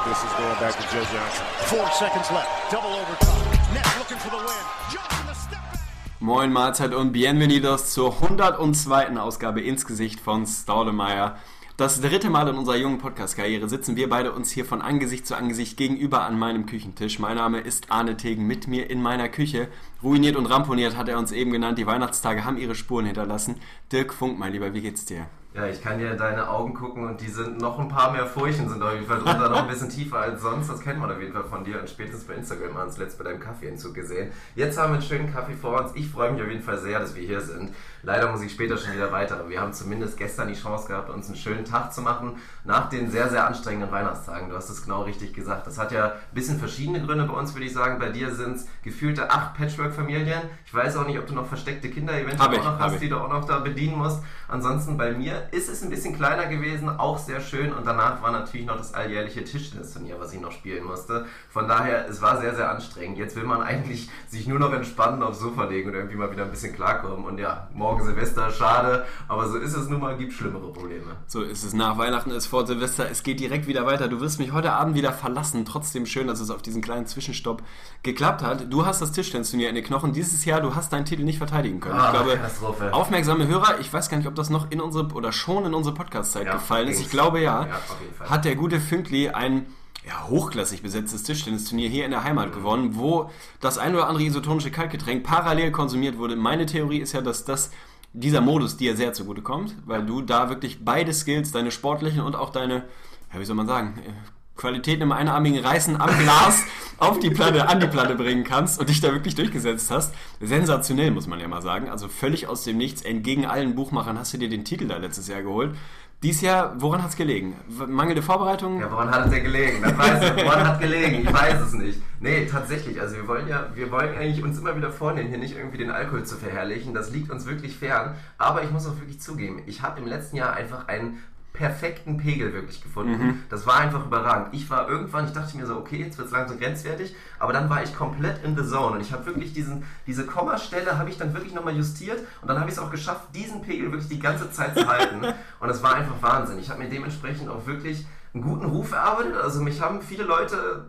think this is going back to Joe Johnson. Four seconds left. Double overtime. Nets looking for the win. Johnson the step back. Moin Mahlzeit und Bienvenidos zur 102. Ausgabe ins Gesicht von Staudemeyer. Das dritte Mal in unserer jungen Podcast-Karriere sitzen wir beide uns hier von Angesicht zu Angesicht gegenüber an meinem Küchentisch. Mein Name ist Arne Tegen, mit mir in meiner Küche. Ruiniert und ramponiert hat er uns eben genannt. Die Weihnachtstage haben ihre Spuren hinterlassen. Dirk Funk, mein Lieber, wie geht's dir? Ja, ich kann dir in deine Augen gucken und die sind noch ein paar mehr Furchen, sind auf jeden Fall drunter noch ein bisschen tiefer als sonst. Das kennt man auf jeden Fall von dir und spätestens bei Instagram haben wir uns bei deinem Kaffeeentzug gesehen. Jetzt haben wir einen schönen Kaffee vor uns. Ich freue mich auf jeden Fall sehr, dass wir hier sind. Leider muss ich später schon wieder weiter, wir haben zumindest gestern die Chance gehabt, uns einen schönen Tag zu machen nach den sehr, sehr anstrengenden Weihnachtstagen. Du hast es genau richtig gesagt. Das hat ja ein bisschen verschiedene Gründe bei uns, würde ich sagen. Bei dir sind es gefühlte acht Patchwork-Familien. Ich weiß auch nicht, ob du noch versteckte Kinder eventuell ich, auch noch hast, ich. die du auch noch da bedienen musst. Ansonsten bei mir ist es ein bisschen kleiner gewesen, auch sehr schön. Und danach war natürlich noch das alljährliche Tischtennisturnier, was ich noch spielen musste. Von daher, es war sehr, sehr anstrengend. Jetzt will man eigentlich sich nur noch entspannen, aufs Sofa legen und irgendwie mal wieder ein bisschen klarkommen. Und ja, morgen Silvester, schade. Aber so ist es nun mal, gibt schlimmere Probleme. So ist es. Nach Weihnachten ist vor Silvester. Es geht direkt wieder weiter. Du wirst mich heute Abend wieder verlassen. Trotzdem schön, dass es auf diesen kleinen Zwischenstopp geklappt hat. Du hast das Tischtennisturnier in den Knochen. Dieses Jahr, du hast deinen Titel nicht verteidigen können. Ah, ich glaube, Katastrophe. aufmerksame Hörer, ich weiß gar nicht, ob das noch in unsere oder schon in unsere Podcast-Zeit Ja, gefallen ist. Ich glaube ja. Ja. Hat der gute Fünkli ein ja, hochklassig besetztes Tischtennisturnier hier in der Heimat gewonnen, wo das ein oder andere isotonische Kaltgetränk parallel konsumiert wurde. Meine Theorie ist ja, dass das dieser Modus dir sehr zugute kommt, weil du da wirklich beide Skills, deine sportlichen und auch deine, ja, wie soll man sagen, äh, Qualitäten im einarmigen Reißen am Glas auf die Platte, an die Platte bringen kannst und dich da wirklich durchgesetzt hast. Sensationell, muss man ja mal sagen. Also völlig aus dem Nichts. Entgegen allen Buchmachern hast du dir den Titel da letztes Jahr geholt. Dies Jahr, woran hat es gelegen? Mangelnde Vorbereitung? Ja, woran hat es denn gelegen? Das weiß ich. Woran hat gelegen? Ich weiß es nicht. Nee, tatsächlich. Also wir wollen ja, wir wollen eigentlich uns immer wieder vornehmen, hier nicht irgendwie den Alkohol zu verherrlichen. Das liegt uns wirklich fern. Aber ich muss auch wirklich zugeben, ich habe im letzten Jahr einfach einen perfekten Pegel wirklich gefunden. Das war einfach überragend. Ich war irgendwann, ich dachte mir so, okay, jetzt wird es langsam grenzwertig, aber dann war ich komplett in the zone und ich habe wirklich diesen, diese Kommastelle habe ich dann wirklich nochmal justiert und dann habe ich es auch geschafft, diesen Pegel wirklich die ganze Zeit zu halten und es war einfach Wahnsinn. Ich habe mir dementsprechend auch wirklich einen guten Ruf erarbeitet, also mich haben viele Leute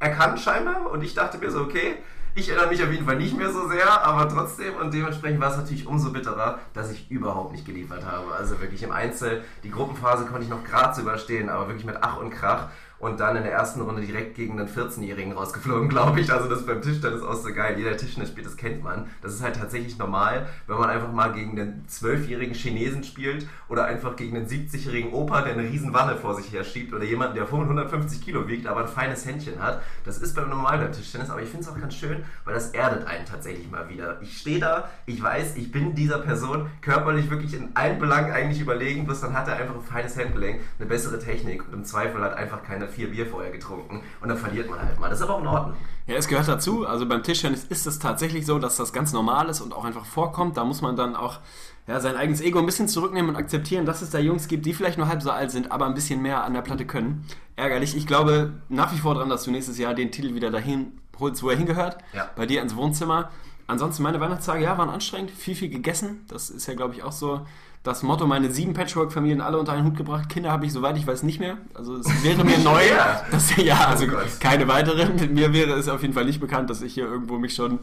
erkannt scheinbar und ich dachte mir so, okay, ich erinnere mich auf jeden Fall nicht mehr so sehr, aber trotzdem und dementsprechend war es natürlich umso bitterer, dass ich überhaupt nicht geliefert habe. Also wirklich im Einzel, die Gruppenphase konnte ich noch gerade so überstehen, aber wirklich mit Ach und Krach und dann in der ersten Runde direkt gegen einen 14-Jährigen rausgeflogen, glaube ich. Also das beim Tischtennis auch so geil. Jeder der Tischtennis spielt, das kennt man. Das ist halt tatsächlich normal, wenn man einfach mal gegen einen 12-jährigen Chinesen spielt oder einfach gegen einen 70-jährigen Opa, der eine riesen Wanne vor sich her schiebt oder jemanden, der 150 Kilo wiegt, aber ein feines Händchen hat. Das ist beim normalen Tischtennis, aber ich finde es auch ganz schön, weil das erdet einen tatsächlich mal wieder. Ich stehe da, ich weiß, ich bin dieser Person körperlich wirklich in allen Belangen eigentlich überlegen, bloß dann hat er einfach ein feines Handgelenk, eine bessere Technik und im Zweifel hat einfach keine vier Bier vorher getrunken und dann verliert man halt mal. Das ist aber auch in Ordnung. Ja, es gehört dazu. Also beim Tischtennis ist es tatsächlich so, dass das ganz normal ist und auch einfach vorkommt. Da muss man dann auch ja, sein eigenes Ego ein bisschen zurücknehmen und akzeptieren, dass es da Jungs gibt, die vielleicht nur halb so alt sind, aber ein bisschen mehr an der Platte können. Ärgerlich. Ich glaube nach wie vor dran, dass du nächstes Jahr den Titel wieder dahin holst, wo er hingehört. Ja. Bei dir ins Wohnzimmer. Ansonsten meine Weihnachtstage, ja, waren anstrengend. Viel, viel gegessen. Das ist ja, glaube ich, auch so das Motto. Meine sieben Patchwork-Familien alle unter einen Hut gebracht. Kinder habe ich, soweit ich weiß, nicht mehr. Also es wäre mir neu. Ja. Dass, ja, also Oh keine weiteren. Mir wäre es auf jeden Fall nicht bekannt, dass ich hier irgendwo mich schon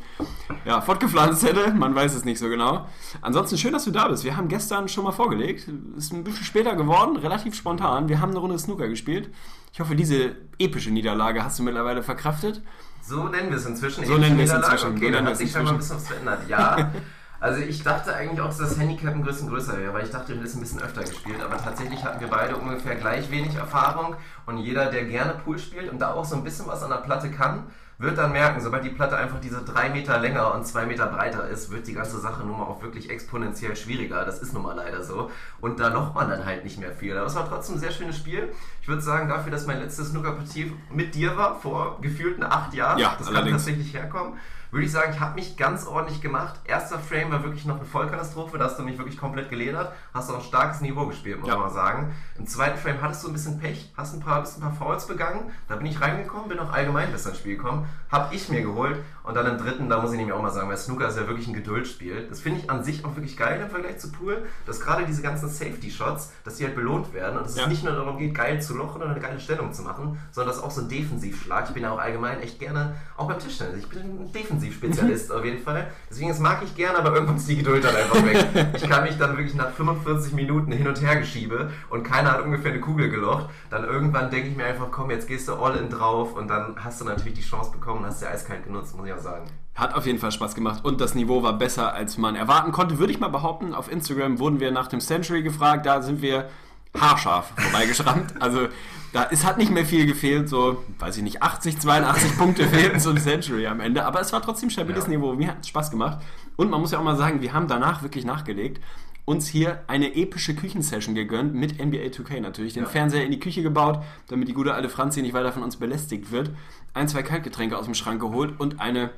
ja, fortgepflanzt hätte. Man weiß es nicht so genau. Ansonsten schön, dass du da bist. Wir haben gestern schon mal vorgelegt. Ist ein bisschen später geworden, relativ spontan. Wir haben eine Runde Snooker gespielt. Ich hoffe, diese epische Niederlage hast du mittlerweile verkraftet. So nennen wir es inzwischen. So nennen wir es inzwischen. Okay, So dann hat sich scheinbar ein inzwischen. bisschen was verändert. Ja. Also ich dachte eigentlich auch, dass das Handicap ein bisschen größer wäre, weil ich dachte, wir hätten es ein bisschen öfter gespielt. Aber tatsächlich hatten wir beide ungefähr gleich wenig Erfahrung. Und jeder, der gerne Pool spielt und da auch so ein bisschen was an der Platte kann, wird dann merken, sobald die Platte einfach diese drei Meter länger und zwei Meter breiter ist, wird die ganze Sache nun mal auch wirklich exponentiell schwieriger. Das ist nun mal leider so. Und da locht man dann halt nicht mehr viel. Aber es war trotzdem ein sehr schönes Spiel. Ich würde sagen, dafür, dass mein letztes Snookerpartie mit dir war, vor gefühlten acht Jahren, Ja, das kann allerdings. tatsächlich herkommen, würde ich sagen, ich habe mich ganz ordentlich gemacht. Erster Frame war wirklich noch eine Vollkatastrophe, da hast du mich wirklich komplett geledert, hast auch ein starkes Niveau gespielt, muss Ja. man mal sagen. Im zweiten Frame hattest du ein bisschen Pech, hast ein paar, bist ein paar Fouls begangen, da bin ich reingekommen, bin auch allgemein besser ins Spiel gekommen, habe ich mir geholt Und dann im dritten, da muss ich nämlich auch mal sagen, weil Snooker ist ja wirklich ein Geduldsspiel. Das finde ich an sich auch wirklich geil im Vergleich zu Pool, dass gerade diese ganzen Safety-Shots, dass die halt belohnt werden und dass Ja. es nicht nur darum geht, geil zu lochen oder eine geile Stellung zu machen, sondern dass auch so ein Defensivschlag. Ich bin ja auch allgemein echt gerne, auch beim Tischtennis, ich bin ein Defensivspezialist auf jeden Fall. Deswegen, das mag ich gerne, aber irgendwann ist die Geduld dann einfach weg. Ich kann mich dann wirklich nach 45 Minuten hin und her geschiebe und keiner hat ungefähr eine Kugel gelocht. Dann irgendwann denke ich mir einfach, komm, jetzt gehst du all in drauf und dann hast du natürlich die Chance bekommen und hast sie eiskalt genutzt, muss ich auch sagen. Hat auf jeden Fall Spaß gemacht und das Niveau war besser, als man erwarten konnte, würde ich mal behaupten. Auf Instagram wurden wir nach dem Century gefragt, da sind wir haarscharf vorbeigeschrammt. Also da es hat nicht mehr viel gefehlt, so, weiß ich nicht, 80, 82 Punkte fehlten zum Century am Ende, aber es war trotzdem stabiles Ja. Niveau. Mir hat es Spaß gemacht und man muss ja auch mal sagen, wir haben danach wirklich nachgelegt. Uns hier eine epische Küchensession gegönnt mit NBA 2K natürlich. Den Ja. Fernseher in die Küche gebaut, damit die gute alte Franzi nicht weiter von uns belästigt wird. Ein, zwei Kaltgetränke aus dem Schrank geholt und eine,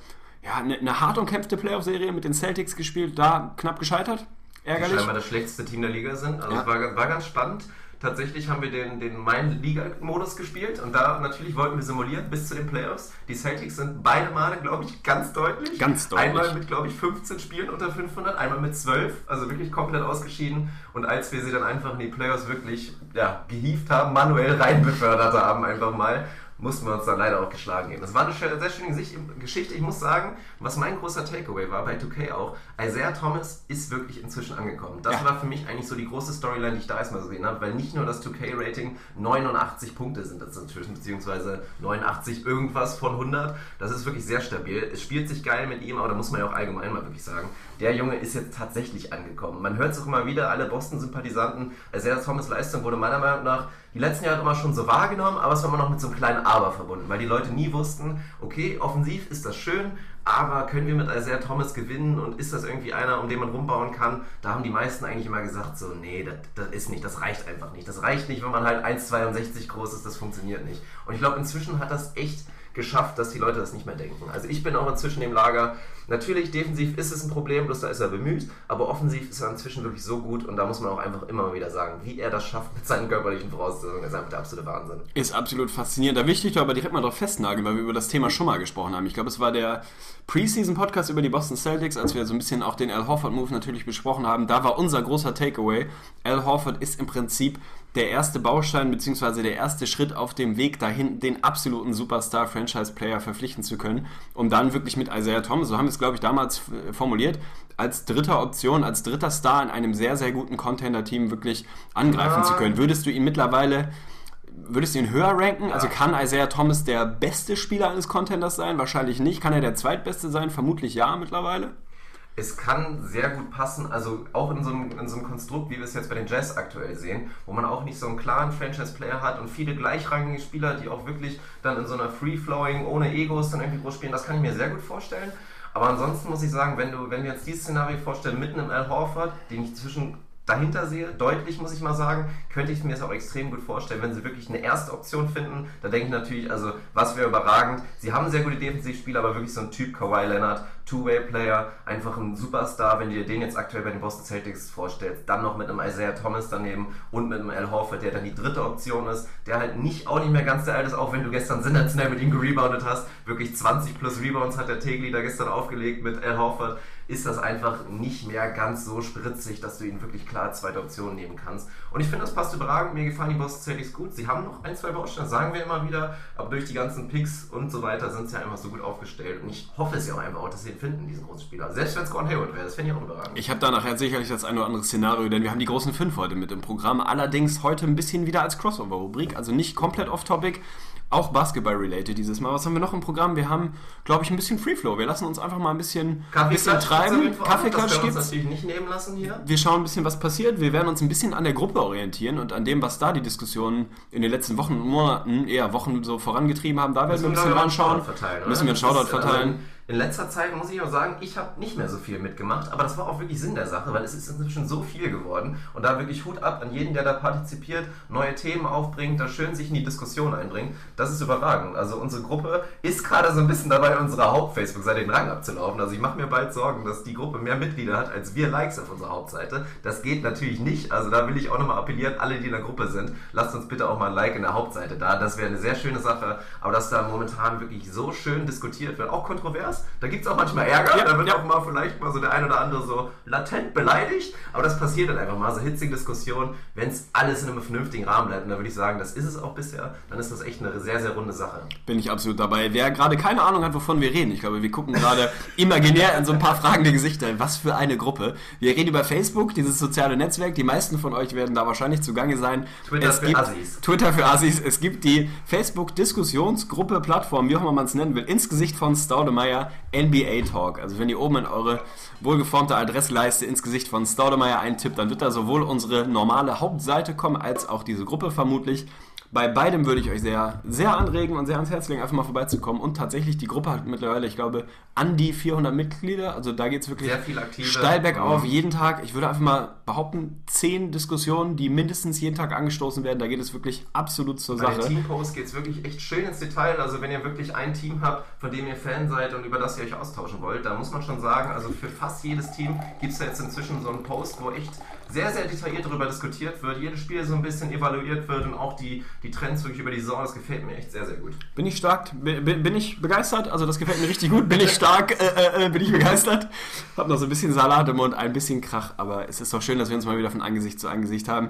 ja, eine, eine hart umkämpfte Playoff-Serie mit den Celtics gespielt. Da knapp gescheitert. Die Ärgerlich. scheinbar das schlechteste Team der Liga sind. Also Ja. es war, war ganz spannend. Tatsächlich haben wir den, den Mein-Liga-Modus gespielt und da natürlich wollten wir simulieren bis zu den Playoffs. Die Celtics sind beide Male, glaube ich, ganz deutlich. Ganz deutlich. Einmal mit, glaube ich, 15 Spielen unter 500, einmal mit 12, also wirklich komplett ausgeschieden. Und als wir sie dann einfach in die Playoffs wirklich ja, gehievt haben, manuell reinbefördert haben, einfach mal, mussten wir uns dann leider auch geschlagen geben. Das war eine sehr schöne Geschichte. Ich muss sagen, was mein großer Takeaway war bei 2K auch, Isaiah Thomas ist wirklich inzwischen angekommen. Das Ja. war für mich eigentlich so die große Storyline, die ich da erstmal gesehen habe, weil nicht nur das 2K-Rating 89 Punkte sind das inzwischen, beziehungsweise 89 irgendwas von 100. Das ist wirklich sehr stabil. Es spielt sich geil mit ihm, aber da muss man ja auch allgemein mal wirklich sagen, der Junge ist jetzt tatsächlich angekommen. Man hört es auch immer wieder, alle Boston-Sympathisanten, Isaiah Thomas Leistung wurde meiner Meinung nach die letzten Jahre immer schon so wahrgenommen, aber es war immer noch mit so einem kleinen Aber verbunden, weil die Leute nie wussten, okay, offensiv ist das schön, aber können wir mit Isaiah Thomas gewinnen und ist das irgendwie einer, um den man rumbauen kann? Da haben die meisten eigentlich immer gesagt, so, nee, das, das ist nicht, das reicht einfach nicht. Das reicht nicht, wenn man halt 1,62 groß ist, das funktioniert nicht. Und ich glaube, inzwischen hat das echt geschafft, dass die Leute das nicht mehr denken. Also ich bin auch inzwischen im Lager. Natürlich, defensiv ist es ein Problem, bloß da ist er bemüht, aber offensiv ist er inzwischen wirklich so gut und da muss man auch einfach immer wieder sagen, wie er das schafft mit seinen körperlichen Voraussetzungen, ist einfach der absolute Wahnsinn. Ist absolut faszinierend. Da doch aber direkt mal drauf festnageln, weil wir über das Thema schon mal gesprochen haben. Ich glaube, es war der Preseason-Podcast über die Boston Celtics, als wir so ein bisschen auch den Al Horford-Move natürlich besprochen haben. Da war unser großer Takeaway. Al Horford ist im Prinzip der erste Baustein bzw. der erste Schritt auf dem Weg dahin, den absoluten Superstar-Franchise-Player verpflichten zu können, um dann wirklich mit Isaiah Thomas, so haben wir es glaube ich damals äh, formuliert, als dritter Option, als dritter Star in einem sehr, sehr guten Contender-Team wirklich angreifen Ja. zu können. Würdest du ihn mittlerweile Würdest du ihn höher ranken? Also kann Isaiah Thomas der beste Spieler eines Contenders sein? Wahrscheinlich nicht. Kann er der zweitbeste sein? Vermutlich ja mittlerweile. Es kann sehr gut passen, also auch in so, einem, in so einem Konstrukt, wie wir es jetzt bei den Jazz aktuell sehen, wo man auch nicht so einen klaren Franchise-Player hat und viele gleichrangige Spieler, die auch wirklich dann in so einer Free-Flowing, ohne Egos dann irgendwie groß spielen, das kann ich mir sehr gut vorstellen. Aber ansonsten muss ich sagen, wenn du, wenn wir jetzt dieses Szenario vorstellen, mitten im Al Horford, den ich zwischen dahinter sehe, deutlich muss ich mal sagen, könnte ich mir es auch extrem gut vorstellen, wenn sie wirklich eine erste Option finden. Da denke ich natürlich, also was wäre überragend. Sie haben sehr gute Defensivspieler, aber wirklich so ein Typ Kawhi Leonard, Two-Way-Player, einfach ein Superstar, wenn du dir den jetzt aktuell bei den Boston Celtics vorstellst, dann noch mit einem Isaiah Thomas daneben und mit einem Al Horford, der dann die dritte Option ist, der halt nicht auch nicht mehr ganz der alt ist, auch wenn du gestern sensationell mit ihm gereboundet hast, wirklich 20 plus Rebounds hat der Tegli da gestern aufgelegt mit Al Horford, ist das einfach nicht mehr ganz so spritzig, dass du ihn wirklich klar zweite Option nehmen kannst. Und ich finde, das passt überragend. Mir gefallen die Boston Celtics gut. Sie haben noch ein, zwei Baustellen, sagen wir immer wieder, aber durch die ganzen Picks und so weiter sind sie ja einfach so gut aufgestellt. Und ich hoffe es ja auch einfach auch, dass sie ihn finden, diesen großen Spieler. Selbst wenn es Gordon Hayward wäre, das fände ich auch überragend. Ich habe da nachher sicherlich das ein oder andere Szenario, denn wir haben die großen fünf heute mit im Programm. Allerdings heute ein bisschen wieder als Crossover-Rubrik, also nicht komplett off-topic. Auch Basketball-related dieses Mal. Was haben wir noch im Programm? Wir haben, glaube ich, ein bisschen Free Flow. Wir lassen uns einfach mal ein bisschen, bisschen gibt's auf treiben. Kaffeeklatsch Das wir gibt's. natürlich nicht nehmen lassen hier. Wir schauen ein bisschen, was passiert. Wir werden uns ein bisschen an der Gruppe orientieren und an dem, was da die Diskussionen in den letzten Wochen und Monaten, eher Wochen so vorangetrieben haben. Da werden wir ein bisschen verteilen, oder? Müssen wir einen Das Shoutout ist, also, verteilen. In letzter Zeit muss ich auch sagen, ich habe nicht mehr so viel mitgemacht, aber das war auch wirklich Sinn der Sache, weil es ist inzwischen so viel geworden und da wirklich Hut ab an jeden, der da partizipiert, neue Themen aufbringt, da schön sich in die Diskussion einbringt. Das ist überragend. Also unsere Gruppe ist gerade so ein bisschen dabei, unsere Haupt-Facebook-Seite den Rang abzulaufen. Also ich mache mir bald Sorgen, dass die Gruppe mehr Mitglieder hat als wir Likes auf unserer Hauptseite. Das geht natürlich nicht. Also da will ich auch nochmal appellieren, alle, die in der Gruppe sind, lasst uns bitte auch mal ein Like in der Hauptseite da. Das wäre eine sehr schöne Sache. Aber dass da momentan wirklich so schön diskutiert wird, auch kontrovers, das. Da gibt es auch manchmal Ärger. Ja, da wird ja. auch mal vielleicht mal so der ein oder andere so latent beleidigt. Aber das passiert dann einfach mal, so hitzige Diskussionen. Wenn es alles in einem vernünftigen Rahmen bleibt, und da würde ich sagen, das ist es auch bisher, dann ist das echt eine sehr, sehr runde Sache. Bin ich absolut dabei. Wer gerade keine Ahnung hat, wovon wir reden, ich glaube, wir gucken gerade imaginär in so ein paar fragende Gesichter. Was für eine Gruppe. Wir reden über Facebook, dieses soziale Netzwerk. Die meisten von euch werden da wahrscheinlich zugange sein. Twitter es für gibt, Assis. Twitter für Assis. Es gibt die Facebook-Diskussionsgruppe, Plattform, wie auch immer man es nennen will, ins Gesicht von Staudemeyer NBA Talk. Also wenn ihr oben in eure wohlgeformte Adressleiste ins Gesicht von Staudemeyer eintippt, dann wird da sowohl unsere normale Hauptseite kommen, als auch diese Gruppe vermutlich. Bei beidem würde ich euch sehr, sehr anregen und sehr ans Herz legen, einfach mal vorbeizukommen. Und tatsächlich, die Gruppe hat mittlerweile, ich glaube, an die 400 Mitglieder. Also da geht es wirklich Sehr viel aktive. steil bergauf, jeden Tag. Ich würde einfach mal behaupten, 10 Diskussionen, die mindestens jeden Tag angestoßen werden. Da geht es wirklich absolut zur Bei Sache. Teamposts geht es wirklich echt schön ins Detail. Also wenn ihr wirklich ein Team habt, von dem ihr Fan seid und über das ihr euch austauschen wollt, dann muss man schon sagen, also für fast jedes Team gibt es da jetzt inzwischen so einen Post, wo echt sehr, sehr detailliert darüber diskutiert wird, jedes Spiel so ein bisschen evaluiert wird und auch die, die Trends wirklich über die Saison, das gefällt mir echt sehr, sehr gut. Bin ich stark, bin, bin ich begeistert, also das gefällt mir richtig gut. Bin ich stark, äh, äh, bin ich begeistert. Hab noch so ein bisschen Salat im Mund, ein bisschen Krach, aber es ist doch schön, dass wir uns mal wieder von Angesicht zu Angesicht haben.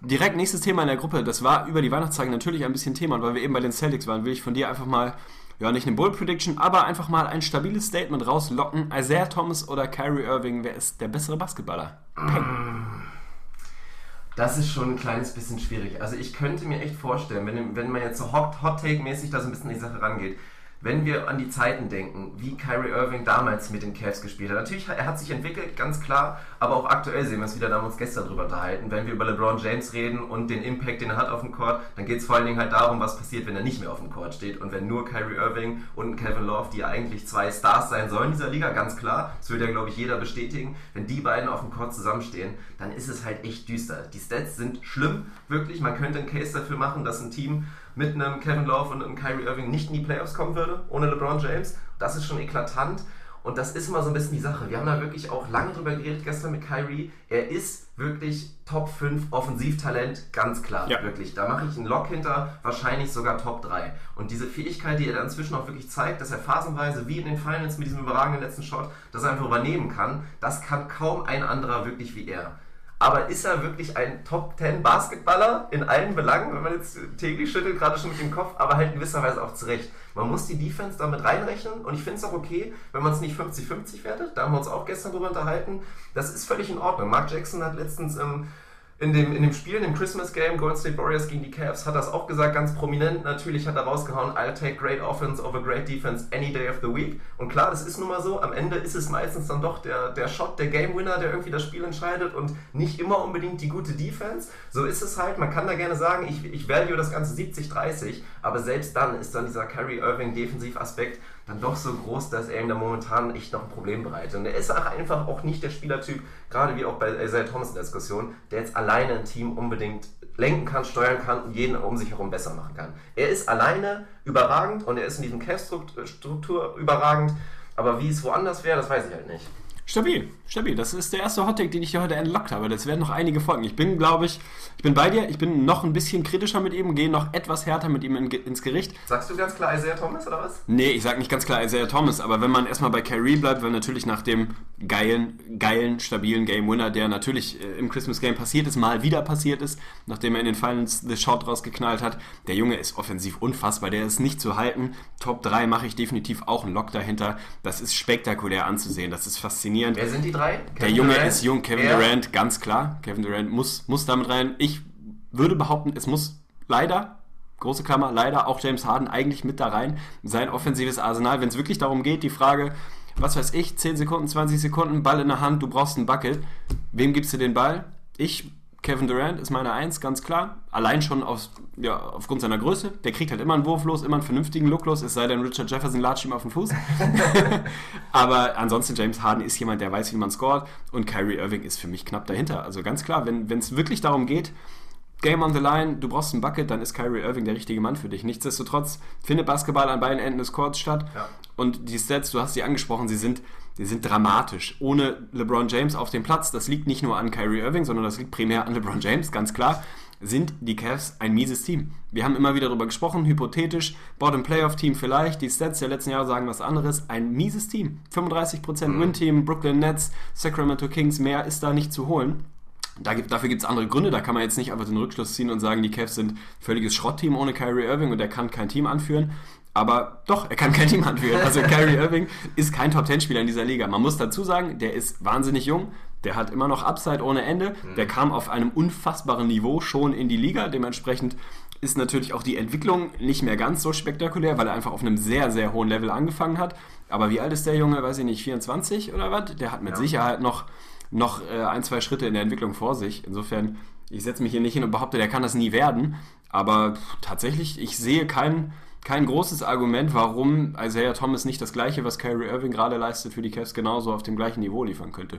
Direkt nächstes Thema in der Gruppe, das war über die Weihnachtstage natürlich ein bisschen Thema und weil wir eben bei den Celtics waren, will ich von dir einfach mal, ja nicht eine Bull Prediction, aber einfach mal ein stabiles Statement rauslocken. Isaiah Thomas oder Kyrie Irving, wer ist der bessere Basketballer? Das ist schon ein kleines bisschen schwierig. Also ich könnte mir echt vorstellen, wenn, wenn man jetzt so Hot, Hot Take-mäßig da so ein bisschen an die Sache rangeht, wenn wir an die Zeiten denken, wie Kyrie Irving damals mit den Cavs gespielt hat. Natürlich, er hat sich entwickelt, ganz klar, aber auch aktuell sehen wir es wieder, da haben wir uns gestern drüber unterhalten. Wenn wir über LeBron James reden und den Impact, den er hat auf dem Court, dann geht es vor allen Dingen halt darum, was passiert, wenn er nicht mehr auf dem Court steht und wenn nur Kyrie Irving und Kevin Love, die eigentlich zwei Stars sein sollen in dieser Liga, ganz klar, das würde ja, glaube ich, jeder bestätigen, wenn die beiden auf dem Court zusammenstehen, dann ist es halt echt düster. Die Stats sind schlimm, wirklich. Man könnte einen Case dafür machen, dass ein Team mit einem Kevin Love und einem Kyrie Irving nicht in die Playoffs kommen würde, ohne LeBron James. Das ist schon eklatant. Und das ist immer so ein bisschen die Sache. Wir haben da wirklich auch lange drüber geredet gestern mit Kyrie. Er ist wirklich Top 5 Offensivtalent, ganz klar, Ja. wirklich. Da mache ich einen Lock hinter, wahrscheinlich sogar Top 3. Und diese Fähigkeit, die er da inzwischen auch wirklich zeigt, dass er phasenweise, wie in den Finals mit diesem überragenden letzten Shot, das einfach übernehmen kann, das kann kaum ein anderer wirklich wie er. Aber ist er wirklich ein Top 10 Basketballer in allen Belangen, wenn man jetzt täglich schüttelt, gerade schon mit dem Kopf, aber halt in gewisser Weise auch zurecht. Man muss die Defense damit reinrechnen und ich finde es auch okay, wenn man es nicht 50-50 wertet. Da haben wir uns auch gestern drüber unterhalten. Das ist völlig in Ordnung. Mark Jackson hat letztens im in dem, in dem Spiel, in dem Christmas Game, Golden State Warriors gegen die Cavs, hat das auch gesagt, ganz prominent. Natürlich hat er rausgehauen, I'll take great offense over great defense any day of the week. Und klar, das ist nun mal so. Am Ende ist es meistens dann doch der, der Shot, der Game Winner, der irgendwie das Spiel entscheidet und nicht immer unbedingt die gute Defense. So ist es halt. Man kann da gerne sagen, ich, ich value das Ganze 70-30, aber selbst dann ist dann dieser Kyrie Irving Defensivaspekt dann doch so groß, dass er ihm da momentan echt noch ein Problem bereitet. Und er ist auch einfach auch nicht der Spielertyp, gerade wie auch bei Isaiah Thomas in der Diskussion, der jetzt alleine ein Team unbedingt lenken kann, steuern kann und jeden um sich herum besser machen kann. Er ist alleine überragend und er ist in diesem Cave-Struktur überragend, aber wie es woanders wäre, das weiß ich halt nicht. Stabil, stabil. Das ist der erste Hottake, den ich dir heute entlockt habe. Das werden noch einige folgen. Ich bin, glaube ich, ich bin bei dir. Ich bin noch ein bisschen kritischer mit ihm, gehe noch etwas härter mit ihm in, ins Gericht. Sagst du ganz klar Isaiah Thomas oder was? Nee, ich sag nicht ganz klar Isaiah Thomas, aber wenn man erstmal bei Kyrie bleibt, weil natürlich nach dem geilen, geilen, stabilen Game Winner, der natürlich äh, im Christmas Game passiert ist, mal wieder passiert ist, nachdem er in den Finals the Shot rausgeknallt hat, der Junge ist offensiv unfassbar, der ist nicht zu halten. Top 3 mache ich definitiv auch einen Lock dahinter. Das ist spektakulär anzusehen, das ist faszinierend. Wer sind die drei? Der Junge ist jung, Kevin er? Durant, ganz klar. Kevin Durant muss, muss damit rein. Ich würde behaupten, es muss leider, große Klammer, leider auch James Harden eigentlich mit da rein. Sein offensives Arsenal, wenn es wirklich darum geht, die Frage, was weiß ich, 10 Sekunden, 20 Sekunden, Ball in der Hand, du brauchst einen Bucket. Wem gibst du den Ball? Ich, Kevin Durant ist meine Eins, ganz klar. Allein schon aus, ja, aufgrund seiner Größe. Der kriegt halt immer einen Wurf los, immer einen vernünftigen Look los, es sei denn, Richard Jefferson latscht ihm auf den Fuß. Aber ansonsten, James Harden ist jemand, der weiß, wie man scoret. Und Kyrie Irving ist für mich knapp dahinter. Also ganz klar, wenn es wirklich darum geht, Game on the line, du brauchst einen Bucket, dann ist Kyrie Irving der richtige Mann für dich. Nichtsdestotrotz findet Basketball an beiden Enden des Courts statt. Ja. Und die Stats, du hast sie angesprochen, sie sind, sie sind dramatisch. Ohne LeBron James auf dem Platz, das liegt nicht nur an Kyrie Irving, sondern das liegt primär an LeBron James, ganz klar. sind die Cavs ein mieses Team. Wir haben immer wieder darüber gesprochen, hypothetisch, Bottom Playoff Team vielleicht, die Stats der letzten Jahre sagen was anderes, ein mieses Team. 35% mhm. Win-Team, Brooklyn Nets, Sacramento Kings, mehr ist da nicht zu holen. Da gibt, dafür gibt es andere Gründe, da kann man jetzt nicht einfach den Rückschluss ziehen und sagen, die Cavs sind völliges Schrottteam ohne Kyrie Irving und er kann kein Team anführen. Aber doch, er kann kein Team anführen. Also Kyrie Irving ist kein Top-10-Spieler in dieser Liga. Man muss dazu sagen, der ist wahnsinnig jung, der hat immer noch Upside ohne Ende. Mhm. Der kam auf einem unfassbaren Niveau schon in die Liga. Dementsprechend ist natürlich auch die Entwicklung nicht mehr ganz so spektakulär, weil er einfach auf einem sehr, sehr hohen Level angefangen hat. Aber wie alt ist der Junge? Weiß ich nicht, 24 oder was? Der hat mit ja. Sicherheit noch, noch äh, ein, zwei Schritte in der Entwicklung vor sich. Insofern, ich setze mich hier nicht hin und behaupte, der kann das nie werden. Aber tatsächlich, ich sehe kein, kein großes Argument, warum Isaiah Thomas nicht das gleiche, was Kyrie Irving gerade leistet, für die Cavs genauso auf dem gleichen Niveau liefern könnte.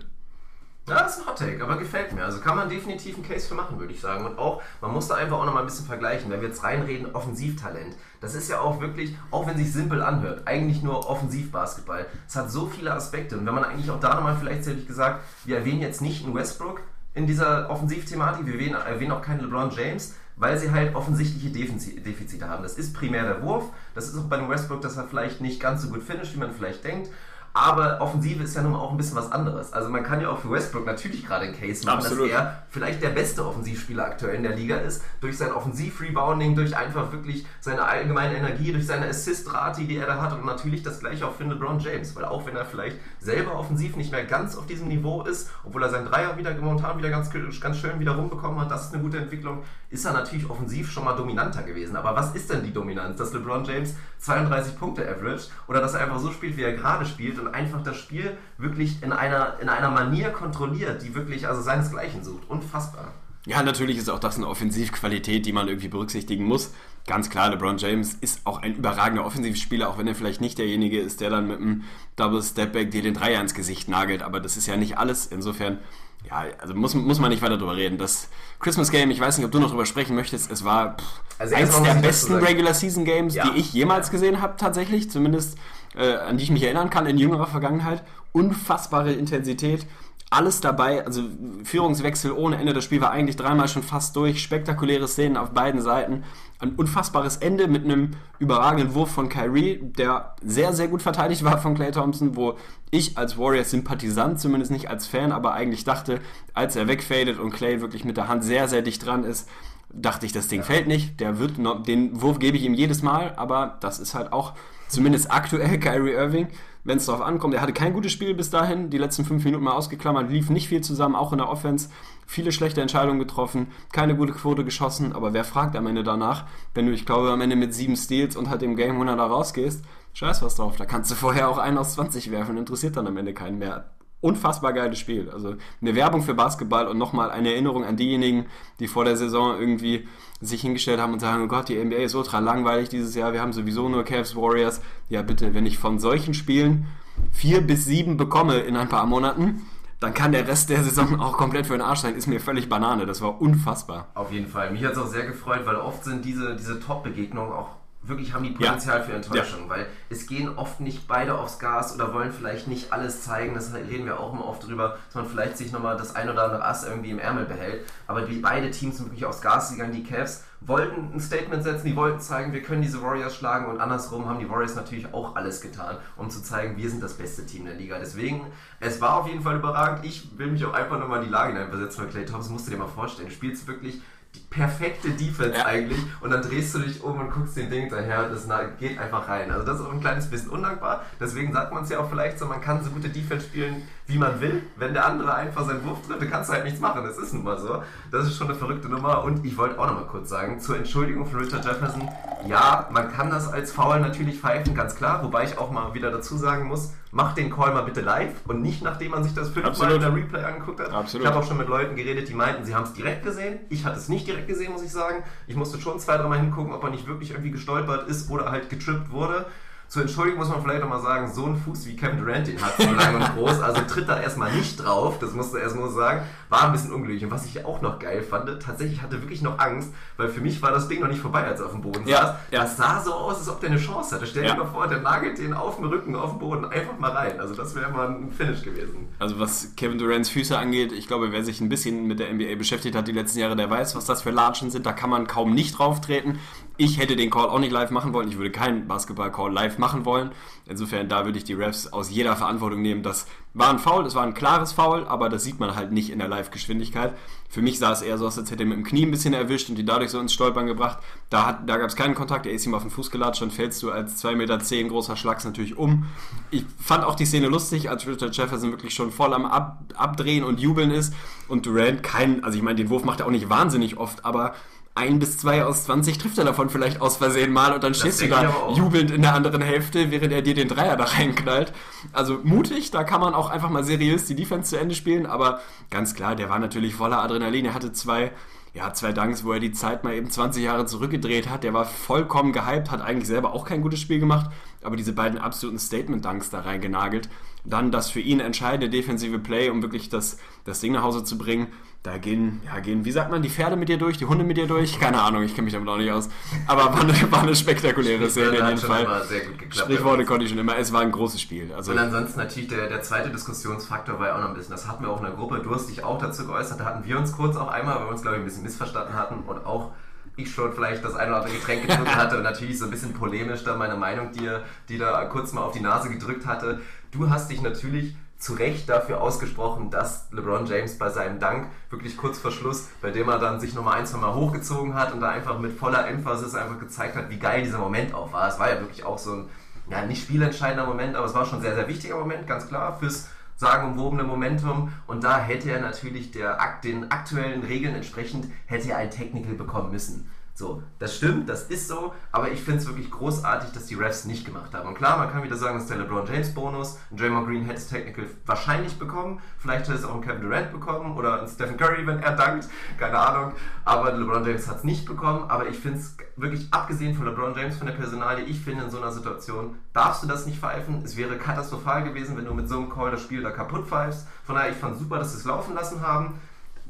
Das ist ein Hot Take, aber gefällt mir. Also kann man definitiv einen Case für machen, würde ich sagen. Und auch, man muss da einfach auch nochmal ein bisschen vergleichen. Wenn wir jetzt reinreden, Offensivtalent. Das ist ja auch wirklich, auch wenn sich simpel anhört, eigentlich nur Offensivbasketball. Es hat so viele Aspekte. Und wenn man eigentlich auch da nochmal vielleicht, hätte ich gesagt, wir erwähnen jetzt nicht einen Westbrook in dieser Offensivthematik, wir erwähnen auch keinen LeBron James, weil sie halt offensichtliche Defizite haben. Das ist primär der Wurf. Das ist auch bei dem Westbrook, dass er vielleicht nicht ganz so gut finisht, wie man vielleicht denkt. Aber Offensive ist ja nun auch ein bisschen was anderes. Also man kann ja auch für Westbrook natürlich gerade einen Case machen, Absolut. dass er vielleicht der beste Offensivspieler aktuell in der Liga ist. Durch sein Offensiv-Rebounding, durch einfach wirklich seine allgemeine Energie, durch seine Assist-Rate, die er da hat. Und natürlich das gleiche auch für LeBron James. Weil auch wenn er vielleicht selber offensiv nicht mehr ganz auf diesem Niveau ist, obwohl er seinen Dreier wieder momentan wieder ganz, ganz schön wieder rumbekommen hat, das ist eine gute Entwicklung, ist er natürlich offensiv schon mal dominanter gewesen. Aber was ist denn die Dominanz? Dass LeBron James 32 Punkte average oder dass er einfach so spielt, wie er gerade spielt und einfach das Spiel wirklich in einer, in einer Manier kontrolliert, die wirklich also seinesgleichen sucht. Unfassbar. Ja, natürlich ist auch das eine Offensivqualität, die man irgendwie berücksichtigen muss. Ganz klar, LeBron James ist auch ein überragender Offensivspieler, auch wenn er vielleicht nicht derjenige ist, der dann mit einem Double Stepback dir den Dreier ins Gesicht nagelt. Aber das ist ja nicht alles. Insofern ja, also muss, muss man nicht weiter drüber reden. Das Christmas Game, ich weiß nicht, ob du noch drüber sprechen möchtest, es war pff, also eins der besten Regular Season Games, ja. die ich jemals gesehen habe, tatsächlich, zumindest äh, an die ich mich erinnern kann in jüngerer Vergangenheit. Unfassbare Intensität, alles dabei, also Führungswechsel ohne Ende. Das Spiel war eigentlich dreimal schon fast durch. Spektakuläre Szenen auf beiden Seiten. Ein unfassbares Ende mit einem überragenden Wurf von Kyrie, der sehr, sehr gut verteidigt war von Clay Thompson, wo ich als Warriors-Sympathisant, zumindest nicht als Fan, aber eigentlich dachte, als er wegfadet und Clay wirklich mit der Hand sehr, sehr dicht dran ist, dachte ich, das Ding ja. fällt nicht. Der wird noch, den Wurf gebe ich ihm jedes Mal, aber das ist halt auch zumindest aktuell Kyrie Irving wenn es darauf ankommt. Er hatte kein gutes Spiel bis dahin, die letzten fünf Minuten mal ausgeklammert, lief nicht viel zusammen, auch in der Offense. Viele schlechte Entscheidungen getroffen, keine gute Quote geschossen, aber wer fragt am Ende danach, wenn du, ich glaube, am Ende mit sieben Steals und halt dem Game 100 da rausgehst, scheiß was drauf, da kannst du vorher auch einen aus 20 werfen, interessiert dann am Ende keinen mehr unfassbar geiles Spiel. Also eine Werbung für Basketball und nochmal eine Erinnerung an diejenigen, die vor der Saison irgendwie sich hingestellt haben und sagen, oh Gott, die NBA ist ultra langweilig dieses Jahr, wir haben sowieso nur Cavs Warriors. Ja bitte, wenn ich von solchen Spielen vier bis sieben bekomme in ein paar Monaten, dann kann der Rest der Saison auch komplett für den Arsch sein. Ist mir völlig Banane. Das war unfassbar. Auf jeden Fall. Mich hat es auch sehr gefreut, weil oft sind diese, diese Top-Begegnungen auch wirklich haben die Potenzial ja. für Enttäuschung, ja. weil es gehen oft nicht beide aufs Gas oder wollen vielleicht nicht alles zeigen, das reden wir auch immer oft drüber, dass man vielleicht sich nochmal das ein oder andere Ass irgendwie im Ärmel behält, aber die beide Teams sind wirklich aufs Gas gegangen, die Cavs wollten ein Statement setzen, die wollten zeigen, wir können diese Warriors schlagen und andersrum haben die Warriors natürlich auch alles getan, um zu zeigen, wir sind das beste Team der Liga. Deswegen, es war auf jeden Fall überragend. Ich will mich auch einfach nochmal in die Lage hineinversetzen, weil Clay Thompson musst du dir mal vorstellen, du spielst wirklich die perfekte Defense ja. eigentlich und dann drehst du dich um und guckst den Ding daher, das geht einfach rein. Also das ist auch ein kleines bisschen undankbar, deswegen sagt man es ja auch vielleicht so, man kann so gute Defense spielen, wie man will. Wenn der andere einfach seinen Wurf trifft, dann kannst du halt nichts machen, das ist nun mal so. Das ist schon eine verrückte Nummer und ich wollte auch noch mal kurz sagen, zur Entschuldigung von Richard Jefferson, ja, man kann das als Foul natürlich pfeifen, ganz klar, wobei ich auch mal wieder dazu sagen muss, mach den Call mal bitte live und nicht nachdem man sich das fünfmal in der Replay angeguckt hat. Absolut. Ich habe auch schon mit Leuten geredet, die meinten, sie haben es direkt gesehen. Ich hatte es nicht direkt gesehen, muss ich sagen. Ich musste schon zwei, dreimal hingucken, ob er nicht wirklich irgendwie gestolpert ist oder halt getrippt wurde. Zur Entschuldigung muss man vielleicht nochmal sagen, so ein Fuß wie Kevin Durant den hat, so lang und groß, also tritt da erstmal nicht drauf, das musst du erstmal sagen, war ein bisschen unglücklich. Und was ich auch noch geil fand, tatsächlich hatte wirklich noch Angst, weil für mich war das Ding noch nicht vorbei, als er auf dem Boden Ja, saß. ja. Das sah so aus, als ob der eine Chance hatte. Stell dir Ja. mal vor, der nagelt den auf dem Rücken, auf dem Boden einfach mal rein. Also das wäre mal ein Finish gewesen. Also was Kevin Durants Füße angeht, ich glaube, wer sich ein bisschen mit der NBA beschäftigt hat die letzten Jahre, der weiß, was das für Latschen sind. Da kann man kaum nicht drauf treten. Ich hätte den Call auch nicht live machen wollen. Ich würde keinen Basketball-Call live machen wollen. Insofern, da würde ich die Refs aus jeder Verantwortung nehmen. Das war ein Foul, es war ein klares Foul, aber das sieht man halt nicht in der Live-Geschwindigkeit. Für mich sah es eher so aus, als hätte er mit dem Knie ein bisschen erwischt und die dadurch so ins Stolpern gebracht. Da, da gab es keinen Kontakt, er ist ihm auf den Fuß gelatscht, dann fällst du als 2,10 Meter großer Schlags natürlich um. Ich fand auch die Szene lustig, als Richard Jefferson wirklich schon voll am Ab Abdrehen und Jubeln ist und Durant kein, also ich meine, den Wurf macht er auch nicht wahnsinnig oft, aber ein bis zwei aus 20 trifft er davon vielleicht aus Versehen mal und dann stehst du da jubelnd in der anderen Hälfte, während er dir den Dreier da reinknallt. Also mutig, da kann man auch einfach mal seriös die Defense zu Ende spielen, aber ganz klar, der war natürlich voller Adrenalin. Er hatte zwei, ja, zwei Dunks, wo er die Zeit mal eben 20 Jahre zurückgedreht hat. Der war vollkommen gehypt, hat eigentlich selber auch kein gutes Spiel gemacht, aber diese beiden absoluten Statement-Dunks da reingenagelt. Dann das für ihn entscheidende defensive Play, um wirklich das, das Ding nach Hause zu bringen. Da gehen, ja, gehen, wie sagt man, die Pferde mit dir durch, die Hunde mit dir durch? Keine Ahnung, ich kenne mich damit auch nicht aus. Aber war eine, war eine spektakuläre Szene in jedem Fall. sehr gut geklappt. Sprichworte konnte ich schon immer. Es war ein großes Spiel. Also, Und ansonsten natürlich der, der zweite Diskussionsfaktor war ja auch noch ein bisschen, das hatten wir auch in der Gruppe, du hast dich auch dazu geäußert, da hatten wir uns kurz auch einmal, weil wir uns glaube ich ein bisschen missverstanden hatten und auch ich schon vielleicht das ein oder andere Getränk getrunken hatte und natürlich so ein bisschen polemisch da meine Meinung dir, die da kurz mal auf die Nase gedrückt hatte. Du hast dich natürlich zu Recht dafür ausgesprochen, dass LeBron James bei seinem Dank wirklich kurz vor Schluss, bei dem er dann sich nochmal ein, zwei Mal hochgezogen hat und da einfach mit voller Emphasis einfach gezeigt hat, wie geil dieser Moment auch war. Es war ja wirklich auch so ein, ja, nicht spielentscheidender Moment, aber es war schon ein sehr, sehr wichtiger Moment, ganz klar, fürs sagenumwobene Momentum. Und da hätte er natürlich der, den aktuellen Regeln entsprechend, hätte er ein Technical bekommen müssen. So, das stimmt, das ist so, aber ich finde es wirklich großartig, dass die Refs nicht gemacht haben. Und klar, man kann wieder sagen, das ist der LeBron James Bonus. Ein Draymond Green hätte es Technical wahrscheinlich bekommen. Vielleicht hätte es auch ein Kevin Durant bekommen oder ein Stephen Curry, wenn er dankt. Keine Ahnung. Aber LeBron James hat es nicht bekommen. Aber ich finde es wirklich, abgesehen von LeBron James, von der Personalie, ich finde in so einer Situation darfst du das nicht pfeifen. Es wäre katastrophal gewesen, wenn du mit so einem Call das Spiel da kaputt pfeifst. Von daher, ich fand super, dass sie es laufen lassen haben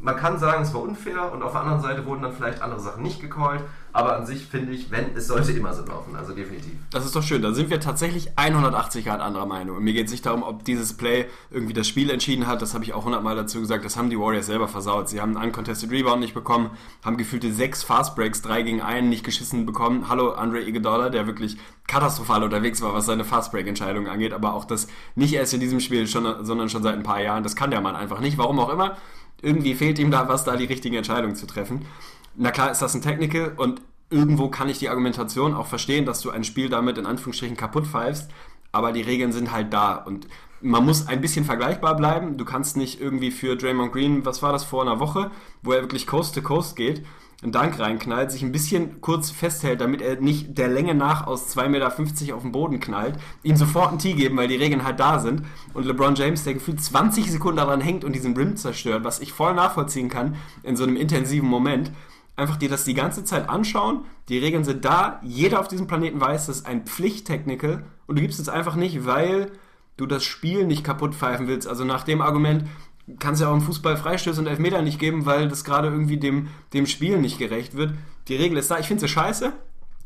man kann sagen, es war unfair und auf der anderen Seite wurden dann vielleicht andere Sachen nicht gecallt, aber an sich finde ich, wenn, es sollte immer so laufen, also definitiv. Das ist doch schön. Da sind wir tatsächlich 180 Grad anderer Meinung. Und mir geht es nicht darum, ob dieses Play irgendwie das Spiel entschieden hat. Das habe ich auch hundertmal dazu gesagt. Das haben die Warriors selber versaut. Sie haben einen uncontested Rebound nicht bekommen, haben gefühlte sechs Fast Breaks, drei gegen einen nicht geschissen bekommen. Hallo Andre Iguodala, der wirklich katastrophal unterwegs war, was seine Fast Break Entscheidungen angeht. Aber auch das nicht erst in diesem Spiel, schon, sondern schon seit ein paar Jahren. Das kann der Mann einfach nicht. Warum auch immer. Irgendwie fehlt ihm da was, da die richtigen Entscheidungen zu treffen. Na klar ist das ein Technical und irgendwo kann ich die Argumentation auch verstehen, dass du ein Spiel damit in Anführungsstrichen kaputt pfeifst, aber die Regeln sind halt da und man muss ein bisschen vergleichbar bleiben. Du kannst nicht irgendwie für Draymond Green, was war das vor einer Woche, wo er wirklich Coast to Coast geht, einen Dank reinknallt, sich ein bisschen kurz festhält, damit er nicht der Länge nach aus 2,50 Meter auf den Boden knallt, ihm sofort einen Tee geben, weil die Regeln halt da sind. Und LeBron James, der gefühlt 20 Sekunden daran hängt und diesen Rim zerstört, was ich voll nachvollziehen kann in so einem intensiven Moment. Einfach dir das die ganze Zeit anschauen, die Regeln sind da, jeder auf diesem Planeten weiß, das ist ein Pflichttechnical und du gibst es einfach nicht, weil du das Spiel nicht kaputt pfeifen willst. Also nach dem Argument, kannst ja auch im Fußball Freistöße und Elfmeter nicht geben, weil das gerade irgendwie dem, dem Spiel nicht gerecht wird. Die Regel ist da. Ich finde sie scheiße.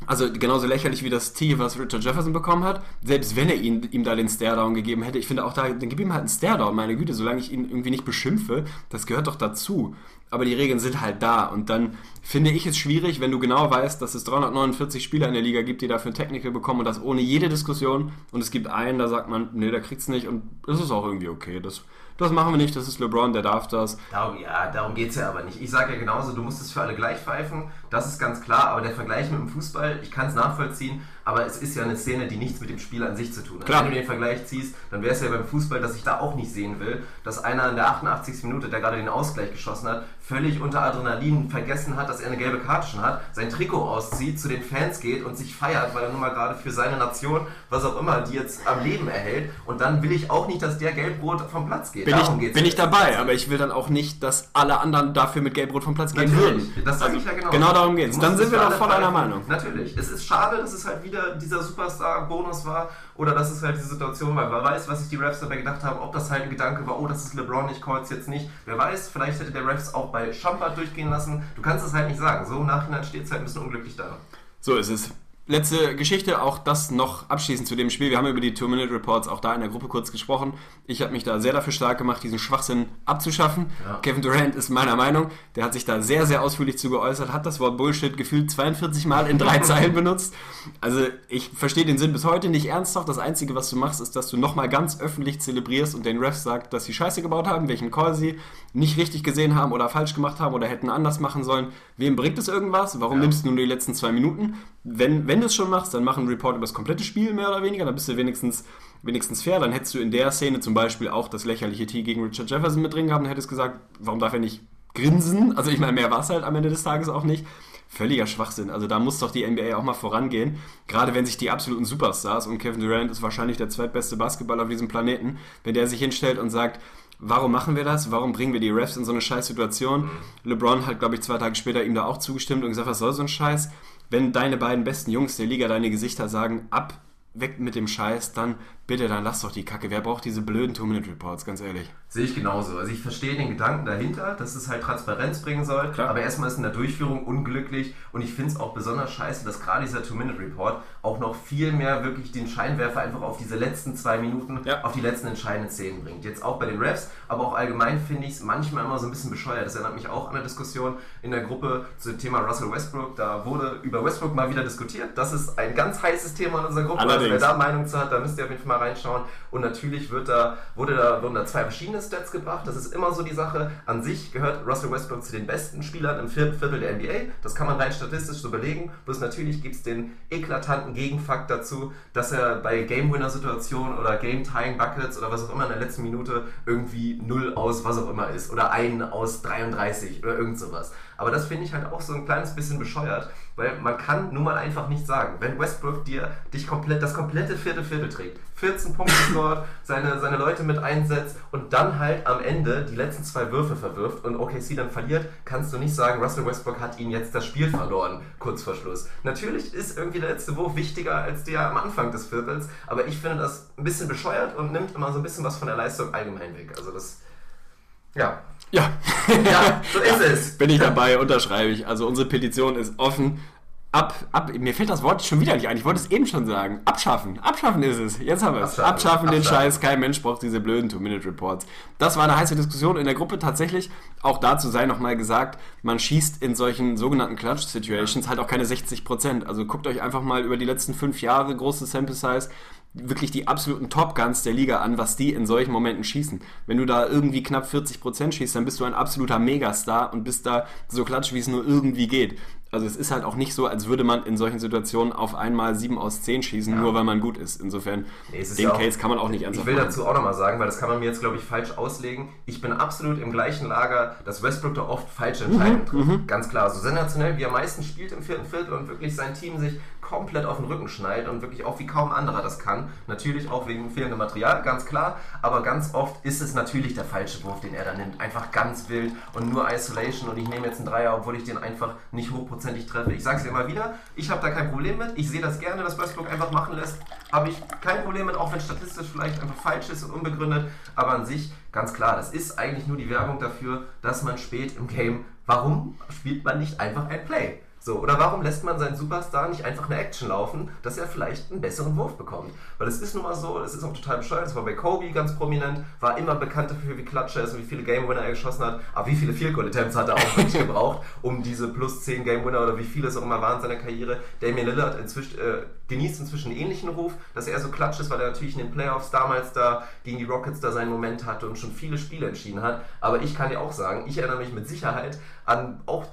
Also genauso lächerlich wie das Tee, was Richard Jefferson bekommen hat. Selbst wenn er ihn, ihm da den Stare-Down gegeben hätte. Ich finde auch da, dann gib ihm halt einen Stare-Down, meine Güte, solange ich ihn irgendwie nicht beschimpfe. Das gehört doch dazu. Aber die Regeln sind halt da. Und dann finde ich es schwierig, wenn du genau weißt, dass es 349 Spieler in der Liga gibt, die dafür ein Technical bekommen und das ohne jede Diskussion. Und es gibt einen, da sagt man, nee, der kriegt's nicht. Und das ist auch irgendwie okay. Das, das machen wir nicht, das ist LeBron, der darf das. Darum, ja, darum geht es ja aber nicht. Ich sage ja genauso, du musst es für alle gleich pfeifen, das ist ganz klar, aber der Vergleich mit dem Fußball, ich kann es nachvollziehen, aber es ist ja eine Szene, die nichts mit dem Spiel an sich zu tun hat. Klar. Wenn du den Vergleich ziehst, dann wäre es ja beim Fußball, dass ich da auch nicht sehen will, dass einer in der 88. Minute, der gerade den Ausgleich geschossen hat, völlig unter Adrenalin vergessen hat, dass er eine gelbe Karte schon hat, sein Trikot auszieht, zu den Fans geht und sich feiert, weil er nun mal gerade für seine Nation, was auch immer, die jetzt am Leben erhält. Und dann will ich auch nicht, dass der Gelbrot vom Platz geht. Bin, Darum ich, bin ich dabei, aber ich will dann auch nicht, dass alle anderen dafür mit Gelbrot vom Platz gehen Natürlich, würden. das sage ich ja genau. Genau darum geht's. Du Dann sind es wir doch voll einer. Meinung. Natürlich. Es ist schade, dass es halt wieder dieser Superstar-Bonus war oder dass es halt die Situation war. Wer weiß, was sich die Refs dabei gedacht haben, ob das halt ein Gedanke war, oh, das ist LeBron, ich call es jetzt nicht. Wer weiß, vielleicht hätte der Refs auch bei Champard durchgehen lassen. Du kannst es halt nicht sagen. So im Nachhinein steht es halt ein bisschen unglücklich da. So ist es. Letzte Geschichte, auch das noch abschließend zu dem Spiel. Wir haben über die Two-Minute-Reports auch da in der Gruppe kurz gesprochen. Ich habe mich da sehr dafür stark gemacht, diesen Schwachsinn abzuschaffen. Ja. Kevin Durant ist meiner Meinung. Der hat sich da sehr, sehr ausführlich zu geäußert, hat das Wort Bullshit gefühlt 42 Mal in drei Zeilen benutzt. Also ich verstehe den Sinn bis heute nicht ernsthaft. Das Einzige, was du machst, ist, dass du nochmal ganz öffentlich zelebrierst und den Refs sagst, dass sie Scheiße gebaut haben, welchen Call sie nicht richtig gesehen haben oder falsch gemacht haben oder hätten anders machen sollen. Wem bringt es irgendwas? Warum Ja. nimmst du nur die letzten zwei Minuten? Wenn, wenn du es schon machst, dann mach einen Report über das komplette Spiel, mehr oder weniger. Dann bist du wenigstens, wenigstens fair. Dann hättest du in der Szene zum Beispiel auch das lächerliche Tee gegen Richard Jefferson mit drin gehabt und hättest gesagt, warum darf er nicht grinsen? Also ich meine, mehr war es halt am Ende des Tages auch nicht. Völliger Schwachsinn. Also da muss doch die NBA auch mal vorangehen. Gerade wenn sich die absoluten Superstars und Kevin Durant ist wahrscheinlich der zweitbeste Basketballer auf diesem Planeten, wenn der sich hinstellt und sagt, Warum machen wir das? Warum bringen wir die Refs in so eine scheiß Situation? LeBron hat, glaube ich, zwei Tage später ihm da auch zugestimmt und gesagt, was soll so ein Scheiß? Wenn deine beiden besten Jungs der Liga deine Gesichter sagen, ab, weg mit dem Scheiß, dann bitte, dann lass doch die Kacke. Wer braucht diese blöden Two-Minute-Reports, ganz ehrlich? Sehe ich genauso. Also ich verstehe den Gedanken dahinter, dass es halt Transparenz bringen soll, Klar. aber erstmal ist in der Durchführung unglücklich und ich finde es auch besonders scheiße, dass gerade dieser Two-Minute-Report auch noch viel mehr wirklich den Scheinwerfer einfach auf diese letzten zwei Minuten, Ja. auf die letzten entscheidenden Szenen bringt. Jetzt auch bei den Refs, aber auch allgemein finde ich es manchmal immer so ein bisschen bescheuert. Das erinnert mich auch an eine Diskussion in der Gruppe zum Thema Russell Westbrook. Da wurde über Westbrook mal wieder diskutiert. Das ist ein ganz heißes Thema in unserer Gruppe. Also Allerdings. wer da Meinung zu hat, da müsst ihr auf jeden Fall mal reinschauen. Und natürlich wird da, wurde da, wurden da zwei verschiedene Stats gebracht. Das ist immer so die Sache. An sich gehört Russell Westbrook zu den besten Spielern im Viertel der NBA. Das kann man rein statistisch so belegen. Bloß natürlich gibt es den eklatanten Gegenfakt dazu, dass er bei Game-Winner-Situationen oder Game-Tying-Buckets oder was auch immer in der letzten Minute irgendwie 0 aus was auch immer ist. Oder 1 aus 33 oder irgend sowas. Aber das finde ich halt auch so ein kleines bisschen bescheuert, weil man kann nun mal einfach nicht sagen, wenn Westbrook dir dich komplett, das komplette vierte Viertel trägt, 14 Punkte scored, seine, seine Leute mit einsetzt und dann halt am Ende die letzten zwei Würfe verwirft und OKC dann verliert, kannst du nicht sagen, Russell Westbrook hat ihnen jetzt das Spiel verloren, kurz vor Schluss. Natürlich ist irgendwie der letzte Wurf wichtiger als der am Anfang des Viertels, aber ich finde das ein bisschen bescheuert und nimmt immer so ein bisschen was von der Leistung allgemein weg. Also das, ja. Ja, Ja, so ist es. bin ich dabei, unterschreibe ich. Also unsere Petition ist offen. Ab, ab, mir fällt das Wort schon wieder nicht ein. Ich wollte es eben schon sagen. Abschaffen. Abschaffen ist es. Jetzt haben wir es. Abschaffen. Abschaffen, den Abschaffen. Scheiß. Kein Mensch braucht diese blöden Two-Minute-Reports. Das war eine heiße Diskussion in der Gruppe tatsächlich. Auch dazu sei nochmal gesagt, man schießt in solchen sogenannten Clutch-Situations halt auch keine 60%. Also guckt euch einfach mal über die letzten fünf Jahre, große Sample Size, wirklich die absoluten Top Guns der Liga an, was die in solchen Momenten schießen. Wenn du da irgendwie knapp 40% schießt, dann bist du ein absoluter Megastar und bist da so klatsch, wie es nur irgendwie geht. Also es ist halt auch nicht so, als würde man in solchen Situationen auf einmal 7 aus 10 schießen, nur weil man gut ist. Insofern, Nee, ist den ja auch- Case kann man auch nicht ernsthaft Ich will machen. dazu auch nochmal sagen, weil das kann man mir jetzt, glaube ich, falsch auslegen. Ich bin absolut im gleichen Lager, dass Westbrook da oft falsche Entscheidungen trifft. Ganz klar. So sensationell, wie er meistens spielt im vierten Viertel und wirklich sein Team sich komplett auf den Rücken schneidet und wirklich auch wie kaum anderer das kann. Natürlich auch wegen fehlendem Material, ganz klar. Aber ganz oft ist es natürlich der falsche Wurf, den er da nimmt. Einfach ganz wild und nur Isolation und ich nehme jetzt einen Dreier, obwohl ich den einfach nicht hochprozentig treffe. Ich sage es immer wieder, ich habe da kein Problem mit. Ich sehe das gerne, dass Westbrook einfach machen lässt. Habe ich kein Problem mit, auch wenn statistisch vielleicht einfach falsch ist und unbegründet. Aber an sich, ganz klar, das ist eigentlich nur die Werbung dafür, dass man spät im Game, warum spielt man nicht einfach ein Play? So, oder warum lässt man seinen Superstar nicht einfach eine Action laufen, dass er vielleicht einen besseren Wurf bekommt? Weil es ist nun mal so, es ist auch total bescheuert, das war bei Kobe ganz prominent, war immer bekannt dafür, wie klatsch er ist und wie viele Game Winner er geschossen hat, aber wie viele Field Goal Attempts hat er auch wirklich gebraucht, um diese plus 10 Game Winner oder wie viele es auch immer waren in seiner Karriere. Damian Lillard inzwischen, äh, genießt inzwischen einen ähnlichen Ruf, dass er so klatsch ist, weil er natürlich in den Playoffs damals da gegen die Rockets da seinen Moment hatte und schon viele Spiele entschieden hat. Aber ich kann dir auch sagen, ich erinnere mich mit Sicherheit an auch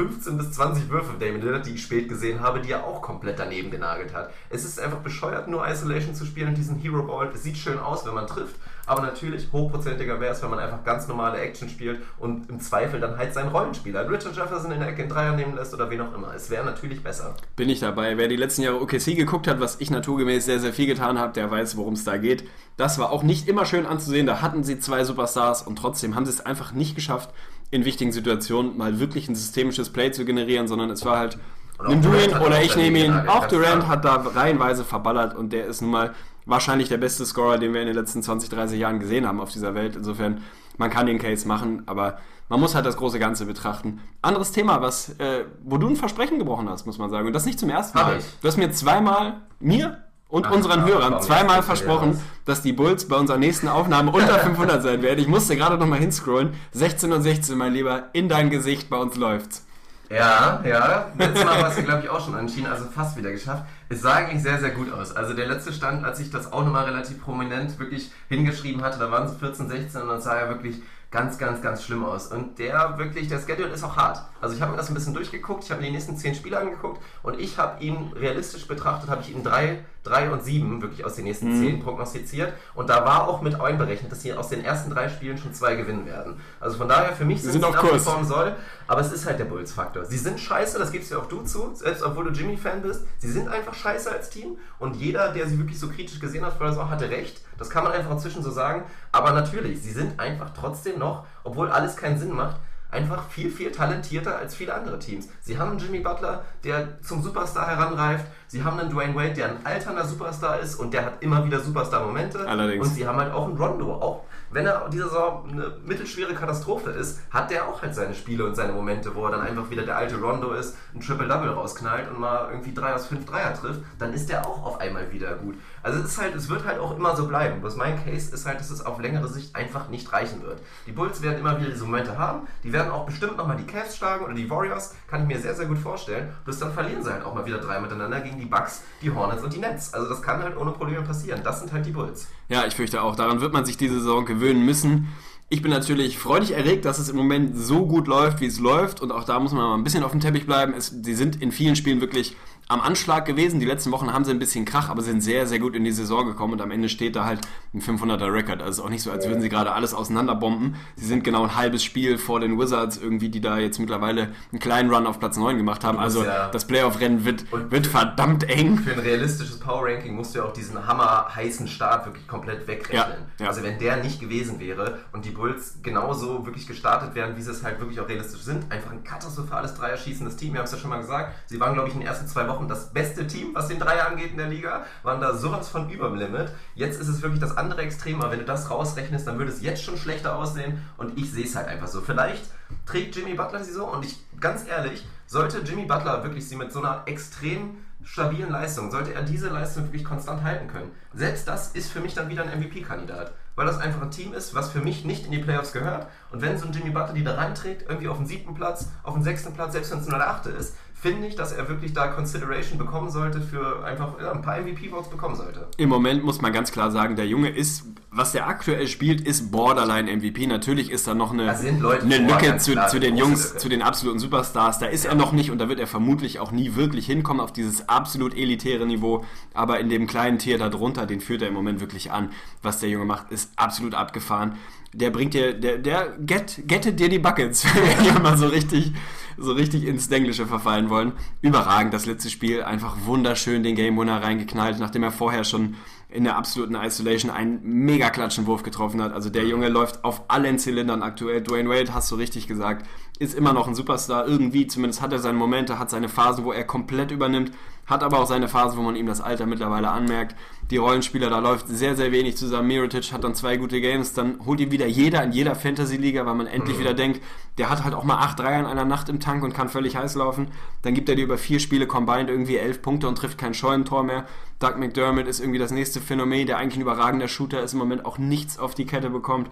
15 bis 20 Würfe Damien Lillard, die ich spät gesehen habe, die er auch komplett daneben genagelt hat. Es ist einfach bescheuert, nur Isolation zu spielen und diesen Hero Ball. Es sieht schön aus, wenn man trifft, Aber natürlich hochprozentiger wäre es, wenn man einfach ganz normale Action spielt und im Zweifel dann halt seinen Rollenspieler, Richard Jefferson in der Ecke in Dreier nehmen lässt oder wen auch immer. Es wäre natürlich besser. Bin ich dabei. Wer die letzten Jahre OKC geguckt hat, was ich naturgemäß sehr, sehr viel getan habe, der weiß, worum es da geht. Das war auch nicht immer schön anzusehen. Da hatten sie zwei Superstars und trotzdem haben sie es einfach nicht geschafft, in wichtigen Situationen mal wirklich ein systemisches Play zu generieren, sondern es war halt, nimm du ihn oder ich nehme ihn. Auch Durant hat da reihenweise verballert und der ist nun mal wahrscheinlich der beste Scorer, den wir in den letzten 20, 30 Jahren gesehen haben auf dieser Welt. Insofern, man kann den Case machen, aber man muss halt das große Ganze betrachten. Anderes Thema, was, äh, wo du ein Versprechen gebrochen hast, muss man sagen. Und das nicht zum ersten Mal. Du hast mir zweimal, mir und Ach, unseren Hörern zweimal versprochen, dass die Bulls bei unserer nächsten Aufnahme unter 500 sein werden. Ich musste gerade noch mal hinscrollen. 16 und 16, mein Lieber, in dein Gesicht, bei uns läuft's. Ja, ja. Letztes Mal hast du, glaube ich, auch schon entschieden, also fast wieder geschafft. Es sah eigentlich sehr, sehr gut aus. Also der letzte Stand, als ich das auch nochmal relativ prominent wirklich hingeschrieben hatte, da waren es 14, 16 und dann sah er wirklich ganz, ganz, ganz schlimm aus. Und der wirklich, der Schedule ist auch hart. Also ich habe mir das ein bisschen durchgeguckt, ich habe mir die nächsten zehn Spiele angeguckt und ich habe ihn realistisch betrachtet, habe ich ihn drei, drei und sieben wirklich aus den nächsten mhm. zehn prognostiziert. Und da war auch mit einberechnet, dass sie aus den ersten drei Spielen schon zwei gewinnen werden. Also von daher, für mich sind sie auf Kurs. soll, aber es ist halt der Bulls-Faktor. Sie sind scheiße, das gibst ja auch du zu, selbst obwohl du Jimmy-Fan bist. Sie sind einfach scheiße als Team und jeder, der sie wirklich so kritisch gesehen hat, vor hatte recht. Das kann man einfach inzwischen so sagen. Aber natürlich, sie sind einfach trotzdem noch, obwohl alles keinen Sinn macht, einfach viel, viel talentierter als viele andere Teams. Sie haben einen Jimmy Butler, der zum Superstar heranreift. Sie haben einen Dwayne Wade, der ein alternder Superstar ist und der hat immer wieder Superstar-Momente. Allerdings. Und sie haben halt auch einen Rondo. Auch wenn er diese Saison eine mittelschwere Katastrophe ist, hat der auch halt seine Spiele und seine Momente, wo er dann einfach wieder der alte Rondo ist, ein Triple-Double rausknallt und mal irgendwie 3 aus 5 Dreier trifft, dann ist der auch auf einmal wieder gut. Also es ist halt, es wird halt auch immer so bleiben. Bloß mein Case ist halt, dass es auf längere Sicht einfach nicht reichen wird. Die Bulls werden immer wieder diese Momente haben, die werden auch bestimmt nochmal die Cavs schlagen oder die Warriors, kann ich mir sehr, sehr gut vorstellen. Bloß dann verlieren sie halt auch mal wieder drei miteinander gegen die Bucks, die Hornets und die Nets. Also das kann halt ohne Probleme passieren. Das sind halt die Bulls. Ja, ich fürchte auch. Daran wird man sich diese Saison gewöhnen müssen. Ich bin natürlich freudig erregt, dass es im Moment so gut läuft, wie es läuft. Und auch da muss man mal ein bisschen auf dem Teppich bleiben. Es, sie sind in vielen Spielen wirklich am Anschlag gewesen. Die letzten Wochen haben sie ein bisschen Krach, aber sind sehr, sehr gut in die Saison gekommen und am Ende steht da halt ein 500er Rekord. Also auch nicht so, als würden sie gerade alles auseinanderbomben. Sie sind genau ein halbes Spiel vor den Wizards irgendwie, die da jetzt mittlerweile einen kleinen Run auf Platz 9 gemacht haben. Also ja das Playoff-Rennen wird, wird verdammt eng. Für ein realistisches Power-Ranking musst du ja auch diesen hammerheißen Start wirklich komplett wegrechnen. Ja, ja. Also wenn der nicht gewesen wäre und die Bulls genauso wirklich gestartet wären, wie sie es halt wirklich auch realistisch sind, einfach ein katastrophales Dreierschießendes Team. Wir haben es ja schon mal gesagt. Sie waren, glaube ich, in den ersten zwei Wochen Wochen das beste Team, was den Dreier angeht in der Liga, waren da sowas von überm Limit. Jetzt ist es wirklich das andere Extrem, aber wenn du das rausrechnest, dann würde es jetzt schon schlechter aussehen und ich sehe es halt einfach so. Vielleicht trägt Jimmy Butler sie so und ich, ganz ehrlich, sollte Jimmy Butler wirklich sie mit so einer extrem stabilen Leistung, sollte er diese Leistung wirklich konstant halten können, selbst das ist für mich dann wieder ein MVP-Kandidat weil das einfach ein Team ist, was für mich nicht in die Playoffs gehört. Und wenn so ein Jimmy Butler die da reinträgt, irgendwie auf den siebten Platz, auf den sechsten Platz, selbst wenn es nur der achte ist, finde ich, dass er wirklich da Consideration bekommen sollte für einfach ja, ein paar MVP-Votes bekommen sollte. Im Moment muss man ganz klar sagen, der Junge ist, was der aktuell spielt, ist Borderline MVP. Natürlich ist da noch eine, eine Lücke zu, klar, zu den Jungs, Lücke. zu den absoluten Superstars. Da ist ja. er noch nicht und da wird er vermutlich auch nie wirklich hinkommen auf dieses absolut elitäre Niveau. Aber in dem kleinen Tier darunter, den führt er im Moment wirklich an. Was der Junge macht, ist absolut abgefahren der bringt dir, der, der get, gettet dir die Buckets, wenn wir mal so richtig, so richtig ins Englische verfallen wollen. Überragend, das letzte Spiel, einfach wunderschön den Game Winner reingeknallt, nachdem er vorher schon in der absoluten Isolation einen mega Klatschenwurf getroffen hat. Also der Junge läuft auf allen Zylindern aktuell. Dwayne Wade, hast du richtig gesagt, ist immer noch ein Superstar. Irgendwie, zumindest hat er seine Momente, hat seine Phasen, wo er komplett übernimmt, hat aber auch seine Phasen, wo man ihm das Alter mittlerweile anmerkt. Die Rollenspieler, da läuft sehr, sehr wenig zusammen. Mirotic hat dann zwei gute Games, dann holt ihn wieder jeder in jeder Fantasy-Liga, weil man endlich mhm. wieder denkt, der hat halt auch mal acht Dreier in einer Nacht im Tank und kann völlig heiß laufen. Dann gibt er dir über vier Spiele combined irgendwie elf Punkte und trifft kein Scheunentor mehr. Doug McDermott ist irgendwie das nächste Phänomen, der eigentlich ein überragender Shooter ist, im Moment auch nichts auf die Kette bekommt.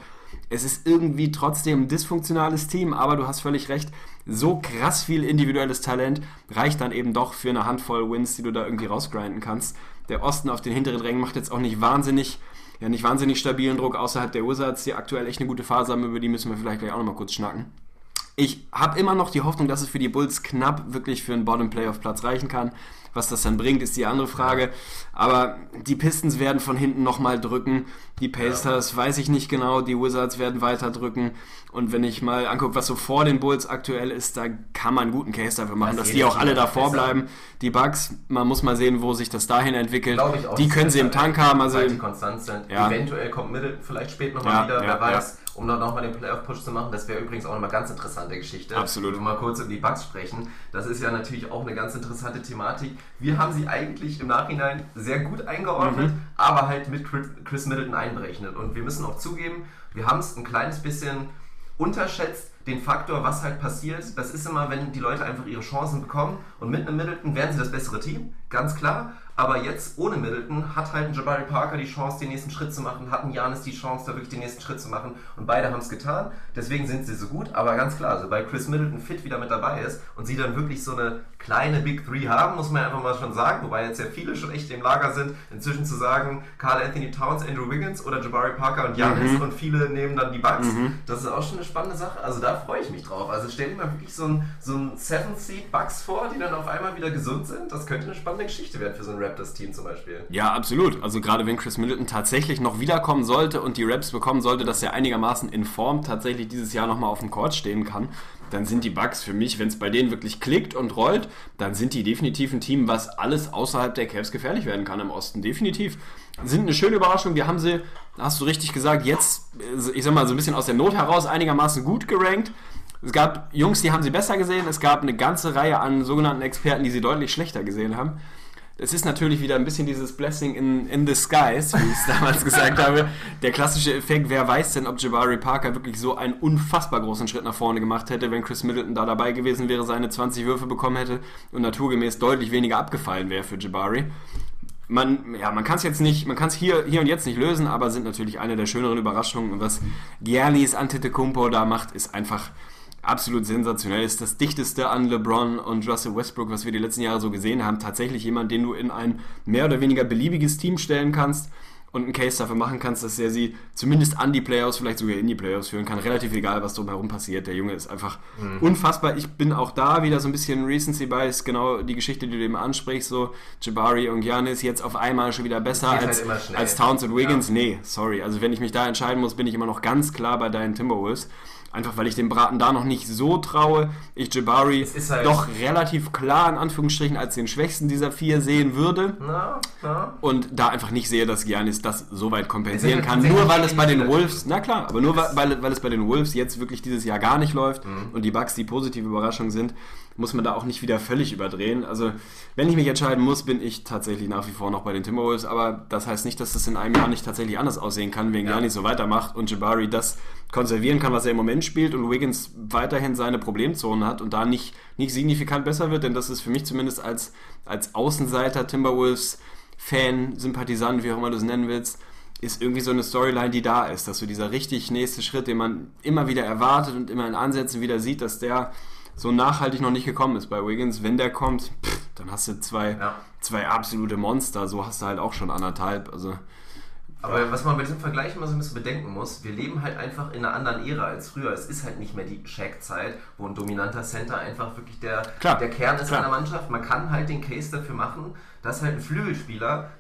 Es ist irgendwie trotzdem ein dysfunktionales Team, aber du hast völlig recht, so krass viel individuelles Talent reicht dann eben doch für eine Handvoll Wins, die du da irgendwie rausgrinden kannst. Der Osten auf den hinteren Rängen macht jetzt auch nicht wahnsinnig, ja nicht wahnsinnig stabilen Druck außerhalb der Wizards, die aktuell echt eine gute Phase haben, über die müssen wir vielleicht gleich auch nochmal kurz schnacken. Ich habe immer noch die Hoffnung, dass es für die Bulls knapp wirklich für einen Bottom-Playoff-Platz reichen kann. Was das dann bringt, ist die andere Frage. Aber die Pistons werden von hinten nochmal drücken. Die Pacers ja. weiß ich nicht genau. Die Wizards werden weiter drücken. Und wenn ich mal angucke, was so vor den Bulls aktuell ist, da kann man einen guten Case dafür machen, das dass die auch alle davor besser. bleiben. Die Bugs, man muss mal sehen, wo sich das dahin entwickelt. Die können sie im Tank haben. Also, die konstant sind. Ja. Eventuell kommt Mittel vielleicht später nochmal ja, wieder, wer weiß um dann nochmal den Playoff-Push zu machen. Das wäre übrigens auch eine ganz interessante Geschichte. Absolut. Wenn wir mal kurz über die Bugs sprechen. Das ist ja natürlich auch eine ganz interessante Thematik. Wir haben sie eigentlich im Nachhinein sehr gut eingeordnet, mhm. aber halt mit Chris Middleton einberechnet. Und wir müssen auch zugeben, wir haben es ein kleines bisschen unterschätzt, den Faktor, was halt passiert. Das ist immer, wenn die Leute einfach ihre Chancen bekommen und mit einem Middleton werden sie das bessere Team, ganz klar. Aber jetzt ohne Middleton hat halt ein Jabari Parker die Chance, den nächsten Schritt zu machen, hat ein Janis die Chance, da wirklich den nächsten Schritt zu machen. Und beide haben es getan. Deswegen sind sie so gut. Aber ganz klar, also bei Chris Middleton fit wieder mit dabei ist und sie dann wirklich so eine kleine Big Three haben, muss man einfach mal schon sagen. Wobei jetzt ja viele schon echt im Lager sind, inzwischen zu sagen, Carl Anthony Towns, Andrew Wiggins oder Jabari Parker und Janis mhm. und viele nehmen dann die Bugs. Mhm. Das ist auch schon eine spannende Sache. Also da freue ich mich drauf. Also stell dir mal wirklich so ein, so ein Seven Seed Bugs vor, die dann auf einmal wieder gesund sind. Das könnte eine spannende Geschichte werden für so ein Raptors-Team zum Beispiel. Ja, absolut. Also gerade wenn Chris Middleton tatsächlich noch wiederkommen sollte und die Raps bekommen sollte, dass er einigermaßen in Form tatsächlich dieses Jahr nochmal auf dem Court stehen kann, dann sind die Bugs für mich, wenn es bei denen wirklich klickt und rollt, dann sind die definitiv ein Team, was alles außerhalb der Cavs gefährlich werden kann im Osten. Definitiv. Sind eine schöne Überraschung. Wir haben sie, hast du richtig gesagt, jetzt, ich sag mal, so ein bisschen aus der Not heraus einigermaßen gut gerankt. Es gab Jungs, die haben sie besser gesehen. Es gab eine ganze Reihe an sogenannten Experten, die sie deutlich schlechter gesehen haben es ist natürlich wieder ein bisschen dieses Blessing in, in the skies, wie ich es damals gesagt habe. Der klassische Effekt, wer weiß denn, ob Jabari Parker wirklich so einen unfassbar großen Schritt nach vorne gemacht hätte, wenn Chris Middleton da dabei gewesen wäre, seine 20 Würfe bekommen hätte und naturgemäß deutlich weniger abgefallen wäre für Jabari. Man, ja, man kann es jetzt nicht, man kann es hier, hier und jetzt nicht lösen, aber sind natürlich eine der schöneren Überraschungen. Und was Giannis Antetokounmpo da macht, ist einfach absolut sensationell. Ist das dichteste an LeBron und Russell Westbrook, was wir die letzten Jahre so gesehen haben. Tatsächlich jemand, den du in ein mehr oder weniger beliebiges Team stellen kannst und einen Case dafür machen kannst, dass er sie zumindest an die Playoffs, vielleicht sogar in die Playoffs führen kann. Relativ egal, was drumherum passiert. Der Junge ist einfach mhm. unfassbar. Ich bin auch da wieder so ein bisschen Recency Bias, genau die Geschichte, die du eben ansprichst, so Jabari und Giannis jetzt auf einmal schon wieder besser als, halt als Towns und Wiggins. Ja. Nee, sorry. Also wenn ich mich da entscheiden muss, bin ich immer noch ganz klar bei deinen Timberwolves. Einfach weil ich dem Braten da noch nicht so traue. Ich Jabari halt doch relativ klar in Anführungsstrichen als den schwächsten dieser vier sehen würde. Na, na. Und da einfach nicht sehe, dass Giannis das so weit kompensieren kann. Nur weil es bei den Wolves, na klar, aber nur weil, weil es bei den Wolves jetzt wirklich dieses Jahr gar nicht läuft mhm. und die Bugs die positive Überraschung sind, muss man da auch nicht wieder völlig überdrehen. Also, wenn ich mich entscheiden muss, bin ich tatsächlich nach wie vor noch bei den Timberwolves, aber das heißt nicht, dass das in einem Jahr nicht tatsächlich anders aussehen kann, wenn ja. Giannis so weitermacht und Jabari das konservieren kann, was er im Moment spielt und Wiggins weiterhin seine Problemzonen hat und da nicht, nicht signifikant besser wird, denn das ist für mich zumindest als, als Außenseiter Timberwolves Fan, Sympathisant, wie auch immer du es nennen willst, ist irgendwie so eine Storyline, die da ist, dass so dieser richtig nächste Schritt, den man immer wieder erwartet und immer in Ansätzen wieder sieht, dass der so nachhaltig noch nicht gekommen ist bei Wiggins. Wenn der kommt, pff, dann hast du zwei, ja. zwei absolute Monster. So hast du halt auch schon anderthalb. Also, aber was man bei diesem Vergleich immer so ein bisschen bedenken muss, wir leben halt einfach in einer anderen Ära als früher. Es ist halt nicht mehr die Shaq-Zeit, wo ein dominanter Center einfach wirklich der, der Kern ist Klar. einer Mannschaft. Man kann halt den Case dafür machen, dass halt ein Flügelspieler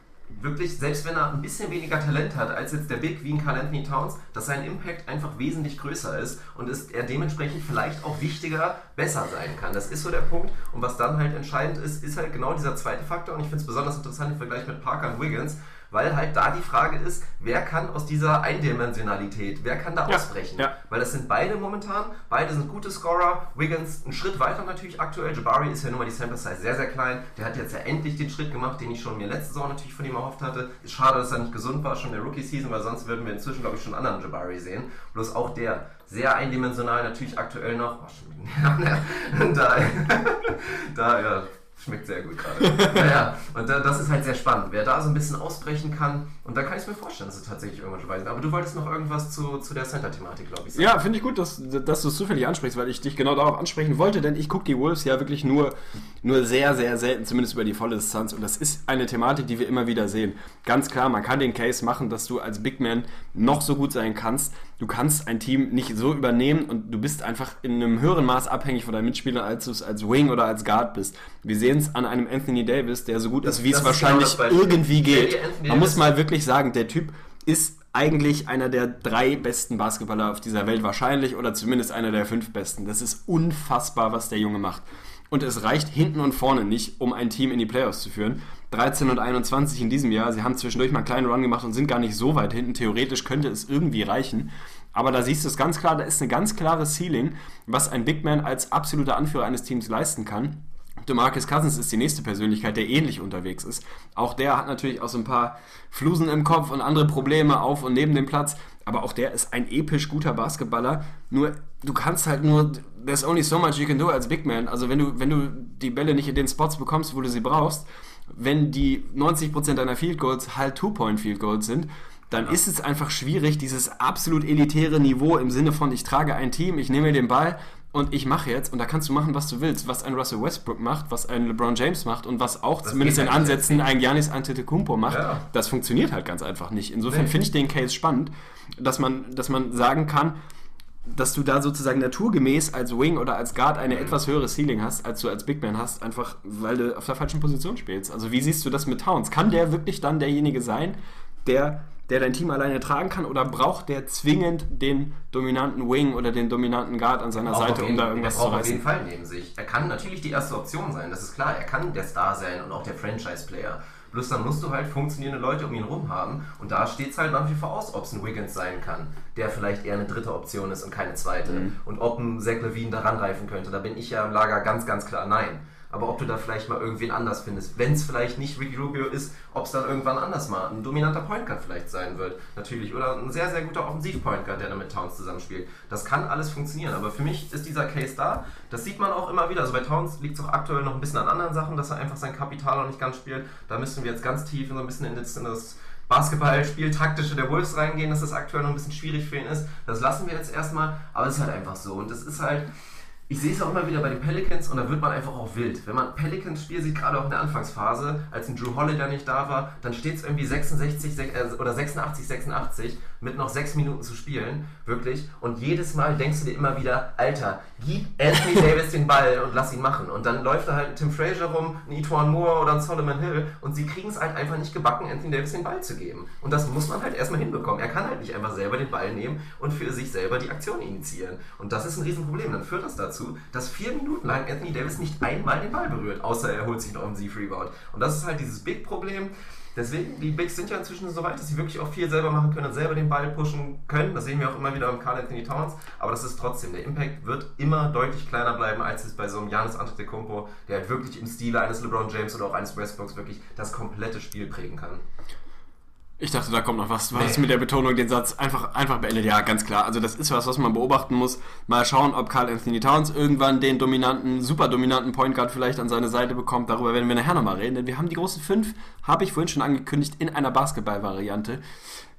wirklich, selbst wenn er ein bisschen weniger Talent hat als jetzt der Big wie ein Carl Anthony Towns, dass sein Impact einfach wesentlich größer ist und ist er dementsprechend vielleicht auch wichtiger, besser sein kann. Das ist so der Punkt. Und was dann halt entscheidend ist, ist halt genau dieser zweite Faktor. Und ich finde es besonders interessant im Vergleich mit Parker und Wiggins, weil halt da die Frage ist, wer kann aus dieser Eindimensionalität, wer kann da ja, ausbrechen? Ja. Weil das sind beide momentan, beide sind gute Scorer. Wiggins einen Schritt weiter natürlich aktuell. Jabari ist ja nun mal die Sample Size sehr, sehr klein. Der hat jetzt ja endlich den Schritt gemacht, den ich schon mir letzte Saison natürlich von ihm erhofft hatte. Ist schade, dass er nicht gesund war, schon in der Rookie-Season, weil sonst würden wir inzwischen, glaube ich, schon einen anderen Jabari sehen. Bloß auch der sehr eindimensional natürlich aktuell noch. Oh, schon, da, da ja, Schmeckt sehr gut gerade. naja, und das ist halt sehr spannend. Wer da so ein bisschen ausbrechen kann, und da kann ich mir vorstellen, dass es tatsächlich irgendwann schon weiß. Aber du wolltest noch irgendwas zu, zu der Center-Thematik, glaube ich. Sagen. Ja, finde ich gut, dass, dass du es zufällig ansprichst, weil ich dich genau darauf ansprechen wollte, denn ich gucke die Wolves ja wirklich nur, nur sehr, sehr selten, zumindest über die volle Distanz. Und das ist eine Thematik, die wir immer wieder sehen. Ganz klar, man kann den Case machen, dass du als Big Man noch so gut sein kannst. Du kannst ein Team nicht so übernehmen und du bist einfach in einem höheren Maß abhängig von deinen Mitspielern, als du es als Wing oder als Guard bist. Wir sehen es an einem Anthony Davis, der so gut das, ist, wie es wahrscheinlich genau irgendwie geht. Man muss mal wirklich sagen, der Typ ist eigentlich einer der drei besten Basketballer auf dieser Welt wahrscheinlich oder zumindest einer der fünf besten. Das ist unfassbar, was der Junge macht. Und es reicht hinten und vorne nicht, um ein Team in die Playoffs zu führen. 13 und 21 in diesem Jahr. Sie haben zwischendurch mal einen kleinen Run gemacht und sind gar nicht so weit hinten. Theoretisch könnte es irgendwie reichen. Aber da siehst du es ganz klar, da ist eine ganz klare Ceiling, was ein Big Man als absoluter Anführer eines Teams leisten kann. DeMarcus Cousins ist die nächste Persönlichkeit, der ähnlich unterwegs ist. Auch der hat natürlich auch so ein paar Flusen im Kopf und andere Probleme auf und neben dem Platz. Aber auch der ist ein episch guter Basketballer. Nur, du kannst halt nur, there's only so much you can do als Big Man. Also wenn du, wenn du die Bälle nicht in den Spots bekommst, wo du sie brauchst, wenn die 90% deiner Field Goals halt Two-Point Field Goals sind, dann ja. ist es einfach schwierig, dieses absolut elitäre Niveau im Sinne von, ich trage ein Team, ich nehme den Ball und ich mache jetzt, und da kannst du machen, was du willst, was ein Russell Westbrook macht, was ein LeBron James macht und was auch das zumindest in Ansätzen ein Giannis Antetokounmpo macht, ja. das funktioniert halt ganz einfach nicht. Insofern nee. finde ich den Case spannend, dass man, dass man sagen kann, dass du da sozusagen naturgemäß als Wing oder als Guard eine mhm. etwas höhere Ceiling hast, als du als Big Man hast, einfach weil du auf der falschen Position spielst. Also wie siehst du das mit Towns? Kann der wirklich dann derjenige sein, der der dein Team alleine tragen kann oder braucht der zwingend den dominanten Wing oder den dominanten Guard an seiner Seite, jeden, um da irgendwas zu reißen? auf jeden Fall neben sich. Er kann natürlich die erste Option sein, das ist klar. Er kann der Star sein und auch der Franchise-Player. Bloß dann musst du halt funktionierende Leute um ihn rum haben. Und da steht es halt nach wie vor aus, ob es ein Wiggins sein kann, der vielleicht eher eine dritte Option ist und keine zweite. Mhm. Und ob ein Zach Levine daran reifen könnte. Da bin ich ja im Lager ganz, ganz klar nein aber ob du da vielleicht mal irgendwen anders findest. Wenn es vielleicht nicht Ricky Rubio ist, ob es dann irgendwann anders mal ein dominanter Point Guard vielleicht sein wird, natürlich. Oder ein sehr, sehr guter Offensiv-Point Guard, der dann mit Towns zusammenspielt. Das kann alles funktionieren, aber für mich ist dieser Case da. Das sieht man auch immer wieder. Also bei Towns liegt es auch aktuell noch ein bisschen an anderen Sachen, dass er einfach sein Kapital noch nicht ganz spielt. Da müssen wir jetzt ganz tief in so ein bisschen in das, in das Basketballspiel taktische der Wolves reingehen, dass das aktuell noch ein bisschen schwierig für ihn ist. Das lassen wir jetzt erstmal, aber es ist halt einfach so. Und das ist halt ich sehe es auch immer wieder bei den Pelicans und da wird man einfach auch wild. Wenn man Pelicans Spiel sieht, gerade auch in der Anfangsphase, als ein Drew Holiday nicht da war, dann steht es irgendwie 66 äh, oder 86, 86 mit noch sechs Minuten zu spielen, wirklich. Und jedes Mal denkst du dir immer wieder, Alter, gib Anthony Davis den Ball und lass ihn machen. Und dann läuft da halt ein Tim Frazier rum, ein Etwan Moore oder ein Solomon Hill und sie kriegen es halt einfach nicht gebacken, Anthony Davis den Ball zu geben. Und das muss man halt erstmal hinbekommen. Er kann halt nicht einfach selber den Ball nehmen und für sich selber die Aktion initiieren. Und das ist ein Riesenproblem. Dann führt das dazu, dass vier Minuten lang Anthony Davis nicht einmal den Ball berührt, außer er holt sich noch einen Sieg-Rebound. Und das ist halt dieses Big-Problem. Deswegen, die Bigs sind ja inzwischen so weit, dass sie wirklich auch viel selber machen können und selber den Ball pushen können. Das sehen wir auch immer wieder beim Carl Anthony Towns. Aber das ist trotzdem, der Impact wird immer deutlich kleiner bleiben, als es bei so einem Giannis Antetokounmpo, der halt wirklich im Stile eines LeBron James oder auch eines Westbrooks wirklich das komplette Spiel prägen kann. Ich dachte, da kommt noch was. Was nee. mit der Betonung den Satz einfach, einfach beendet? Ja, ganz klar. Also das ist was, was man beobachten muss. Mal schauen, ob Carl Anthony Towns irgendwann den dominanten, super dominanten Point Guard vielleicht an seine Seite bekommt. Darüber werden wir nachher nochmal reden. Denn wir haben die großen fünf, habe ich vorhin schon angekündigt, in einer Basketball-Variante.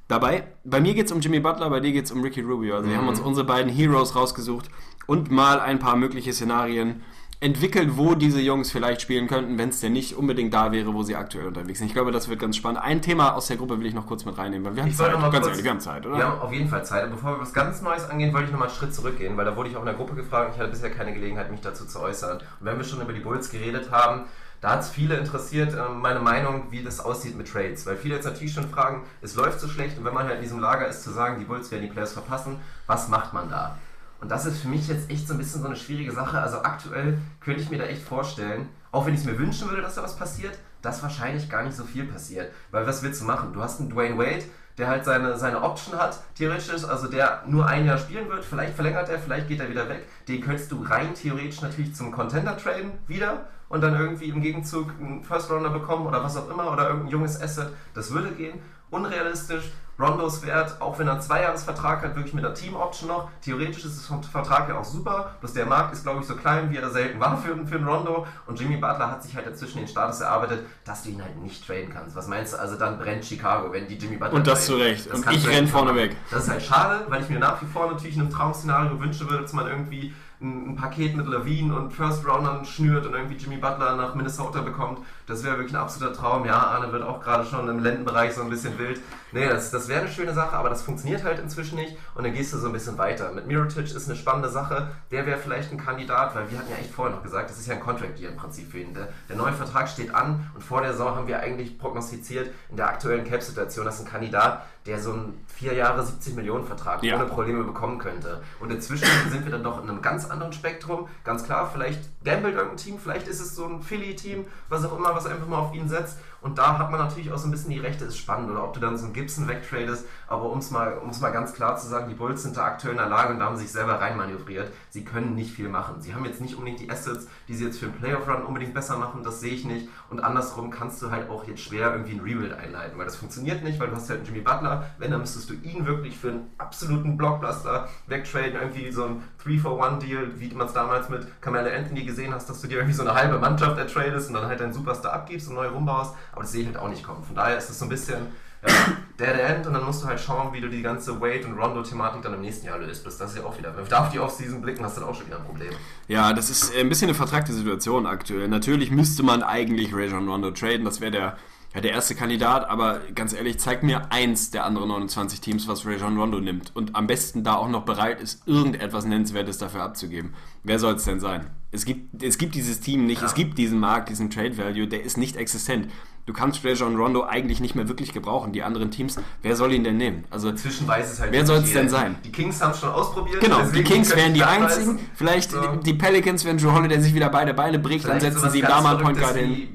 Dabei, bei mir geht es um Jimmy Butler, bei dir geht es um Ricky Rubio. Also mhm. wir haben uns unsere beiden Heroes rausgesucht und mal ein paar mögliche Szenarien entwickelt, wo diese Jungs vielleicht spielen könnten, wenn es denn nicht unbedingt da wäre, wo sie aktuell unterwegs sind. Ich glaube, das wird ganz spannend. Ein Thema aus der Gruppe will ich noch kurz mit reinnehmen, weil wir haben ich Zeit. Ganz kurz, ehrlich, wir haben Zeit, oder? Wir haben auf jeden Fall Zeit. Und bevor wir was ganz Neues angehen, wollte ich noch mal einen Schritt zurückgehen, weil da wurde ich auch in der Gruppe gefragt und ich hatte bisher keine Gelegenheit, mich dazu zu äußern. Und wenn wir schon über die Bulls geredet haben, da hat es viele interessiert, ähm, meine Meinung, wie das aussieht mit Trades. Weil viele jetzt natürlich schon fragen, es läuft so schlecht und wenn man halt in diesem Lager ist, zu sagen, die Bulls werden die Players verpassen, was macht man da? Und das ist für mich jetzt echt so ein bisschen so eine schwierige Sache. Also aktuell könnte ich mir da echt vorstellen, auch wenn ich es mir wünschen würde, dass da was passiert, dass wahrscheinlich gar nicht so viel passiert. Weil was willst du machen? Du hast einen Dwayne Wade, der halt seine, seine Option hat, theoretisch, also der nur ein Jahr spielen wird, vielleicht verlängert er, vielleicht geht er wieder weg. Den könntest du rein theoretisch natürlich zum Contender traden wieder und dann irgendwie im Gegenzug einen First Rounder bekommen oder was auch immer oder irgendein junges Asset. Das würde gehen. Unrealistisch Rondos Wert, auch wenn er einen Zweijahresvertrag hat, wirklich mit einer Team-Option noch. Theoretisch ist das vom Vertrag ja auch super. Bloß der Markt ist, glaube ich, so klein, wie er selten war für, für einen Rondo. Und Jimmy Butler hat sich halt dazwischen den Status erarbeitet, dass du ihn halt nicht traden kannst. Was meinst du? Also dann brennt Chicago, wenn die Jimmy Butler. Und das zu Recht. Das Und ich renn vorne weg. Das ist halt schade, weil ich mir nach wie vor natürlich in einem Traum-Szenario wünschen würde, dass man irgendwie ein, ein Paket mit Levine und First Roundern schnürt und irgendwie Jimmy Butler nach Minnesota bekommt. Das wäre wirklich ein absoluter Traum. Ja, Arne wird auch gerade schon im Lendenbereich so ein bisschen wild. Nee, das, das wäre eine schöne Sache, aber das funktioniert halt inzwischen nicht und dann gehst du so ein bisschen weiter. Mit Mirotic ist eine spannende Sache. Der wäre vielleicht ein Kandidat, weil wir hatten ja echt vorher noch gesagt, das ist ja ein Contract Deal im Prinzip für ihn. Der, der neue Vertrag steht an und vor der Saison haben wir eigentlich prognostiziert in der aktuellen Cap-Situation, dass ein Kandidat, der so einen vier Jahre 70 Millionen Vertrag Ja. ohne Probleme bekommen könnte. Und inzwischen sind wir dann doch in einem ganz anderen Spektrum. Ganz klar, vielleicht gambelt irgendein Team, vielleicht ist es so ein Philly-Team, was auch immer, was einfach mal auf ihn setzt. Und da hat man natürlich auch so ein bisschen die Rechte, ist spannend. Oder ob du dann so einen Gibson wegtradest. Aber um es mal, um's mal ganz klar zu sagen, die Bulls sind da aktuell in der Lage und da haben sie sich selber reinmanövriert. Sie können nicht viel machen. Sie haben jetzt nicht unbedingt die Assets, die sie jetzt für einen Playoff-Run unbedingt besser machen. Das sehe ich nicht. Und andersrum kannst du halt auch jetzt schwer irgendwie ein Rebuild einleiten, weil das funktioniert nicht, weil du hast halt einen Jimmy Butler. Wenn, dann müsstest du ihn wirklich für einen absoluten Blockbuster wegtraden. Irgendwie so ein 3-for-1-Deal, wie man es damals mit Carmelo Anthony gesehen hast, dass du dir irgendwie so eine halbe Mannschaft ertradest und dann halt deinen Superstar abgibst und neu rumbaust. Aber das sehe ich halt auch nicht kommen. Von daher ist es so ein bisschen ja, Dead End und dann musst du halt schauen, wie du die ganze Wade- und Rondo-Thematik dann im nächsten Jahr löst. Das ist ja auch wieder. Wenn du auf die Offseason blicken, hast du dann auch schon wieder ein Problem. Ja, das ist äh, ein bisschen eine vertragte Situation aktuell. Natürlich müsste man eigentlich Rajon Rondo traden, das wäre der, ja, der erste Kandidat, aber ganz ehrlich, zeig mir eins der anderen 29 Teams, was Rajon Rondo nimmt und am besten da auch noch bereit ist, irgendetwas Nennenswertes dafür abzugeben. Wer soll es denn sein? Es gibt, es gibt dieses Team nicht, Ja. es gibt diesen Markt, diesen Trade Value, der ist nicht existent. Du kannst Rajon Rondo eigentlich nicht mehr wirklich gebrauchen. Die anderen Teams, wer soll ihn denn nehmen? Also Inzwischen weiß es halt Wer soll's jeder. denn sein? Die Kings haben es schon ausprobiert. Genau, die Kings wären die einzigen. Vielleicht So. die Pelicans, wenn Joe Holiday sich wieder beide Beine bricht, dann Vielleicht setzen sowas sie da mal Point Guard hin.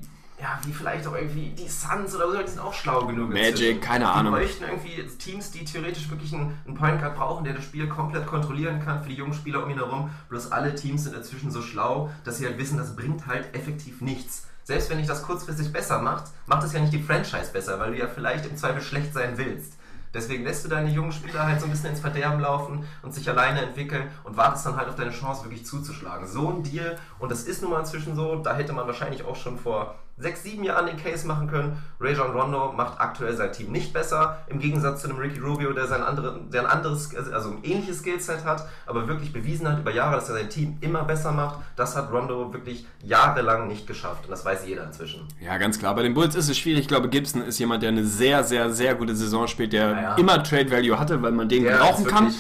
Ja, wie vielleicht auch irgendwie die Suns oder so, die sind auch schlau genug. Magic, inzwischen. keine die Ahnung. bräuchten irgendwie Teams, die theoretisch wirklich einen, einen Point Guard brauchen, der das Spiel komplett kontrollieren kann für die jungen Spieler um ihn herum. Bloß alle Teams sind inzwischen so schlau, dass sie halt wissen, das bringt halt effektiv nichts. Selbst wenn dich das kurzfristig besser macht, macht es ja nicht die Franchise besser, weil du ja vielleicht im Zweifel schlecht sein willst. Deswegen lässt du deine jungen Spieler halt so ein bisschen ins Verderben laufen und sich alleine entwickeln und wartest dann halt auf deine Chance, wirklich zuzuschlagen. So ein Deal, und das ist nun mal inzwischen so, da hätte man wahrscheinlich auch schon vor sechs, sieben Jahren den Case machen können. Rajon Rondo macht aktuell sein Team nicht besser, im Gegensatz zu einem Ricky Rubio, der, sein andere, der ein anderes, also ein ähnliches Skillset hat, aber wirklich bewiesen hat über Jahre, dass er sein Team immer besser macht. Das hat Rondo wirklich jahrelang nicht geschafft und das weiß jeder inzwischen. Ja, ganz klar. Bei den Bulls ist es schwierig. Ich glaube, Gibson ist jemand, der eine sehr, sehr, sehr gute Saison spielt, der Ja, ja. immer Trade Value hatte, weil man den Der brauchen kann.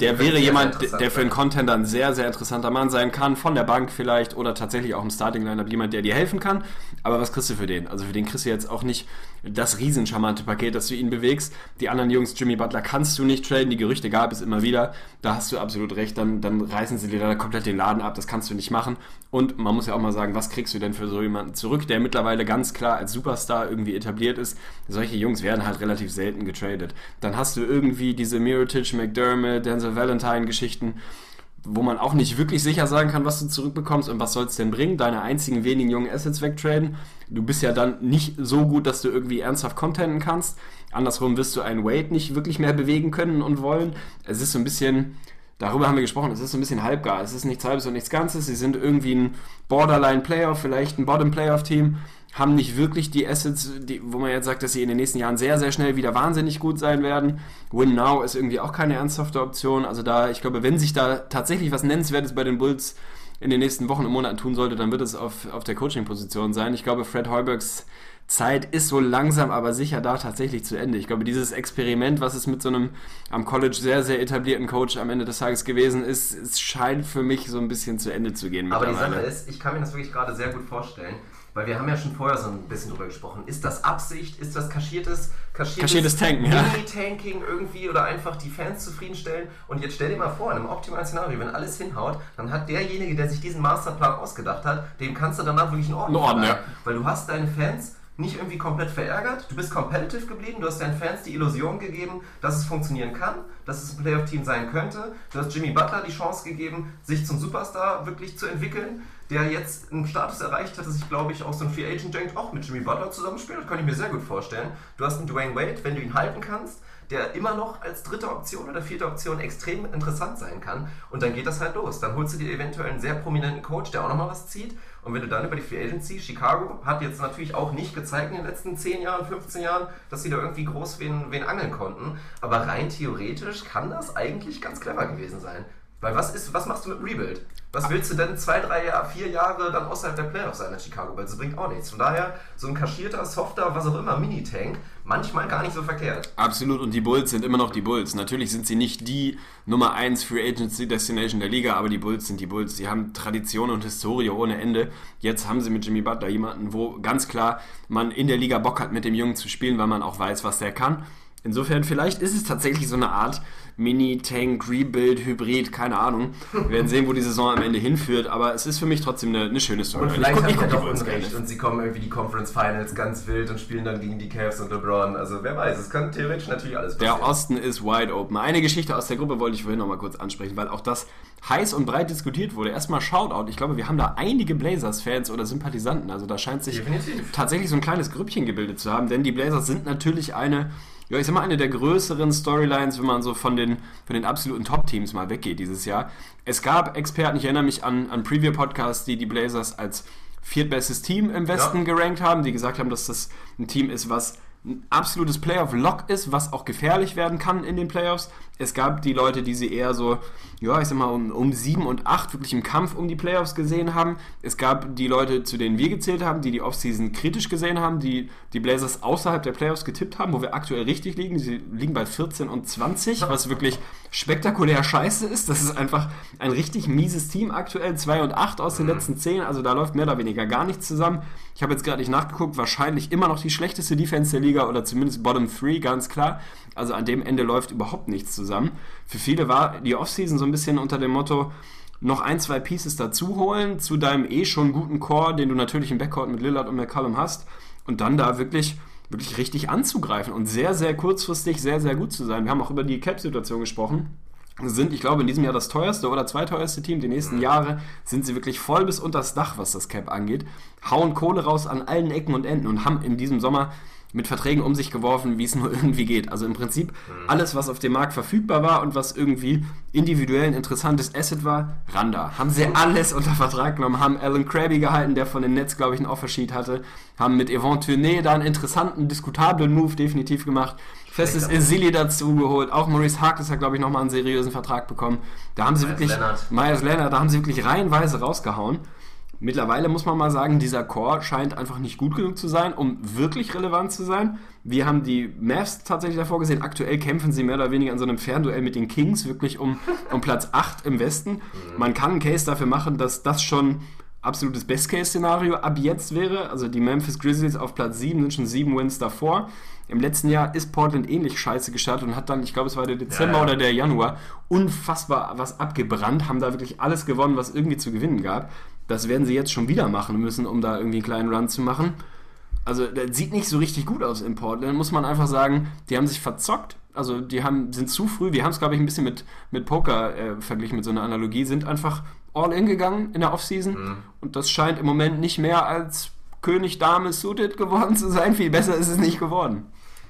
Der wäre jemand, der für einen sein. Contender ein sehr, sehr interessanter Mann sein kann, von der Bank vielleicht oder tatsächlich auch im Starting-Lineup jemand, der dir helfen kann. Aber was kriegst du für den? Also für den kriegst du jetzt auch nicht das riesencharmante Paket, dass du ihn bewegst. Die anderen Jungs, Jimmy Butler, kannst du nicht traden. Die Gerüchte gab es immer wieder. Da hast du absolut recht. Dann, dann reißen sie dir da komplett den Laden ab. Das kannst du nicht machen. Und man muss ja auch mal sagen, was kriegst du denn für so jemanden zurück, der mittlerweile ganz klar als Superstar irgendwie etabliert ist? Solche Jungs werden halt relativ selten getradet. Dann hast du irgendwie diese Mirotic, McDermott, Denzel Valentine Geschichten wo man auch nicht wirklich sicher sagen kann, was du zurückbekommst und was soll es denn bringen, deine einzigen wenigen jungen Assets wegtraden. Du bist ja dann nicht so gut, dass du irgendwie ernsthaft contenten kannst. Andersrum wirst du einen Wade nicht wirklich mehr bewegen können und wollen. Es ist so ein bisschen, darüber haben wir gesprochen, es ist so ein bisschen halbgar. Es ist nichts Halbes und nichts Ganzes. Sie sind irgendwie ein Borderline-Playoff, vielleicht ein Bottom-Playoff-Team haben nicht wirklich die Assets, die, wo man jetzt sagt, dass sie in den nächsten Jahren sehr, sehr schnell wieder wahnsinnig gut sein werden. Win Now ist irgendwie auch keine ernsthafte Option. Also da, ich glaube, wenn sich da tatsächlich was Nennenswertes bei den Bulls in den nächsten Wochen und Monaten tun sollte, dann wird es auf, auf der Coaching-Position sein. Ich glaube, Fred Heubergs Zeit ist so langsam aber sicher da tatsächlich zu Ende. Ich glaube, dieses Experiment, was es mit so einem am College sehr, sehr etablierten Coach am Ende des Tages gewesen ist, es scheint für mich so ein bisschen zu Ende zu gehen. Aber die Sache ist, ich kann mir das wirklich gerade sehr gut vorstellen, weil wir haben ja schon vorher so ein bisschen drüber gesprochen. Ist das Absicht? Ist das kaschiertes, kaschiertes, Kaschiertes Tanken, ja. Mini-Tanking irgendwie oder einfach die Fans zufriedenstellen? Und jetzt stell dir mal vor, in einem optimalen Szenario, wenn alles hinhaut, dann hat derjenige, der sich diesen Masterplan ausgedacht hat, dem kannst du danach wirklich einen Orden Einen Orden, ja. Weil du hast deine Fans nicht irgendwie komplett verärgert. Du bist competitive geblieben, du hast deinen Fans die Illusion gegeben, dass es funktionieren kann, dass es ein Playoff-Team sein könnte. Du hast Jimmy Butler die Chance gegeben, sich zum Superstar wirklich zu entwickeln, der jetzt einen Status erreicht hat, dass ich glaube ich auch so ein Free Agent denkt, auch mit Jimmy Butler zusammenspielt. Das kann ich mir sehr gut vorstellen. Du hast einen Dwayne Wade, wenn du ihn halten kannst, der immer noch als dritte Option oder vierte Option extrem interessant sein kann. Und dann geht das halt los. Dann holst du dir eventuell einen sehr prominenten Coach, der auch nochmal was zieht. Und wenn du dann über die Free Agency, Chicago hat jetzt natürlich auch nicht gezeigt in den letzten 10 Jahren, 15 Jahren, dass sie da irgendwie groß wen, wen angeln konnten. Aber rein theoretisch kann das eigentlich ganz clever gewesen sein. Weil was ist, was machst du mit Rebuild? Was willst du denn zwei, drei, Jahre, vier Jahre dann außerhalb der Playoffs sein in Chicago? Weil das bringt auch nichts. Von daher, so ein kaschierter, softer, was auch immer, Mini-Tank, manchmal gar nicht so verkehrt. Absolut, und die Bulls sind immer noch die Bulls. Natürlich sind sie nicht die Nummer 1 Free Agency Destination der Liga, aber die Bulls sind die Bulls. Sie haben Tradition und Historie ohne Ende. Jetzt haben sie mit Jimmy Butler jemanden, wo ganz klar man in der Liga Bock hat, mit dem Jungen zu spielen, weil man auch weiß, was der kann. Insofern, vielleicht ist es tatsächlich so eine Art Mini-Tank, Rebuild, Hybrid, keine Ahnung. Wir werden sehen, wo die Saison am Ende hinführt, aber es ist für mich trotzdem eine, eine schöne Story. Und vielleicht ich hat er doch Unrecht und sie kommen irgendwie die Conference Finals ganz wild und spielen dann gegen die Cavs und LeBron. Also wer weiß, es kann theoretisch natürlich alles passieren. Der Osten ist wide open. Eine Geschichte aus der Gruppe wollte ich vorhin noch mal kurz ansprechen, weil auch das heiß und breit diskutiert wurde. Erstmal Shoutout. Ich glaube, wir haben da einige Blazers-Fans oder Sympathisanten. Also da scheint sich Definitiv. tatsächlich so ein kleines Grüppchen gebildet zu haben, denn die Blazers sind natürlich eine ja, ich sag mal, eine der größeren Storylines, wenn man so von den, von den absoluten Top-Teams mal weggeht dieses Jahr. Es gab Experten, ich erinnere mich an, an Preview-Podcasts, die die Blazers als viertbestes Team im Westen ja. gerankt haben, die gesagt haben, dass das ein Team ist, was ein absolutes Playoff-Lock ist, was auch gefährlich werden kann in den Playoffs. Es gab die Leute, die sie eher so, ja, ich sag mal, um, um 7 und 8 wirklich im Kampf um die Playoffs gesehen haben. Es gab die Leute, zu denen wir gezählt haben, die die Offseason kritisch gesehen haben, die die Blazers außerhalb der Playoffs getippt haben, wo wir aktuell richtig liegen. Sie liegen bei 14 und 20, was wirklich spektakulär scheiße ist. Das ist einfach ein richtig mieses Team aktuell. 2 und 8 aus den mhm. letzten 10, also da läuft mehr oder weniger gar nichts zusammen. Ich habe jetzt gerade nicht nachgeguckt, wahrscheinlich immer noch die schlechteste Defense der Liga oder zumindest Bottom 3, ganz klar. Also an dem Ende läuft überhaupt nichts zusammen. Für viele war die Offseason so ein bisschen unter dem Motto, noch ein, zwei Pieces dazu holen zu deinem eh schon guten Core, den du natürlich im Backcourt mit Lillard und McCallum hast und dann da wirklich wirklich richtig anzugreifen und sehr, sehr kurzfristig sehr, sehr gut zu sein. Wir haben auch über die Cap-Situation gesprochen. Sind, ich glaube, in diesem Jahr das teuerste oder zweiteuerste Team. Die nächsten Jahre sind sie wirklich voll bis unters Dach, was das Cap angeht. Hauen Kohle raus an allen Ecken und Enden und haben in diesem Sommer mit Verträgen um sich geworfen, wie es nur irgendwie geht. Also im Prinzip alles, was auf dem Markt verfügbar war und was irgendwie individuell ein interessantes Asset war, Randa. Haben sie alles unter Vertrag genommen, haben Alan Krabby gehalten, der von den Nets, glaube ich, ein Offersheet hatte, haben mit Yvonne Tournee da einen interessanten, diskutablen Move definitiv gemacht. Festes Isili dazu geholt. Auch Maurice Harkless hat, glaube ich, nochmal einen seriösen Vertrag bekommen. Da haben sie Myers wirklich, Leonard. Myers Leonard, da haben sie wirklich reihenweise rausgehauen. Mittlerweile muss man mal sagen, dieser Core scheint einfach nicht gut genug zu sein, um wirklich relevant zu sein. Wir haben die Mavs tatsächlich davor gesehen. Aktuell kämpfen sie mehr oder weniger in so einem Fernduell mit den Kings, wirklich um, um Platz 8 im Westen. Mhm. Man kann einen Case dafür machen, dass das schon absolutes Best-Case-Szenario ab jetzt wäre. Also die Memphis Grizzlies auf Platz 7 sind schon sieben Wins davor. Im letzten Jahr ist Portland ähnlich scheiße gestartet und hat dann, ich glaube, es war der Dezember ja, ja. oder der Januar, unfassbar was abgebrannt, haben da wirklich alles gewonnen, was irgendwie zu gewinnen gab. Das werden sie jetzt schon wieder machen müssen, um da irgendwie einen kleinen Run zu machen. Also, das sieht nicht so richtig gut aus in Portland, muss man einfach sagen. Die haben sich verzockt. Also, die haben, sind zu früh. Wir haben es, glaube ich, ein bisschen mit, mit Poker äh, verglichen, mit so einer Analogie. Sind einfach all in gegangen in der Offseason. Mhm. Und das scheint im Moment nicht mehr als König, Dame, Suited geworden zu sein. Viel besser ist es nicht geworden.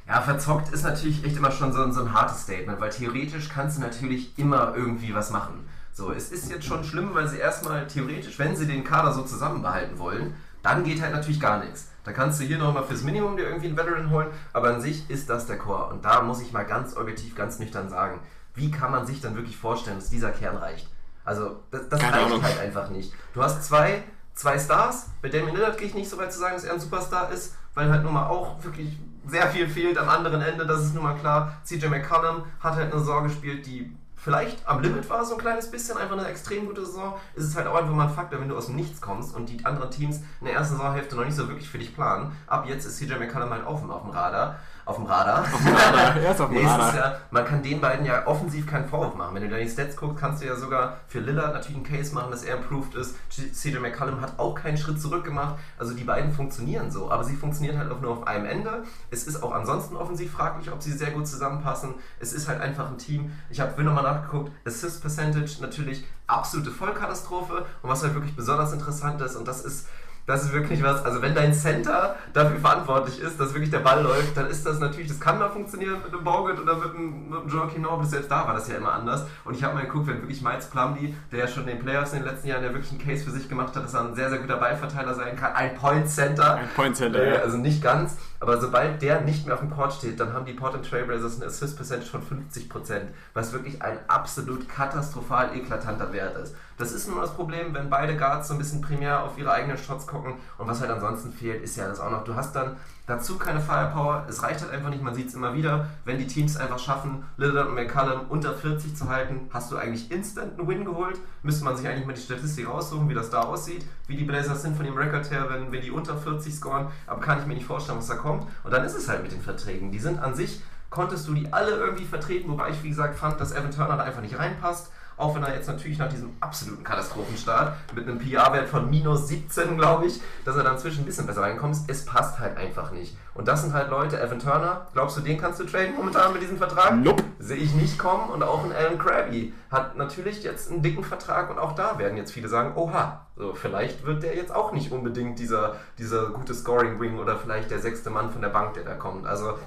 Ja, verzockt ist natürlich echt immer schon so, so ein hartes Statement, weil theoretisch kannst du natürlich immer irgendwie was machen. So, es ist jetzt schon schlimm, weil sie erstmal theoretisch, wenn sie den Kader so zusammenbehalten wollen, dann geht halt natürlich gar nichts. Da kannst du hier nochmal fürs Minimum dir irgendwie einen Veteran holen, aber an sich ist das der Core. Und da muss ich mal ganz objektiv, ganz nüchtern sagen, wie kann man sich dann wirklich vorstellen, dass dieser Kern reicht? Also, das, das reicht Ahnung. halt einfach nicht. Du hast zwei, zwei Stars, bei Damien Lillard gehe ich nicht so weit zu sagen, dass er ein Superstar ist, weil halt nun mal auch wirklich sehr viel fehlt am anderen Ende, das ist nun mal klar. CJ McCollum hat halt eine Sorge gespielt, die vielleicht am Limit war, so ein kleines bisschen, einfach eine extrem gute Saison, ist es halt auch einfach mal ein Faktor, wenn du aus dem Nichts kommst und die anderen Teams in der ersten Saisonhälfte noch nicht so wirklich für dich planen. Ab jetzt ist CJ McCallum halt auf, auf dem Radar. Auf dem Radar. Auf dem Radar. er ist auf dem nee, Radar. Ja, man kann den beiden ja offensiv keinen Vorwurf machen. Wenn du da die Stats guckst, kannst du ja sogar für Lillard natürlich einen Case machen, dass er improved ist. CJ McCallum hat auch keinen Schritt zurück gemacht. Also die beiden funktionieren so, aber sie funktionieren halt auch nur auf einem Ende. Es ist auch ansonsten offensiv fraglich, ob sie sehr gut zusammenpassen. Es ist halt einfach ein Team. Ich habe nochmal nachgeguckt, Assist Percentage natürlich absolute Vollkatastrophe und was halt wirklich besonders interessant ist und das ist das ist wirklich was, also wenn dein Center dafür verantwortlich ist, dass wirklich der Ball läuft, dann ist das natürlich, das kann mal funktionieren mit einem Bogut oder mit einem, mit einem Joaquin Noah, bis selbst da war das ja immer anders. Und ich habe mal geguckt, wenn wirklich Miles Plumlee, der ja schon in den Playoffs in den letzten Jahren ja wirklich einen Case für sich gemacht hat, dass er ein sehr, sehr guter Ballverteiler sein kann, ein Point Center. Ein Point Center, äh, Also nicht ganz, aber sobald der nicht mehr auf dem Court steht, dann haben die Portland Trailblazers eine Assist Percentage von 50%, was wirklich ein absolut katastrophal eklatanter Wert ist. Das ist nur das Problem, wenn beide Guards so ein bisschen primär auf ihre eigenen Shots gucken. Und was halt ansonsten fehlt, ist ja das auch noch. Du hast dann dazu keine Firepower. Es reicht halt einfach nicht. Man sieht es immer wieder. Wenn die Teams einfach schaffen, Lillard und McCallum unter 40 zu halten, hast du eigentlich instant einen Win geholt. Müsste man sich eigentlich mal die Statistik raussuchen, wie das da aussieht. Wie die Blazers sind von dem Rekord her, wenn, wenn die unter 40 scoren. Aber kann ich mir nicht vorstellen, was da kommt. Und dann ist es halt mit den Verträgen. Die sind an sich, konntest du die alle irgendwie vertreten. Wobei ich, wie gesagt, fand, dass Evan Turner da einfach nicht reinpasst. Auch wenn er jetzt natürlich nach diesem absoluten Katastrophenstart mit einem PR-Wert von minus 17, glaube ich, dass er dann zwischen ein bisschen besser reinkommt, es passt halt einfach nicht. Und das sind halt Leute, Evan Turner, glaubst du, den kannst du traden momentan mit diesem Vertrag? Nope. Sehe ich nicht kommen. Und auch ein Alan Krabby hat natürlich jetzt einen dicken Vertrag und auch da werden jetzt viele sagen, oha, so, vielleicht wird der jetzt auch nicht unbedingt dieser, dieser gute Scoring-Wing oder vielleicht der sechste Mann von der Bank, der da kommt. Also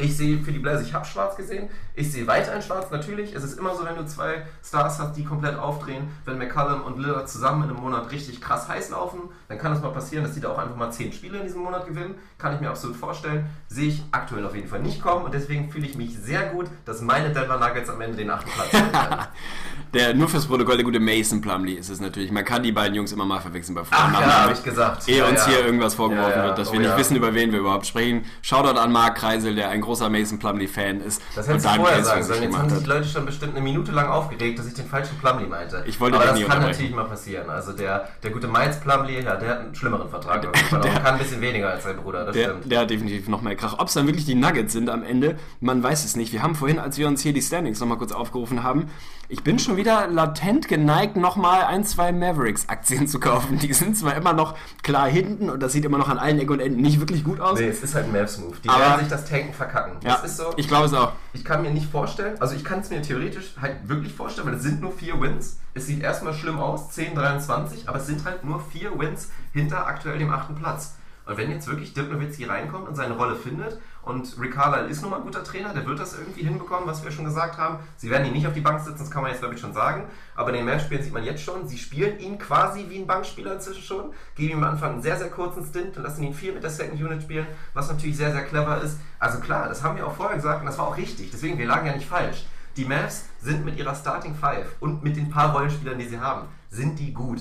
ich sehe für die Blazers, ich habe schwarz gesehen. Ich sehe weiterhin schwarz, natürlich. Es ist immer so, wenn du zwei Stars hast, die komplett aufdrehen. Wenn McCallum und Lillard zusammen in einem Monat richtig krass heiß laufen, dann kann es mal passieren, dass die da auch einfach mal zehn Spiele in diesem Monat gewinnen. Kann ich mir absolut vorstellen. Sehe ich aktuell auf jeden Fall nicht kommen und deswegen fühle ich mich sehr gut, dass meine Denver Nuggets am Ende den achten Platz haben. der nur fürs Protokoll der gute Mason Plumley ist es natürlich. Man kann die beiden Jungs immer mal verwechseln bei Vor- ja, habe ich gesagt. Ehe ja, uns ja. hier irgendwas vorgeworfen wird, dass oh, wir nicht wissen, über wen wir überhaupt sprechen. Shoutout an Mark Kreisel, der ein großer Mason Plumley-Fan ist. Das hättest du vorher sagen sollen. Jetzt haben sich die Leute schon bestimmt eine Minute lang aufgeregt, dass ich den falschen Plumley meinte. Ich wollte Aber das kann natürlich mal passieren. Also der, der gute Miles Plumley, ja, der hat einen schlimmeren Vertrag. Der, der kann ein bisschen weniger als sein Bruder, das der, stimmt. Der hat definitiv noch mehr Krach. Ob es dann wirklich die Nuggets sind am Ende, man weiß es nicht. Wir haben vorhin, als wir uns hier die Standings nochmal kurz aufgerufen haben, ich bin schon wieder latent geneigt, nochmal ein, zwei Mavericks-Aktien zu kaufen. Die sind zwar immer noch klar hinten und das sieht immer noch an allen Ecken und Enden nicht wirklich gut aus. Nee, es ist halt ein Mavs-Move. Die aber werden sich das Tanken verkacken. Ja, das ist so. Ich glaube es auch. Ich kann mir nicht vorstellen, also ich kann es mir theoretisch halt wirklich vorstellen, weil es sind nur vier Wins. Es sieht erstmal schlimm aus, 10, 23, aber es sind halt nur vier Wins hinter aktuell dem achten Platz. Und wenn jetzt wirklich Dirk Nowitzki reinkommt und seine Rolle findet und Rick Carlisle ist nun mal ein guter Trainer, der wird das irgendwie hinbekommen, was wir schon gesagt haben. Sie werden ihn nicht auf die Bank sitzen, das kann man jetzt glaube ich schon sagen. Aber in den Matchspielen sieht man jetzt schon, sie spielen ihn quasi wie ein Bankspieler inzwischen schon, geben ihm am Anfang einen sehr, sehr kurzen Stint und lassen ihn viel mit der Second Unit spielen, was natürlich sehr, sehr clever ist. Also klar, das haben wir auch vorher gesagt und das war auch richtig, deswegen, wir lagen ja nicht falsch. Die Mavs sind mit ihrer Starting Five und mit den paar Rollenspielern, die sie haben, sind die gut.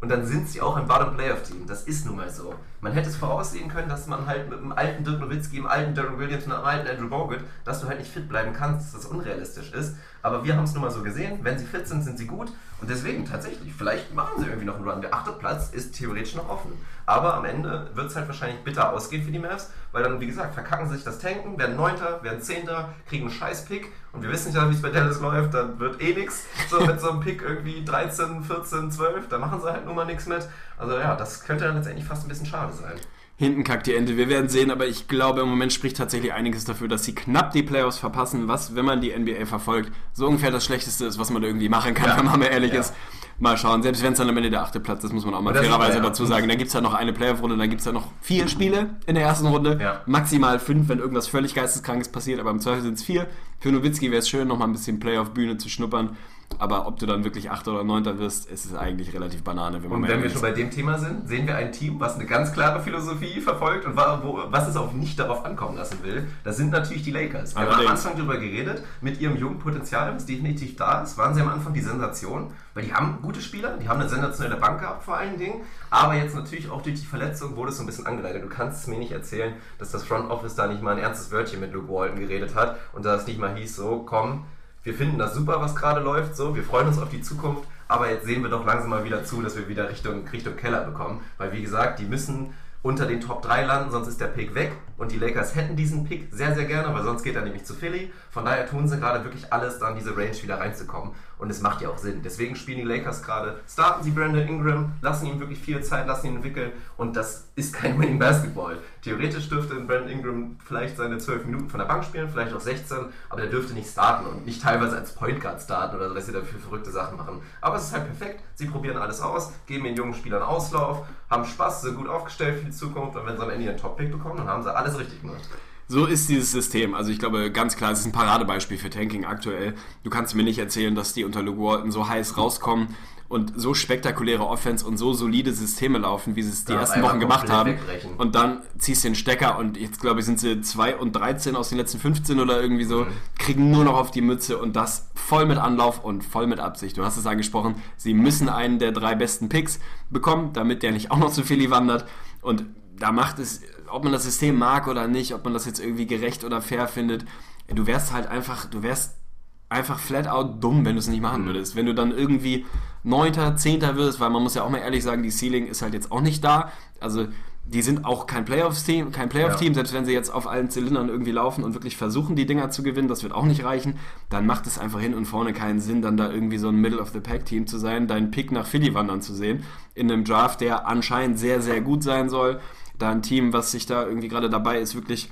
Und dann sind sie auch ein Bottom Playoff Team. Das ist nun mal so. Man hätte es voraussehen können, dass man halt mit einem alten Dirk Nowitzki, einem alten Darren Williams und einem alten Andrew Bogut, dass du halt nicht fit bleiben kannst, dass das unrealistisch ist. Aber wir haben es nun mal so gesehen. Wenn sie fit sind, sind sie gut. Und deswegen tatsächlich, vielleicht machen sie irgendwie noch einen Run. Der achte Platz ist theoretisch noch offen. Aber am Ende wird es halt wahrscheinlich bitter ausgehen für die Mavs, weil dann, wie gesagt, verkacken sich das Tanken, werden Neunter, werden Zehnter, kriegen einen Scheiß-Pick. Und wir wissen ja, wie es bei Dallas läuft, dann wird eh nichts. So mit so einem Pick irgendwie 13, 14, 12, da machen sie halt nun mal nichts mit. Also ja, das könnte dann letztendlich fast ein bisschen schade sein hinten kackt die Ente. Wir werden sehen, aber ich glaube, im Moment spricht tatsächlich einiges dafür, dass sie knapp die Playoffs verpassen, was, wenn man die NBA verfolgt, so ungefähr das Schlechteste ist, was man irgendwie machen kann, ja. wenn man mal ehrlich ja. ist. Mal schauen, selbst wenn es dann am Ende der achte Platz ist, muss man auch mal fairerweise dazu sagen. Dann gibt es ja noch eine Playoff-Runde, dann gibt es ja noch vier Spiele in der ersten Runde. Ja. Maximal fünf, wenn irgendwas völlig Geisteskrankes passiert, aber im Zweifel sind es vier. Für Nowitzki wäre es schön, noch mal ein bisschen Playoff-Bühne zu schnuppern. Aber ob du dann wirklich Achter oder Neunter wirst, ist es eigentlich relativ Banane. Wenn, und wenn wir schon bei dem Thema sind, sehen wir ein Team, was eine ganz klare Philosophie verfolgt und wo, was es auch nicht darauf ankommen lassen will. Das sind natürlich die Lakers. Wir haben am Anfang darüber geredet, mit ihrem jungen Potenzial, was definitiv da ist, waren sie am Anfang die Sensation, weil die haben gute Spieler, die haben eine sensationelle Bank gehabt vor allen Dingen, aber jetzt natürlich auch durch die Verletzung wurde es so ein bisschen angeleitet. Du kannst es mir nicht erzählen, dass das Front Office da nicht mal ein ernstes Wörtchen mit Luke Walton geredet hat und da es nicht mal hieß, so komm, wir finden das super, was gerade läuft, so, wir freuen uns auf die Zukunft, aber jetzt sehen wir doch langsam mal wieder zu, dass wir wieder Richtung, Richtung Keller bekommen, weil wie gesagt, die müssen unter den Top 3 landen, sonst ist der Pick weg. Und die Lakers hätten diesen Pick sehr, sehr gerne, weil sonst geht er nämlich zu Philly. Von daher tun sie gerade wirklich alles, dann diese Range wieder reinzukommen. Und es macht ja auch Sinn. Deswegen spielen die Lakers gerade, starten sie Brandon Ingram, lassen ihm wirklich viel Zeit, lassen ihn entwickeln. Und das ist kein Winning Basketball. Theoretisch dürfte Brandon Ingram vielleicht seine 12 Minuten von der Bank spielen, vielleicht auch 16, aber der dürfte nicht starten und nicht teilweise als Point Guard starten oder so, dass sie dafür verrückte Sachen machen. Aber es ist halt perfekt. Sie probieren alles aus, geben den jungen Spielern Auslauf, haben Spaß, sind gut aufgestellt für die Zukunft. Und wenn sie am Ende ihren Top-Pick bekommen, dann haben sie alles richtig gemacht. So ist dieses System. Also ich glaube ganz klar, es ist ein Paradebeispiel für Tanking aktuell. Du kannst mir nicht erzählen, dass die unter Luke Walton so heiß rauskommen und so spektakuläre Offense und so solide Systeme laufen, wie sie es die Ja, ersten Wochen gemacht haben. wegbrechen. Und dann ziehst du den Stecker und jetzt glaube ich sind sie 2 und 13 aus den letzten 15 oder irgendwie so, Mhm. kriegen nur noch auf die Mütze und das voll mit Anlauf und voll mit Absicht. Du hast es angesprochen, sie müssen einen der drei besten Picks bekommen, damit der nicht auch noch zu Philly wandert und da macht es, ob man das System mag oder nicht, ob man das jetzt irgendwie gerecht oder fair findet, du wärst halt einfach, du wärst einfach flat out dumm, wenn du es nicht machen Mhm. würdest. Wenn du dann irgendwie Neunter, Zehnter wirst, weil man muss ja auch mal ehrlich sagen, die Ceiling ist halt jetzt auch nicht da. Also die sind auch kein Playoffs-Team, kein Playoff-Team, Ja. selbst wenn sie jetzt auf allen Zylindern irgendwie laufen und wirklich versuchen, die Dinger zu gewinnen, das wird auch nicht reichen. Dann macht es einfach hin und vorne keinen Sinn, dann da irgendwie so ein Middle-of-the-Pack-Team zu sein, deinen Pick nach Philly wandern zu sehen, in einem Draft, der anscheinend sehr, sehr gut sein soll. Da ein Team, was sich da irgendwie gerade dabei ist, wirklich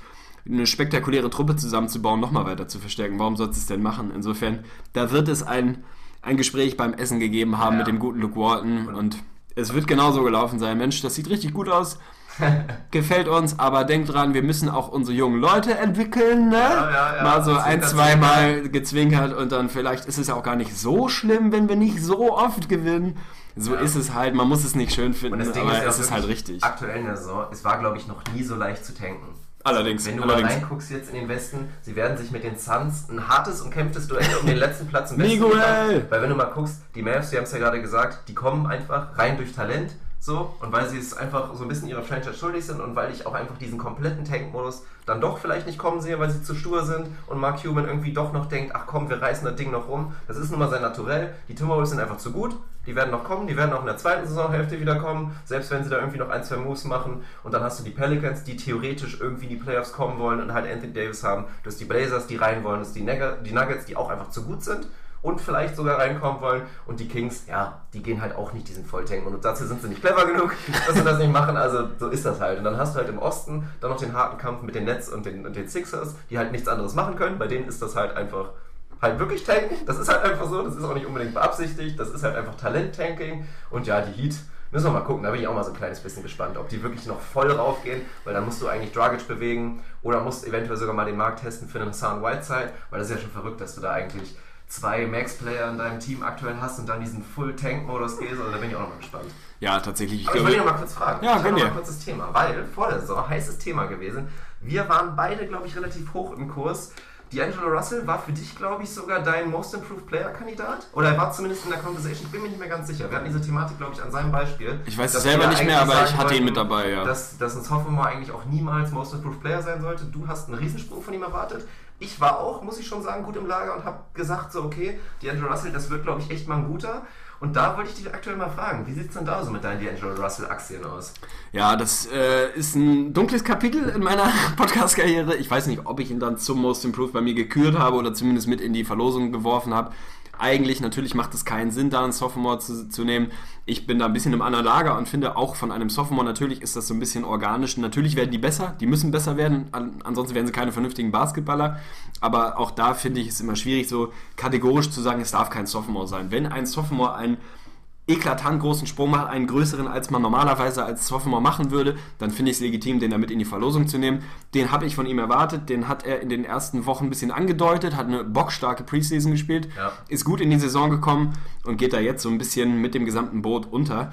eine spektakuläre Truppe zusammenzubauen, nochmal weiter zu verstärken. Warum sollst du es denn machen? Insofern, da wird es ein, ein Gespräch beim Essen gegeben haben Ja. mit dem guten Luke Walton und es wird genauso gelaufen sein. Mensch, das sieht richtig gut aus. Gefällt uns, aber denkt dran, wir müssen auch unsere jungen Leute entwickeln, ne? Ja, ja, ja. Mal so ein, Zwinker, zwei Mal gezwinkert und dann vielleicht ist es ja auch gar nicht so schlimm, wenn wir nicht so oft gewinnen. So Ja. ist es halt, man muss es nicht schön finden, Und das Ding aber ist ja es ist halt richtig. Aktuell in der Saison, es war, glaube ich, noch nie so leicht zu tanken. Allerdings, Wenn du mal allerdings. reinguckst jetzt in den Westen, sie werden sich mit den Suns ein hartes und kämpftes Duell um den letzten Platz im Westen Miguel! Weil wenn du mal guckst, die Mavs, die haben es ja gerade gesagt, die kommen einfach rein durch Talent. So, und weil sie es einfach so ein bisschen ihrer Franchise schuldig sind und weil ich auch einfach diesen kompletten Tank-Modus dann doch vielleicht nicht kommen sehe, weil sie zu stur sind und Mark Cuban irgendwie doch noch denkt, ach komm, wir reißen das Ding noch rum. Das ist nun mal sein Naturell. Die Timberwolves sind einfach zu gut. Die werden noch kommen, die werden auch in der zweiten Saisonhälfte wieder kommen, selbst wenn sie da irgendwie noch ein, zwei Moves machen. Und dann hast du die Pelicans, die theoretisch irgendwie in die Playoffs kommen wollen und halt Anthony Davis haben. Du hast die Blazers, die rein wollen, du hast die, Nugget- die Nuggets, die auch einfach zu gut sind und vielleicht sogar reinkommen wollen. Und die Kings, ja, die gehen halt auch nicht diesen Volltank. Und dazu sind sie nicht clever genug, dass sie das nicht machen. Also so ist das halt. Und dann hast du halt im Osten dann noch den harten Kampf mit den Nets und den, und den Sixers, die halt nichts anderes machen können. Bei denen ist das halt einfach halt wirklich tanken. Das ist halt einfach so. Das ist auch nicht unbedingt beabsichtigt. Das ist halt einfach Talent-Tanking. Und ja, die Heat. Müssen wir mal gucken, da bin ich auch mal so ein kleines bisschen gespannt, ob die wirklich noch voll raufgehen, weil dann musst du eigentlich Dragic bewegen oder musst eventuell sogar mal den Markt testen für einen Hassan Whiteside, weil das ist ja schon verrückt, dass du da eigentlich zwei Max-Player in deinem Team aktuell hast und dann diesen Full-Tank-Modus gehst, also da bin ich auch noch mal gespannt. Ja, tatsächlich. Ich Aber ich wollte noch mal kurz fragen. Ja, ich habe noch mal kurz das Thema, weil vor der Saison heißes Thema gewesen. Wir waren beide, glaube ich, relativ hoch im Kurs. D'Angelo Russell war für dich, glaube ich, sogar dein Most Improved Player-Kandidat? Oder er war zumindest in der Conversation, ich bin mir nicht mehr ganz sicher. Wir hatten diese Thematik, glaube ich, an seinem Beispiel. Ich weiß es selber nicht mehr, aber ich hatte ihn mit dabei, ja. Dass, dass ein Sophomore eigentlich auch niemals Most Improved Player sein sollte. Du hast einen Riesensprung von ihm erwartet. Ich war auch, muss ich schon sagen, gut im Lager und habe gesagt, so okay, D'Angelo Russell, das wird, glaube ich, echt mal ein guter. Und da wollte ich dich aktuell mal fragen, wie sieht es denn da so mit deinen D'Angelo Russell-Aktien aus? Ja, das äh, ist ein dunkles Kapitel in meiner Podcast-Karriere. Ich weiß nicht, ob ich ihn dann zum Most Improved bei mir gekürt habe oder zumindest mit in die Verlosung geworfen habe. Eigentlich, natürlich macht es keinen Sinn, da einen Sophomore zu, zu nehmen. Ich bin da ein bisschen im anderen Lager und finde auch von einem Sophomore, natürlich ist das so ein bisschen organisch. Natürlich werden die besser, die müssen besser werden, an, ansonsten werden sie keine vernünftigen Basketballer. Aber auch da finde ich es immer schwierig, so kategorisch zu sagen, es darf kein Sophomore sein. Wenn ein Sophomore ein eklatant großen Sprung macht, einen größeren, als man normalerweise als Sophomore machen würde, dann finde ich es legitim, den damit in die Verlosung zu nehmen. Den habe ich von ihm erwartet, den hat er in den ersten Wochen ein bisschen angedeutet, hat eine bockstarke Preseason gespielt, Ja. ist gut in die Saison gekommen und geht da jetzt so ein bisschen mit dem gesamten Boot unter.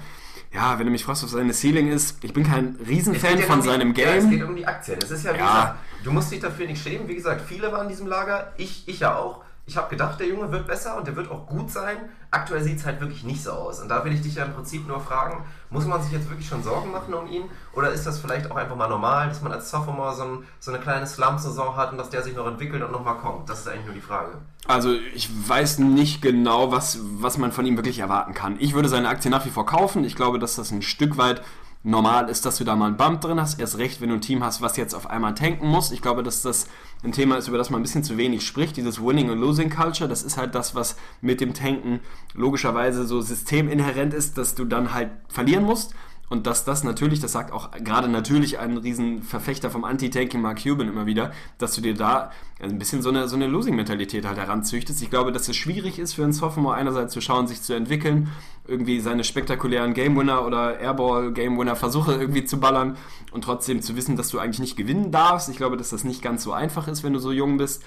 Ja, wenn du mich fragst, was seine Ceiling ist, ich bin kein Es Riesenfan ja von um die, seinem Ja, es geht Game. um die Aktien. Es ist ja, wie Ja. gesagt, du musst dich dafür nicht schämen. Wie gesagt, viele waren in diesem Lager, ich, ich ja auch. Ich habe gedacht, der Junge wird besser und der wird auch gut sein. Aktuell sieht es halt wirklich nicht so aus. Und da will ich dich ja im Prinzip nur fragen, muss man sich jetzt wirklich schon Sorgen machen um ihn? Oder ist das vielleicht auch einfach mal normal, dass man als Sophomore so, ein, so eine kleine Slump-Saison hat und dass der sich noch entwickelt und nochmal kommt? Das ist eigentlich nur die Frage. Also ich weiß nicht genau, was, was man von ihm wirklich erwarten kann. Ich würde seine Aktie nach wie vor kaufen. Ich glaube, dass das ein Stück weit normal ist, dass du da mal einen Bump drin hast. Erst recht, wenn du ein Team hast, was jetzt auf einmal tanken muss. Ich glaube, dass das ein Thema ist, über das man ein bisschen zu wenig spricht. Dieses Winning und Losing Culture, das ist halt das, was mit dem Tanken logischerweise so systeminhärent ist, dass du dann halt verlieren musst. Und dass das natürlich, das sagt auch gerade natürlich ein Riesenverfechter vom Anti-Tanking Mark Cuban immer wieder, dass du dir da ein bisschen so eine, so eine Losing-Mentalität halt heranzüchtest. Ich glaube, dass es schwierig ist für einen Sophomore einerseits zu schauen, sich zu entwickeln, irgendwie seine spektakulären Game-Winner oder Airball-Game-Winner-Versuche irgendwie zu ballern und trotzdem zu wissen, dass du eigentlich nicht gewinnen darfst. Ich glaube, dass das nicht ganz so einfach ist, wenn du so jung bist.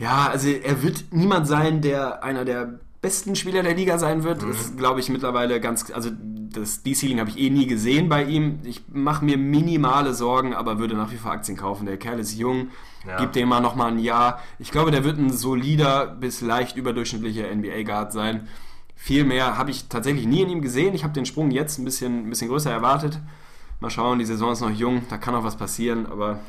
Ja, also er wird niemand sein, der einer der besten Spieler der Liga sein wird. Mhm. ist, glaube ich, mittlerweile ganz, also das D-Ceiling habe ich eh nie gesehen bei ihm. Ich mache mir minimale Sorgen, aber würde nach wie vor Aktien kaufen. Der Kerl ist jung, ja. gibt dem mal nochmal ein Jahr. Ich glaube, der wird ein solider bis leicht überdurchschnittlicher NBA-Guard sein. Viel mehr habe ich tatsächlich nie in ihm gesehen. Ich habe den Sprung jetzt ein bisschen, ein bisschen größer erwartet. Mal schauen, die Saison ist noch jung, da kann auch was passieren, aber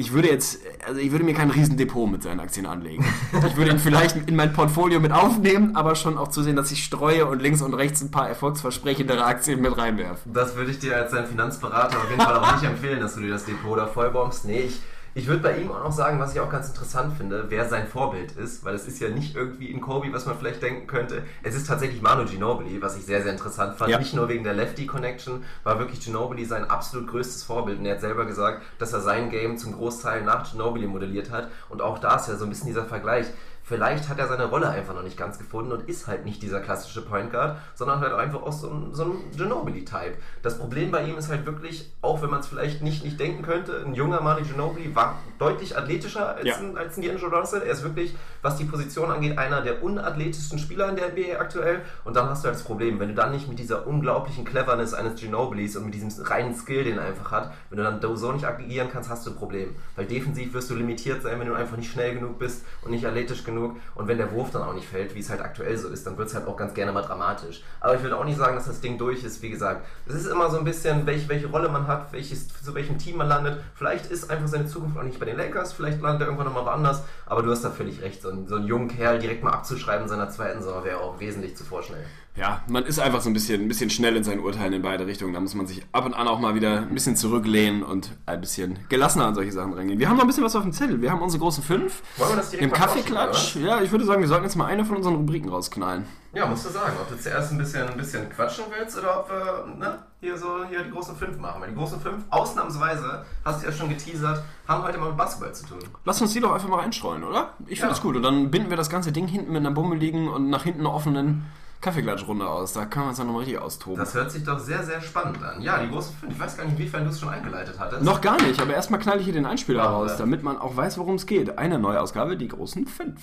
ich würde jetzt, also ich würde mir kein Riesendepot mit seinen Aktien anlegen. Ich würde ihn vielleicht in mein Portfolio mit aufnehmen, aber schon auch zusehen, dass ich streue und links und rechts ein paar erfolgsversprechendere Aktien mit reinwerfe. Das würde ich dir als dein Finanzberater auf jeden Fall auch nicht empfehlen, dass du dir das Depot da vollbombst. Nee, ich ich würde bei ihm auch noch sagen, was ich auch ganz interessant finde, wer sein Vorbild ist, weil es ist ja nicht irgendwie in Kobe, was man vielleicht denken könnte. Es ist tatsächlich Manu Ginobili, was ich sehr, sehr interessant fand. Ja. Nicht nur wegen der Lefty-Connection, war wirklich Ginobili sein absolut größtes Vorbild. Und er hat selber gesagt, dass er sein Game zum Großteil nach Ginobili modelliert hat. Und auch da ist ja so ein bisschen dieser Vergleich. Vielleicht hat er seine Rolle einfach noch nicht ganz gefunden und ist halt nicht dieser klassische Point Guard, sondern halt einfach auch so ein, so ein Ginobili-Type. Das Problem bei ihm ist halt wirklich, auch wenn man es vielleicht nicht, nicht denken könnte, ein junger Manu Ginobili war deutlich athletischer als, ja. ein, als ein D'Angelo Russell. Er ist wirklich, was die Position angeht, einer der unathletischsten Spieler in der NBA aktuell. Und dann hast du halt das Problem, wenn du dann nicht mit dieser unglaublichen Cleverness eines Ginobilis und mit diesem reinen Skill, den er einfach hat, wenn du dann so nicht agieren kannst, hast du ein Problem. Weil defensiv wirst du limitiert sein, wenn du einfach nicht schnell genug bist und nicht athletisch genug genug. Und wenn der Wurf dann auch nicht fällt, wie es halt aktuell so ist, dann wird es halt auch ganz gerne mal dramatisch. Aber ich würde auch nicht sagen, dass das Ding durch ist. Wie gesagt, es ist immer so ein bisschen, welche, welche Rolle man hat, welches, zu welchem Team man landet. Vielleicht ist einfach seine Zukunft auch nicht bei den Lakers, vielleicht landet er irgendwann nochmal woanders. Aber du hast da völlig recht. So einen, so einen jungen Kerl direkt mal abzuschreiben in seiner zweiten Saison wäre auch wesentlich zu vorschnell ja, man ist einfach so ein bisschen, ein bisschen schnell in seinen Urteilen in beide Richtungen. Da muss man sich ab und an auch mal wieder ein bisschen zurücklehnen und ein bisschen gelassener an solche Sachen reingehen. Wir haben noch ein bisschen was auf dem Zettel. Wir haben unsere großen fünf. Wollen wir das direkt Im Kaffeeklatsch. Ja, ich würde sagen, wir sollten jetzt mal eine von unseren Rubriken rausknallen. Ja, musst du sagen, ob du zuerst ein bisschen, ein bisschen quatschen willst oder ob wir ne, hier so hier die großen fünf machen. Weil die großen fünf, ausnahmsweise, hast du ja schon geteasert, haben heute mal mit Basketball zu tun. Lass uns die doch einfach mal reinstreuen, oder? Ich finde ja. das gut. Und dann binden wir das ganze Ding hinten mit einer bummeligen und nach hinten offenen Kaffeeklatschrunde aus. Da können wir uns dann nochmal richtig austoben. Das hört sich doch sehr, sehr spannend an. Ja, die großen fünf. Ich weiß gar nicht, inwiefern du es schon eingeleitet hattest. Noch gar nicht, aber erstmal knall ich hier den Einspieler Ach, raus, damit man auch weiß, worum es geht. Eine neue Ausgabe, die großen fünf.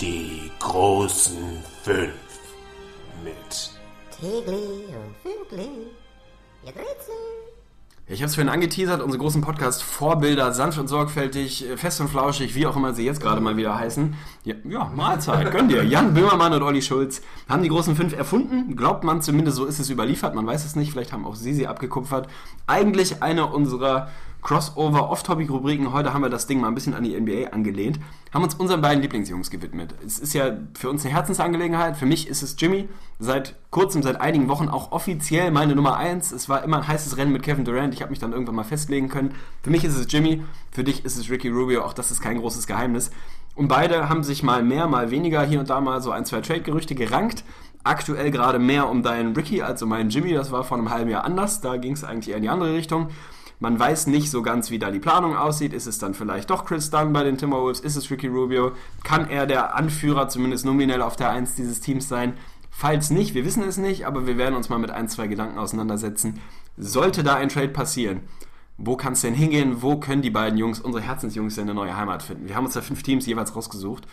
Die großen fünf. Mit Tegli und Fügli. Ihr Rätsel. Ich habe es vorhin angeteasert, unsere großen Podcast Vorbilder, sanft und sorgfältig, äh, fest und flauschig, wie auch immer sie jetzt gerade mal wieder heißen. Ja, ja Mahlzeit, gönn dir. Jan Böhmermann und Olli Schulz haben die großen fünf erfunden. Glaubt man zumindest, so ist es überliefert. Man weiß es nicht, vielleicht haben auch sie sie abgekupfert. Eigentlich eine unserer Crossover Off-Topic-Rubriken. Heute haben wir das Ding mal ein bisschen an die NBA angelehnt. Haben uns unseren beiden Lieblingsjungs gewidmet. Es ist ja für uns eine Herzensangelegenheit. Für mich ist es Jimmy. Seit kurzem, seit einigen Wochen auch offiziell meine Nummer 1. Es war immer ein heißes Rennen mit Kevin Durant. Ich habe mich dann irgendwann mal festlegen können. Für mich ist es Jimmy. Für dich ist es Ricky Rubio. Auch das ist kein großes Geheimnis. Und beide haben sich mal mehr, mal weniger hier und da mal so ein, zwei Trade-Gerüchte gerankt aktuell gerade mehr um deinen Ricky als um meinen Jimmy. Das war vor einem halben Jahr anders. Da ging es eigentlich eher in die andere Richtung. Man weiß nicht so ganz, wie da die Planung aussieht. Ist es dann vielleicht doch Chris Dunn bei den Timberwolves? Ist es Ricky Rubio? Kann er der Anführer zumindest nominell auf der 1 dieses Teams sein? Falls nicht, wir wissen es nicht, aber wir werden uns mal mit ein, zwei Gedanken auseinandersetzen. Sollte da ein Trade passieren, wo kann es denn hingehen? Wo können die beiden Jungs, unsere Herzensjungs, denn eine neue Heimat finden? Wir haben uns da fünf Teams jeweils rausgesucht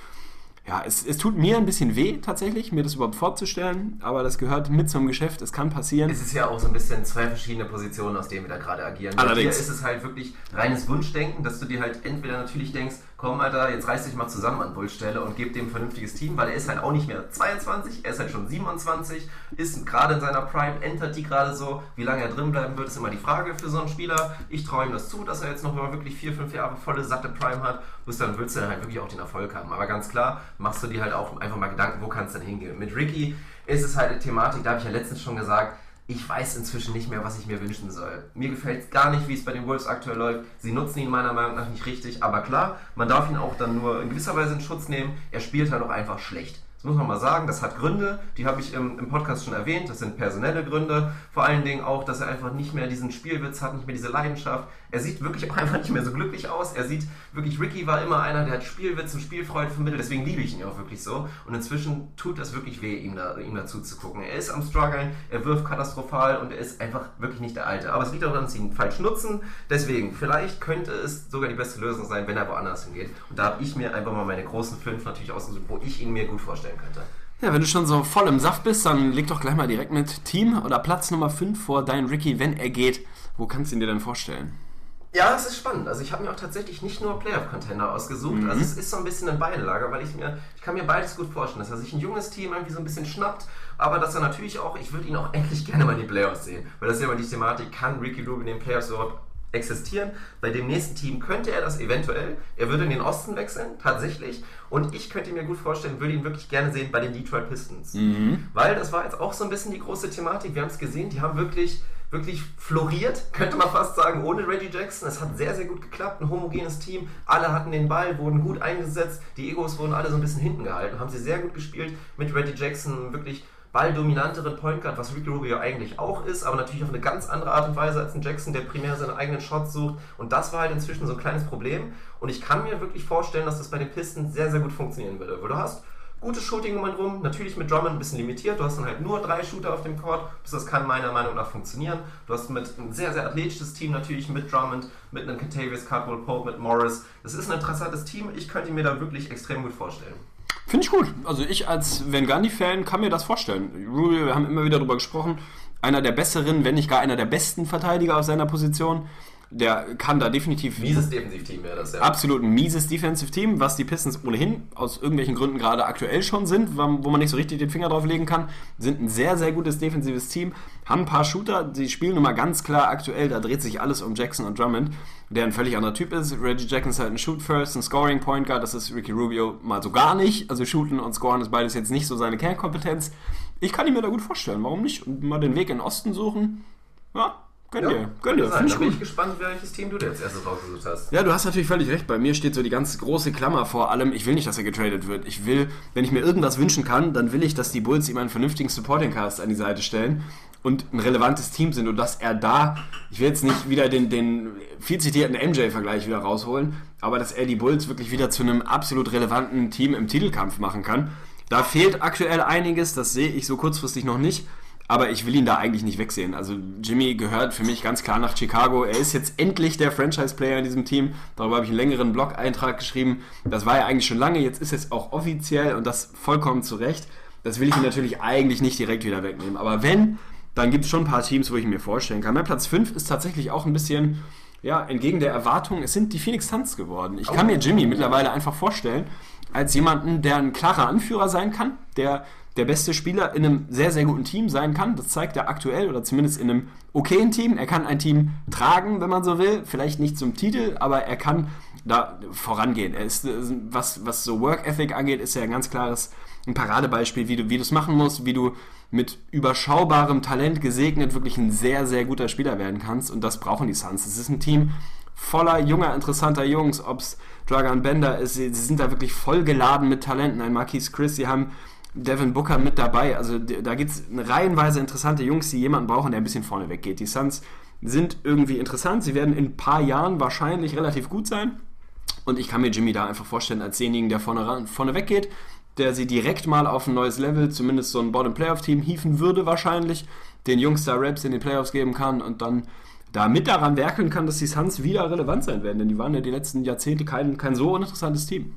ja, es, es tut mir ein bisschen weh, tatsächlich, mir das überhaupt vorzustellen, aber das gehört mit zum Geschäft, es kann passieren. Es ist ja auch so ein bisschen zwei verschiedene Positionen, aus denen wir da gerade agieren. Allerdings. Hier ist es halt wirklich reines Wunschdenken, dass du dir halt entweder natürlich denkst, komm Alter, jetzt reiß dich mal zusammen an Bullstelle und gib dem ein vernünftiges Team, weil er ist halt auch nicht mehr 22, er ist halt schon 27, ist gerade in seiner Prime, entert die gerade so. Wie lange er drin bleiben wird, ist immer die Frage für so einen Spieler. Ich traue ihm das zu, dass er jetzt noch mal wirklich 4, 5 Jahre volle, satte Prime hat. Bis dann willst du dann halt wirklich auch den Erfolg haben. Aber ganz klar, machst du dir halt auch einfach mal Gedanken, wo kann es denn hingehen. Mit Ricky ist es halt eine Thematik, da habe ich ja letztens schon gesagt, ich weiß inzwischen nicht mehr, was ich mir wünschen soll. Mir gefällt gar nicht, wie es bei den Wolves aktuell läuft. Sie nutzen ihn meiner Meinung nach nicht richtig, aber klar, man darf ihn auch dann nur in gewisser Weise in Schutz nehmen. Er spielt halt auch einfach schlecht. Das muss man mal sagen, das hat Gründe, die habe ich im, im, Podcast schon erwähnt, das sind personelle Gründe. Vor allen Dingen auch, dass er einfach nicht mehr diesen Spielwitz hat, nicht mehr diese Leidenschaft. Er sieht wirklich auch einfach nicht mehr so glücklich aus. Er sieht wirklich, Ricky war immer einer, der hat Spielwitz und Spielfreude vermittelt, deswegen liebe ich ihn auch wirklich so. Und inzwischen tut das wirklich weh, ihm, da, ihm dazu zu gucken. Er ist am struggeln, er wirft katastrophal und er ist einfach wirklich nicht der Alte. Aber es liegt daran, dass sie ihn falsch nutzen. Deswegen, vielleicht könnte es sogar die beste Lösung sein, wenn er woanders hingeht. Und da habe ich mir einfach mal meine großen fünf natürlich ausgesucht, wo ich ihn mir gut vorstellen könnte. Ja, wenn du schon so voll im Saft bist, dann leg doch gleich mal direkt mit Team oder Platz Nummer 5 vor deinen Ricky, wenn er geht. Wo kannst du ihn dir denn vorstellen? Ja, es ist spannend. Also ich habe mir auch tatsächlich nicht nur Playoff-Contender ausgesucht. Mhm. Also es ist so ein bisschen ein Beidelager, weil ich mir, ich kann mir beides gut vorstellen, dass er sich ein junges Team irgendwie so ein bisschen schnappt, aber dass er natürlich auch, ich würde ihn auch endlich gerne mal in die Playoffs sehen. Weil das ist ja immer die Thematik, kann Ricky Rubin in den Playoffs überhaupt existieren. Bei dem nächsten Team könnte er das eventuell. Er würde in den Osten wechseln, tatsächlich. Und ich könnte mir gut vorstellen, würde ihn wirklich gerne sehen bei den Detroit Pistons. Mhm. Weil das war jetzt auch so ein bisschen die große Thematik. Wir haben es gesehen, die haben wirklich wirklich floriert, könnte man fast sagen, ohne Reggie Jackson. Es hat sehr, sehr gut geklappt, ein homogenes Team. Alle hatten den Ball, wurden gut eingesetzt. Die Egos wurden alle so ein bisschen hinten gehalten, haben sie sehr gut gespielt mit Reggie Jackson, wirklich balldominanteren Point Guard, was Ricky Rubio eigentlich auch ist, aber natürlich auf eine ganz andere Art und Weise als ein Jackson, der primär seine eigenen Shots sucht. Und das war halt inzwischen so ein kleines Problem. Und ich kann mir wirklich vorstellen, dass das bei den Pistons sehr, sehr gut funktionieren würde. Weil du hast gutes Shooting um ihn rum, natürlich mit Drummond ein bisschen limitiert. Du hast dann halt nur drei Shooter auf dem Court. Das kann meiner Meinung nach funktionieren. Du hast mit ein sehr, sehr athletisches Team natürlich mit Drummond, mit einem Contavious, Cardwell Pope, mit Morris. Das ist ein interessantes Team. Ich könnte mir da wirklich extrem gut vorstellen. Finde ich gut. Also ich als Van Gundy-Fan kann mir das vorstellen. Rubio, wir haben immer wieder darüber gesprochen, einer der besseren, wenn nicht gar einer der besten Verteidiger auf seiner Position. Der kann da definitiv. Mieses Defensivteam wäre das, ja. Absolut ein mieses Defensive-Team, was die Pistons ohnehin aus irgendwelchen Gründen gerade aktuell schon sind, wo man nicht so richtig den Finger drauf legen kann. Sind ein sehr, sehr gutes defensives Team, haben ein paar Shooter, sie spielen immer ganz klar aktuell, da dreht sich alles um Jackson und Drummond, der ein völlig anderer Typ ist. Reggie Jackson ist halt ein Shoot-First, ein Scoring-Point Guard, das ist Ricky Rubio mal so gar nicht. Also Shooten und Scoren ist beides jetzt nicht so seine Kernkompetenz. Ich kann ihn mir da gut vorstellen, warum nicht? Und mal den Weg in den Osten suchen. Ja, Gönn ja, dir, gönn dir. Da bin ich gespannt, welches Team du dir als erstes rausgesucht hast. Ja, du hast natürlich völlig recht. Bei mir steht so die ganz große Klammer vor allem. Ich will nicht, dass er getradet wird. Ich will, wenn ich mir irgendwas wünschen kann, dann will ich, dass die Bulls ihm einen vernünftigen Supporting Cast an die Seite stellen und ein relevantes Team sind und dass er da, ich will jetzt nicht wieder den, den viel zitierten MJ-Vergleich wieder rausholen, aber dass er die Bulls wirklich wieder zu einem absolut relevanten Team im Titelkampf machen kann. Da fehlt aktuell einiges, das sehe ich so kurzfristig noch nicht. Aber ich will ihn da eigentlich nicht wegsehen. Also Jimmy gehört für mich ganz klar nach Chicago. Er ist jetzt endlich der Franchise-Player in diesem Team. Darüber habe ich einen längeren Blog-Eintrag geschrieben. Das war ja eigentlich schon lange. Jetzt ist es auch offiziell und das vollkommen zu Recht. Das will ich ihn natürlich eigentlich nicht direkt wieder wegnehmen. Aber wenn, dann gibt es schon ein paar Teams, wo ich mir vorstellen kann. Mein Platz 5 ist tatsächlich auch ein bisschen, ja, entgegen der Erwartung, es sind die Phoenix Suns geworden. Ich kann mir Jimmy mittlerweile einfach vorstellen, als jemanden, der ein klarer Anführer sein kann, der der beste Spieler in einem sehr, sehr guten Team sein kann. Das zeigt er aktuell oder zumindest in einem okayen Team. Er kann ein Team tragen, wenn man so will. Vielleicht nicht zum Titel, aber er kann da vorangehen. Er ist, was, was so Work Ethic angeht, ist er ein ganz klares ein Paradebeispiel, wie du wie es machen musst, wie du mit überschaubarem Talent gesegnet wirklich ein sehr, sehr guter Spieler werden kannst. Und das brauchen die Suns. Es ist ein Team voller junger, interessanter Jungs, ob es Dragan Bender ist. Sie, sie, sind da wirklich voll geladen mit Talenten. Ein Marquis Chris, sie haben Devin Booker mit dabei. Also da gibt es reihenweise interessante Jungs, die jemanden brauchen, der ein bisschen vorne weggeht. Die Suns sind irgendwie interessant. Sie werden in ein paar Jahren wahrscheinlich relativ gut sein. Und ich kann mir Jimmy da einfach vorstellen als denjenigen, der vorne, vorne weggeht, der sie direkt mal auf ein neues Level, zumindest so ein Bottom-Playoff-Team hieven würde wahrscheinlich, den Jungs da Raps in den Playoffs geben kann und dann da mit daran werkeln kann, dass die Suns wieder relevant sein werden. Denn die waren ja die letzten Jahrzehnte kein, kein so uninteressantes Team.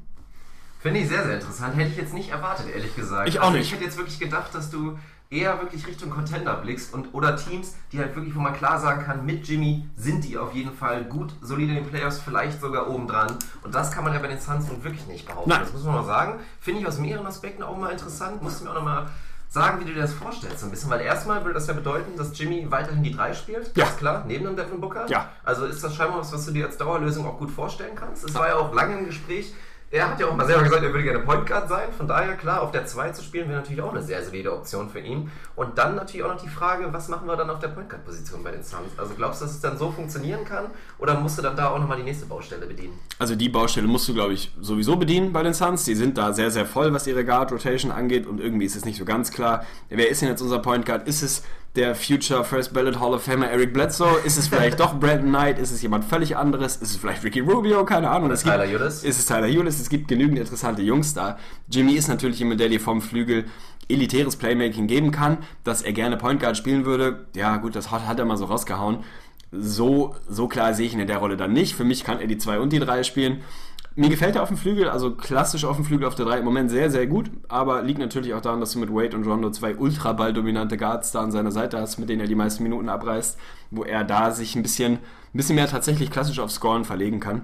Finde ich sehr, sehr interessant. Hätte ich jetzt nicht erwartet, ehrlich gesagt. Ich auch also nicht. Ich hätte jetzt wirklich gedacht, dass du eher wirklich Richtung Contender blickst und oder Teams, die halt wirklich, wo man klar sagen kann, mit Jimmy sind die auf jeden Fall gut, solide in den Playoffs, vielleicht sogar oben dran. Und das kann man ja bei den Suns nun wirklich nicht behaupten. Nein. Das muss man mal sagen. Finde ich aus mehreren Aspekten auch mal interessant. Musst du mir auch nochmal sagen, wie du dir das vorstellst, so ein bisschen. Weil erstmal würde das ja bedeuten, dass Jimmy weiterhin die 3 spielt. Ja. Ganz klar, neben dem Devin Booker. Ja. Also ist das scheinbar was, was du dir als Dauerlösung auch gut vorstellen kannst. Es war ja auch lange im Gespräch. Er hat ja auch mal selber gesagt, er würde gerne Point Guard sein. Von daher, klar, auf der 2 zu spielen wäre natürlich auch eine sehr solide Option für ihn. Und dann natürlich auch noch die Frage, was machen wir dann auf der Point Guard Position bei den Suns? Also glaubst du, dass es dann so funktionieren kann? Oder musst du dann da auch nochmal die nächste Baustelle bedienen? Also die Baustelle musst du, glaube ich, sowieso bedienen bei den Suns. Die sind da sehr, sehr voll, was ihre Guard-Rotation angeht und irgendwie ist es nicht so ganz klar. Wer ist denn jetzt unser Point Guard? Ist es der Future First Ballot Hall of Famer Eric Bledsoe? Ist es vielleicht doch Brandon Knight? Ist es jemand völlig anderes? Ist es vielleicht Ricky Rubio? Keine Ahnung. Es gibt- Tyler Ulis? Ist es Tyler Ulis? Es gibt genügend interessante Jungs da. Jimmy ist natürlich jemand, der dir vom Flügel elitäres Playmaking geben kann, dass er gerne Point Guard spielen würde. Ja, gut, das hat, hat er mal so rausgehauen. So, so klar sehe ich ihn in der Rolle dann nicht. Für mich kann er die 2 und die 3 spielen. Mir gefällt er auf dem Flügel, also klassisch auf dem Flügel auf der 3 im Moment sehr, sehr gut, aber liegt natürlich auch daran, dass du mit Wade und Rondo zwei ultra balldominante Guards da an seiner Seite hast, mit denen er die meisten Minuten abreißt, wo er da sich ein bisschen, ein bisschen mehr tatsächlich klassisch auf Scoren verlegen kann.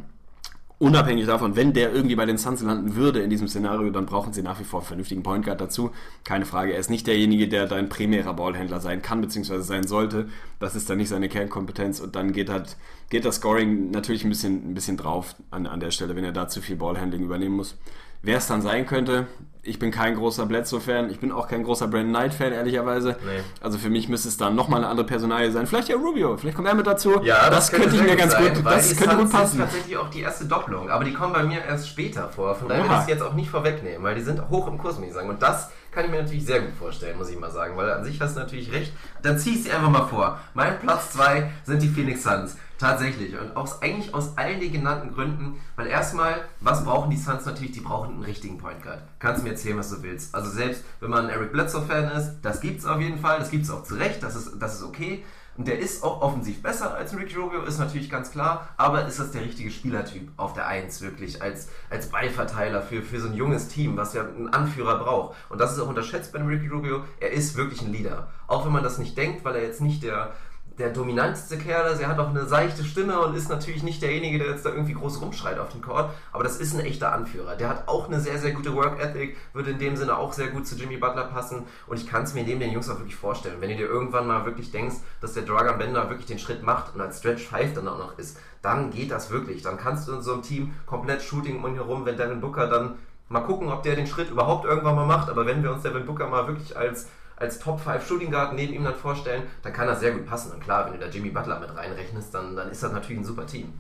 Unabhängig davon, wenn der irgendwie bei den Suns landen würde in diesem Szenario, dann brauchen sie nach wie vor einen vernünftigen Point Guard dazu. Keine Frage, er ist nicht derjenige, der dein primärer Ballhändler sein kann, beziehungsweise sein sollte. Das ist dann nicht seine Kernkompetenz und dann geht halt, geht das Scoring natürlich ein bisschen, ein bisschen drauf an, an der Stelle, wenn er da zu viel Ballhandling übernehmen muss. Wer es dann sein könnte, ich bin kein großer Bledsoe-Fan, ich bin auch kein großer Brandon Knight-Fan, ehrlicherweise. Nee. Also für mich müsste es dann nochmal eine andere Personalie sein. Vielleicht ja Rubio, vielleicht kommt er mit dazu. Ja, das, könnte ich sehr mir ganz sein, gut, das könnte gut Suns sind passen. tatsächlich auch die erste Doppelung, aber die kommen bei mir erst später vor. Von daher will ich es jetzt auch nicht vorwegnehmen, weil die sind hoch im Kurs, muss ich sagen. Und das kann ich mir natürlich sehr gut vorstellen, muss ich mal sagen, weil an sich hast du natürlich recht. Dann zieh ich sie einfach mal vor. Mein Platz 2 sind die Phoenix Suns. Tatsächlich. Und aus, eigentlich aus all den genannten Gründen, weil erstmal, was brauchen die Suns natürlich? Die brauchen einen richtigen Point Guard. Kannst du mir erzählen, was du willst. Also selbst wenn man ein Eric Bledsoe-Fan ist, das gibt's auf jeden Fall, das gibt's auch zu Recht, das ist, das ist okay. Und der ist auch offensiv besser als Ricky Rubio, ist natürlich ganz klar. Aber ist das der richtige Spielertyp auf der 1 wirklich? Als, als Ballverteiler für, für so ein junges Team, was ja einen Anführer braucht. Und das ist auch unterschätzt bei dem Ricky Rubio. Er ist wirklich ein Leader. Auch wenn man das nicht denkt, weil er jetzt nicht der, der dominanteste Kerl ist. Er hat auch eine seichte Stimme und ist natürlich nicht derjenige, der jetzt da irgendwie groß rumschreit auf dem Court. Aber das ist ein echter Anführer. Der hat auch eine sehr, sehr gute Work Ethic, würde in dem Sinne auch sehr gut zu Jimmy Butler passen. Und ich kann es mir neben den Jungs auch wirklich vorstellen. Wenn du dir irgendwann mal wirklich denkst, dass der Dragan Bender wirklich den Schritt macht und als Stretch 5 dann auch noch ist, dann geht das wirklich. Dann kannst du in so einem Team komplett Shooting um ihn herum, wenn Devin Booker dann mal gucken, ob der den Schritt überhaupt irgendwann mal macht. Aber wenn wir uns Devin Booker mal wirklich als als Top 5 Shooting Guard neben ihm dann vorstellen, dann kann das sehr gut passen. Und klar, wenn du da Jimmy Butler mit reinrechnest, dann, dann ist das natürlich ein super Team.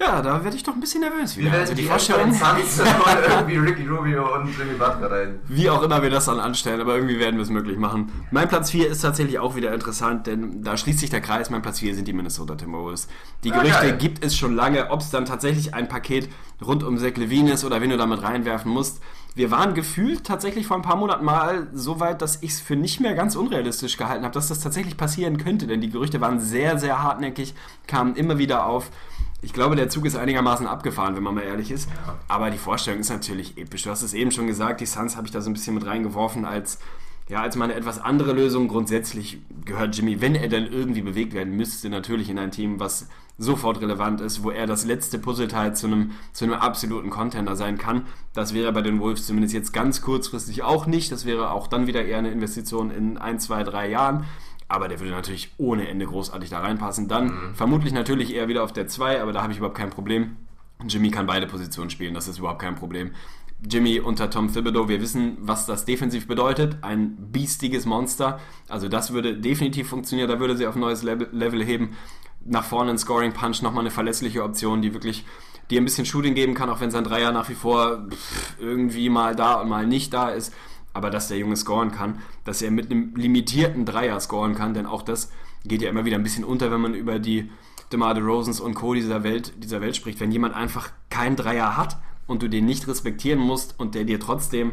Ja, da werde ich doch ein bisschen nervös wieder. Wir Also werden die die Vorstellung, Suns irgendwie Ricky Rubio und Jimmy Butler rein. wie auch immer wir das dann anstellen, aber irgendwie werden wir es möglich machen. Mein Platz 4 ist tatsächlich auch wieder interessant, denn da schließt sich der Kreis. Mein Platz 4 sind die Minnesota Timberwolves. Die Ah, Gerüchte geil. gibt es schon lange, ob es dann tatsächlich ein Paket rund um Zach Levine ist oder wen du damit reinwerfen musst. Wir waren gefühlt tatsächlich vor ein paar Monaten mal so weit, dass ich es für nicht mehr ganz unrealistisch gehalten habe, dass das tatsächlich passieren könnte, denn die Gerüchte waren sehr, sehr hartnäckig, kamen immer wieder auf. Ich glaube, der Zug ist einigermaßen abgefahren, wenn man mal ehrlich ist. Aber die Vorstellung ist natürlich episch. Du hast es eben schon gesagt, die Suns habe ich da so ein bisschen mit reingeworfen als, ja, als mal eine etwas andere Lösung. Grundsätzlich gehört Jimmy, wenn er dann irgendwie bewegt werden müsste, natürlich in ein Team, was sofort relevant ist, wo er das letzte Puzzleteil zu einem, zu einem absoluten Contender sein kann. Das wäre bei den Wolves zumindest jetzt ganz kurzfristig auch nicht. Das wäre auch dann wieder eher eine Investition in ein, zwei, drei Jahren. Aber der würde natürlich ohne Ende großartig da reinpassen. Dann vermutlich natürlich eher wieder auf der 2, aber da habe ich überhaupt kein Problem. Jimmy kann beide Positionen spielen, das ist überhaupt kein Problem. Jimmy unter Tom Thibodeau, wir wissen, was das defensiv bedeutet. Ein biestiges Monster. Also das würde definitiv funktionieren, da würde sie auf ein neues Level, heben. Nach vorne ein Scoring Punch, nochmal eine verlässliche Option, die wirklich dir ein bisschen Shooting geben kann, auch wenn sein Dreier nach wie vor irgendwie mal da und mal nicht da ist. Aber dass der Junge scoren kann, dass er mit einem limitierten Dreier scoren kann, denn auch das geht ja immer wieder ein bisschen unter, wenn man über die DeMar DeRozans und Co. dieser Welt, dieser Welt spricht. Wenn jemand einfach keinen Dreier hat und du den nicht respektieren musst und der dir trotzdem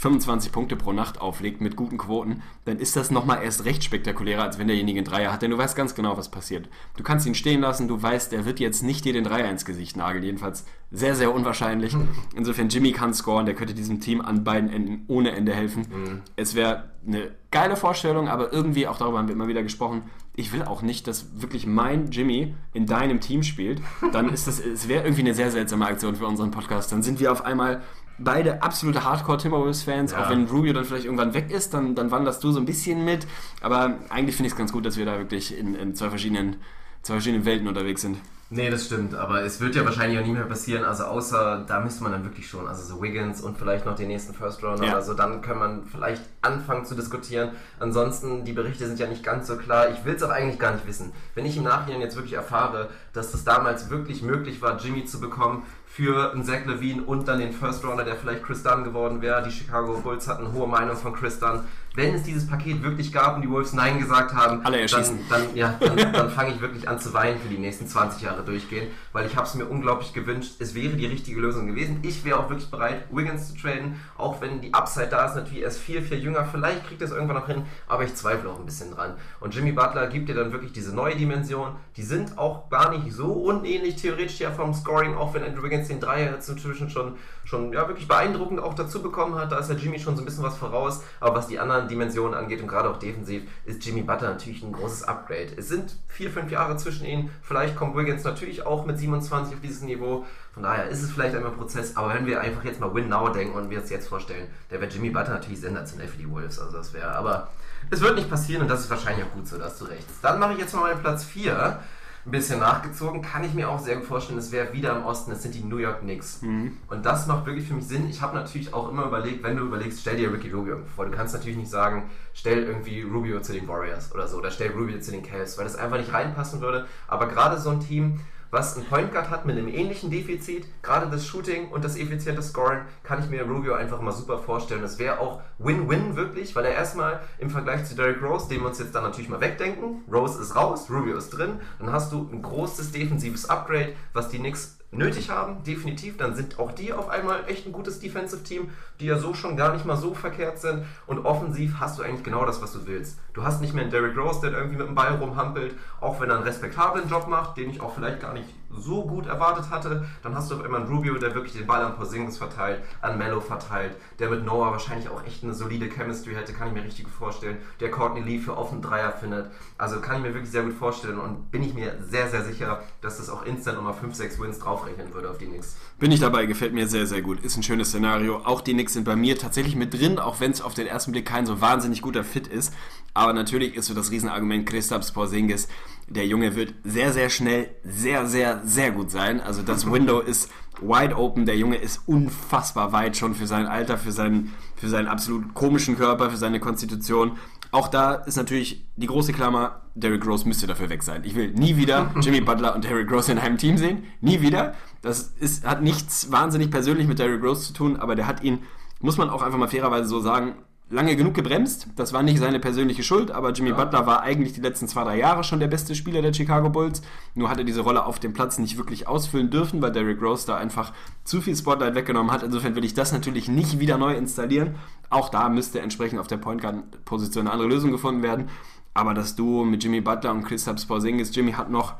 25 Punkte pro Nacht auflegt mit guten Quoten, dann ist das nochmal erst recht spektakulärer, als wenn derjenige einen Dreier hat, denn du weißt ganz genau, was passiert. Du kannst ihn stehen lassen, du weißt, der wird jetzt nicht dir den Dreier ins Gesicht nageln, jedenfalls sehr, sehr unwahrscheinlich. Insofern, Jimmy kann scoren, der könnte diesem Team an beiden Enden ohne Ende helfen. Mhm. Es wäre eine geile Vorstellung, aber irgendwie, auch darüber haben wir immer wieder gesprochen, ich will auch nicht, dass wirklich mein Jimmy in deinem Team spielt. Dann ist das, es wäre irgendwie eine sehr seltsame Aktion für unseren Podcast. Dann sind wir auf einmal beide absolute Hardcore-Timberwolves-Fans. Ja. Auch wenn Rubio dann vielleicht irgendwann weg ist, dann, dann wanderst du so ein bisschen mit. Aber eigentlich finde ich es ganz gut, dass wir da wirklich in, in zwei, verschiedenen, zwei verschiedenen Welten unterwegs sind. Nee, das stimmt, aber es wird ja wahrscheinlich auch nie mehr passieren, also außer, da müsste man dann wirklich schon, also so Wiggins und vielleicht noch den nächsten First Rounder Ja. oder so, dann kann man vielleicht anfangen zu diskutieren. Ansonsten, die Berichte sind ja nicht ganz so klar, ich will es auch eigentlich gar nicht wissen. Wenn ich im Nachhinein jetzt wirklich erfahre, dass das damals wirklich möglich war, Jimmy zu bekommen für einen Zach Levine und dann den First Rounder, der vielleicht Chris Dunn geworden wäre, die Chicago Bulls hatten hohe Meinung von Chris Dunn. Wenn es dieses Paket wirklich gab und die Wolves Nein gesagt haben, Alle dann, dann, ja, dann, dann fange ich wirklich an zu weinen für die nächsten 20 Jahre durchgehen, weil ich habe es mir unglaublich gewünscht. Es wäre die richtige Lösung gewesen. Ich wäre auch wirklich bereit, Wiggins zu traden, auch wenn die Upside da ist. Natürlich erst viel, viel jünger. Vielleicht kriegt er es irgendwann noch hin, aber ich zweifle auch ein bisschen dran. Und Jimmy Butler gibt dir dann wirklich diese neue Dimension. Die sind auch gar nicht so unähnlich theoretisch ja vom Scoring, auch wenn Andrew Wiggins den Dreier jetzt inzwischen schon, schon ja, wirklich beeindruckend auch dazu bekommen hat. Da ist der Jimmy schon so ein bisschen was voraus. Aber was die anderen Dimensionen angeht und gerade auch defensiv, ist Jimmy Butler natürlich ein großes Upgrade. Es sind vier, fünf Jahre zwischen ihnen. Vielleicht kommt Wiggins natürlich auch mit 27 auf dieses Niveau. Von daher ist es vielleicht einmal ein Prozess, aber wenn wir einfach jetzt mal Win Now denken und wir uns jetzt vorstellen, der wäre Jimmy Butler natürlich sensationell für die Wolves. Also das wäre, aber es wird nicht passieren und das ist wahrscheinlich auch gut so, dass du recht hast. Dann mache ich jetzt mal meinen Platz 4. Ein bisschen nachgezogen, kann ich mir auch sehr gut vorstellen, es wäre wieder im Osten, es sind die New York Knicks. Und das macht wirklich für mich Sinn. Ich habe natürlich auch immer überlegt, wenn du überlegst, stell dir Ricky Rubio vor. Du kannst natürlich nicht sagen, stell irgendwie Rubio zu den Warriors oder so, oder stell Rubio zu den Cavs, weil das einfach nicht reinpassen würde. Aber gerade so ein Team, was einen Point Guard hat mit einem ähnlichen Defizit, gerade das Shooting und das effiziente Scoren, kann ich mir Rubio einfach mal super vorstellen. Das wäre auch Win-Win wirklich, weil er erstmal im Vergleich zu Derrick Rose, den wir uns jetzt dann natürlich mal wegdenken, Rose ist raus, Rubio ist drin, dann hast du ein großes defensives Upgrade, was die Knicks nötig haben, definitiv. Dann sind auch die auf einmal echt ein gutes Defensive Team, die ja so schon gar nicht mal so verkehrt sind. Und offensiv hast du eigentlich genau das, was du willst. Du hast nicht mehr einen Derrick Rose, der irgendwie mit dem Ball rumhampelt, auch wenn er einen respektablen Job macht, den ich auch vielleicht gar nicht so gut erwartet hatte. Dann hast du auf einmal einen Rubio, der wirklich den Ball an Porzingis verteilt, an Mello verteilt, der mit Noah wahrscheinlich auch echt eine solide Chemistry hätte, kann ich mir richtig vorstellen. Der Courtney Lee für offen Dreier findet. Also kann ich mir wirklich sehr gut vorstellen und bin ich mir sehr, sehr sicher, dass das auch instant nochmal 5, 6 Wins draufrechnen würde auf die Knicks. Bin ich dabei, gefällt mir sehr, sehr gut. Ist ein schönes Szenario. Auch die Knicks sind bei mir tatsächlich mit drin, auch wenn es auf den ersten Blick kein so wahnsinnig guter Fit ist. Aber natürlich ist so das Riesenargument Christaps Porzingis. Der Junge wird sehr, sehr schnell sehr, sehr, sehr gut sein. Also das Window ist wide open. Der Junge ist unfassbar weit schon für sein Alter, für seinen, für seinen absolut komischen Körper, für seine Konstitution. Auch da ist natürlich die große Klammer, Derrick Rose müsste dafür weg sein. Ich will nie wieder Jimmy Butler und Derrick Rose in einem Team sehen. Nie wieder. Das ist, hat nichts wahnsinnig persönlich mit Derrick Rose zu tun, aber der hat ihn, muss man auch einfach mal fairerweise so sagen, lange genug gebremst. Das war nicht seine persönliche Schuld, aber Jimmy Butler war eigentlich die letzten zwei, drei Jahre schon der beste Spieler der Chicago Bulls. Nur hat er diese Rolle auf dem Platz nicht wirklich ausfüllen dürfen, weil Derrick Rose da einfach zu viel Spotlight weggenommen hat. Insofern will ich das natürlich nicht wieder neu installieren. Auch da müsste entsprechend auf der Point Guard Position eine andere Lösung gefunden werden. Aber das Duo mit Jimmy Butler und Kristaps Porzingis, Jimmy hat noch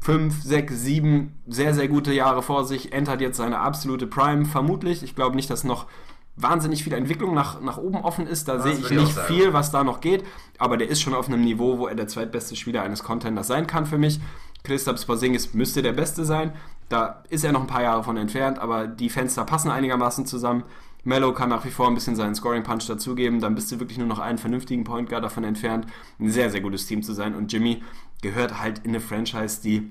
fünf, sechs, sieben sehr, sehr gute Jahre vor sich, entert jetzt seine absolute Prime, vermutlich. Ich glaube nicht, dass noch wahnsinnig viel Entwicklung nach, nach oben offen ist. Da sehe ich ich nicht sagen. viel, was da noch geht. Aber der ist schon auf einem Niveau, wo er der zweitbeste Spieler eines Contenders sein kann für mich. Christoph Porzingis müsste der Beste sein. Da ist er noch ein paar Jahre von entfernt, aber die Fenster passen einigermaßen zusammen. Mello kann nach wie vor ein bisschen seinen Scoring-Punch dazugeben. Dann bist du wirklich nur noch einen vernünftigen Point Guard davon entfernt, ein sehr, sehr gutes Team zu sein. Und Jimmy gehört halt in eine Franchise, die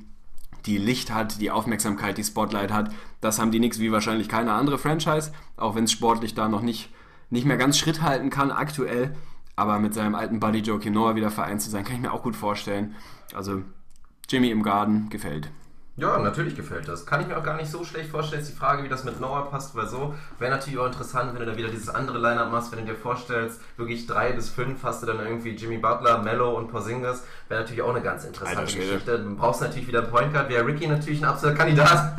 die Licht hat, die Aufmerksamkeit, die Spotlight hat. Das haben die Knicks wie wahrscheinlich keine andere Franchise, auch wenn es sportlich da noch nicht, nicht mehr ganz Schritt halten kann aktuell. Aber mit seinem alten Buddy Joe Noah wieder vereint zu sein, kann ich mir auch gut vorstellen. Also Jimmy im Garden gefällt. Ja, natürlich gefällt das. Kann ich mir auch gar nicht so schlecht vorstellen. Ist die Frage, wie das mit Noah passt, weil so wäre natürlich auch interessant, wenn du da wieder dieses andere Line-Up machst, wenn du dir vorstellst, wirklich drei bis fünf hast du dann irgendwie Jimmy Butler, Mello und Porzingis. Wäre natürlich auch eine ganz interessante Alter. Geschichte. Du brauchst natürlich wieder einen Point Guard. Wäre Ricky natürlich ein absoluter Kandidat.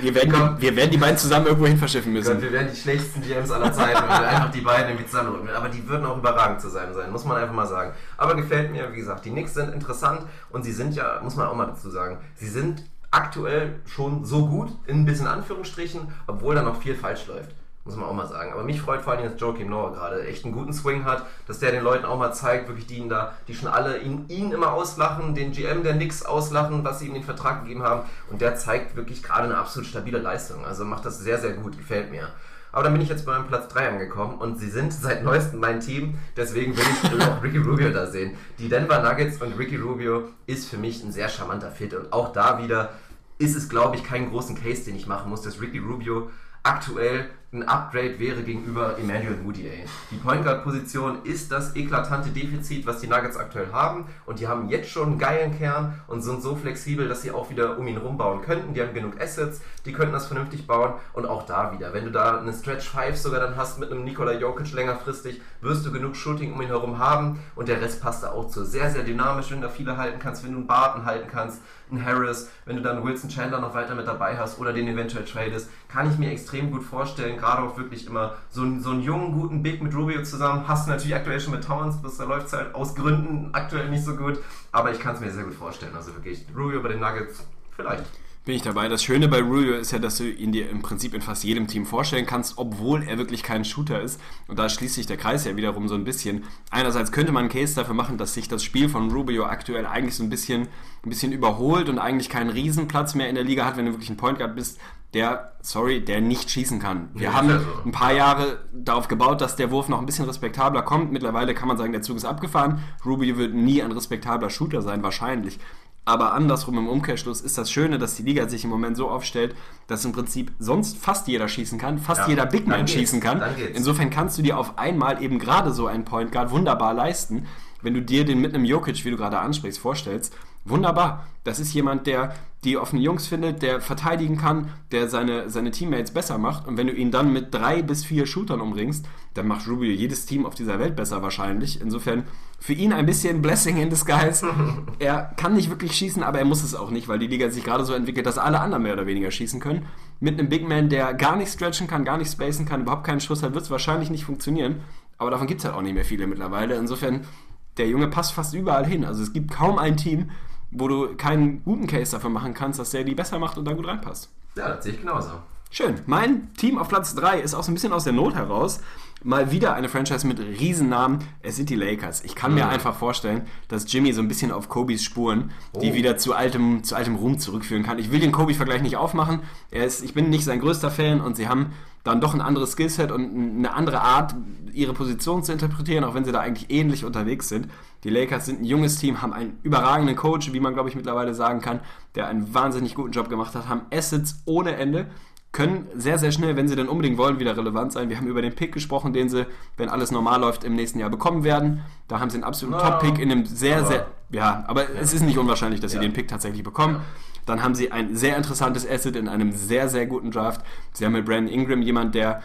Wir werden, die, wir werden die beiden zusammen irgendwo hin verschiffen Gott, müssen. wir wären die schlechtesten GMs aller Zeiten, wenn wir einfach die beiden irgendwie zusammenrücken. Aber die würden auch überragend zusammen sein, muss man einfach mal sagen. Aber gefällt mir, wie gesagt, die Knicks sind interessant und sie sind ja, muss man auch mal dazu sagen, sie sind aktuell schon so gut, in ein bisschen Anführungsstrichen, obwohl da noch viel falsch läuft. Muss man auch mal sagen. Aber mich freut vor allem, dass Joakim Noah gerade echt einen guten Swing hat, dass der den Leuten auch mal zeigt, wirklich die ihn da, die schon alle ihn, ihn immer auslachen, den GM der Nix auslachen, was sie ihm den Vertrag gegeben haben. Und der zeigt wirklich gerade eine absolut stabile Leistung. Also macht das sehr, sehr gut, gefällt mir. Aber dann bin ich jetzt beim Platz 3 angekommen und sie sind seit neuestem mein Team, deswegen will ich auch Ricky Rubio da sehen. Die Denver Nuggets und Ricky Rubio ist für mich ein sehr charmanter Fit und auch da wieder ist es, glaube ich, keinen großen Case, den ich machen muss, dass Ricky Rubio aktuell ein Upgrade wäre gegenüber Emmanuel Mudiay. Die Point Guard Position ist das eklatante Defizit, was die Nuggets aktuell haben und die haben jetzt schon einen geilen Kern und sind so flexibel, dass sie auch wieder um ihn rumbauen könnten. Die haben genug Assets, die könnten das vernünftig bauen und auch da wieder, wenn du da eine Stretch 5 sogar dann hast mit einem Nikola Jokic längerfristig, wirst du genug Shooting um ihn herum haben und der Rest passt da auch zu. Sehr, sehr dynamisch, wenn du da viele halten kannst, wenn du einen Barton halten kannst, einen Harris, wenn du dann Wilson Chandler noch weiter mit dabei hast oder den eventuell tradest, kann ich mir extrem gut vorstellen, gerade auch wirklich immer so, einen- so einen jungen, guten Big mit Rubio zusammen, hast du natürlich aktuell schon mit Towns, das da läuft halt aus Gründen aktuell nicht so gut, aber ich kann es mir sehr gut vorstellen, also wirklich Rubio bei den Nuggets, vielleicht. Bin ich dabei. Das Schöne bei Rubio ist ja, dass du ihn dir im Prinzip in fast jedem Team vorstellen kannst, obwohl er wirklich kein Shooter ist. Und da schließt sich der Kreis ja wiederum so ein bisschen. Einerseits könnte man einen Case dafür machen, dass sich das Spiel von Rubio aktuell eigentlich so ein bisschen, ein bisschen überholt und eigentlich keinen Riesenplatz mehr in der Liga hat, wenn du wirklich ein Point Guard bist, der, sorry, der nicht schießen kann. Wir Ja, haben ist ja so. ein paar Jahre darauf gebaut, dass der Wurf noch ein bisschen respektabler kommt. Mittlerweile kann man sagen, der Zug ist abgefahren. Rubio wird nie ein respektabler Shooter sein, wahrscheinlich. Aber andersrum im Umkehrschluss ist das Schöne, dass die Liga sich im Moment so aufstellt, dass im Prinzip sonst fast jeder schießen kann, fast Ja, jeder Big Man schießen kann. Insofern kannst du dir auf einmal eben gerade so einen Point Guard wunderbar leisten, wenn du dir den mit einem Jokic, wie du gerade ansprichst, vorstellst. Wunderbar. Das ist jemand, der die offenen Jungs findet, der verteidigen kann, der seine, seine Teammates besser macht. Und wenn du ihn dann mit drei bis vier Shootern umringst, dann macht Rubio jedes Team auf dieser Welt besser wahrscheinlich. Insofern für ihn ein bisschen Blessing in disguise. er kann nicht wirklich schießen, aber er muss es auch nicht, weil die Liga sich gerade so entwickelt, dass alle anderen mehr oder weniger schießen können. Mit einem Big Man, der gar nicht stretchen kann, gar nicht spacen kann, überhaupt keinen Schuss hat, wird es wahrscheinlich nicht funktionieren. Aber davon gibt es halt auch nicht mehr viele mittlerweile. Insofern, der Junge passt fast überall hin. Also es gibt kaum ein Team, wo du keinen guten Case dafür machen kannst, dass der die besser macht und da gut reinpasst. Ja, das sehe ich genauso. Schön. Mein Team auf Platz 3 ist auch so ein bisschen aus der Not heraus. Mal wieder eine Franchise mit Riesennamen. Es sind die Lakers. Ich kann mir Mhm. einfach vorstellen, dass Jimmy so ein bisschen auf Kobys Spuren, die Oh. wieder zu altem, zu altem Ruhm zurückführen kann. Ich will den Kobe-Vergleich nicht aufmachen. Er ist, ich bin nicht sein größter Fan und sie haben dann doch ein anderes Skillset und eine andere Art, ihre Position zu interpretieren, auch wenn sie da eigentlich ähnlich unterwegs sind. Die Lakers sind ein junges Team, haben einen überragenden Coach, wie man glaube ich mittlerweile sagen kann, der einen wahnsinnig guten Job gemacht hat, haben Assets ohne Ende können sehr, sehr schnell, wenn sie denn unbedingt wollen, wieder relevant sein. Wir haben über den Pick gesprochen, den sie, wenn alles normal läuft, im nächsten Jahr bekommen werden. Da haben sie einen absoluten Ja, Top-Pick in einem sehr, aber- sehr, ja, aber es ist nicht unwahrscheinlich, dass sie Ja. den Pick tatsächlich bekommen. Dann haben sie ein sehr interessantes Asset in einem sehr, sehr guten Draft. Sie haben mit Brandon Ingram jemand, der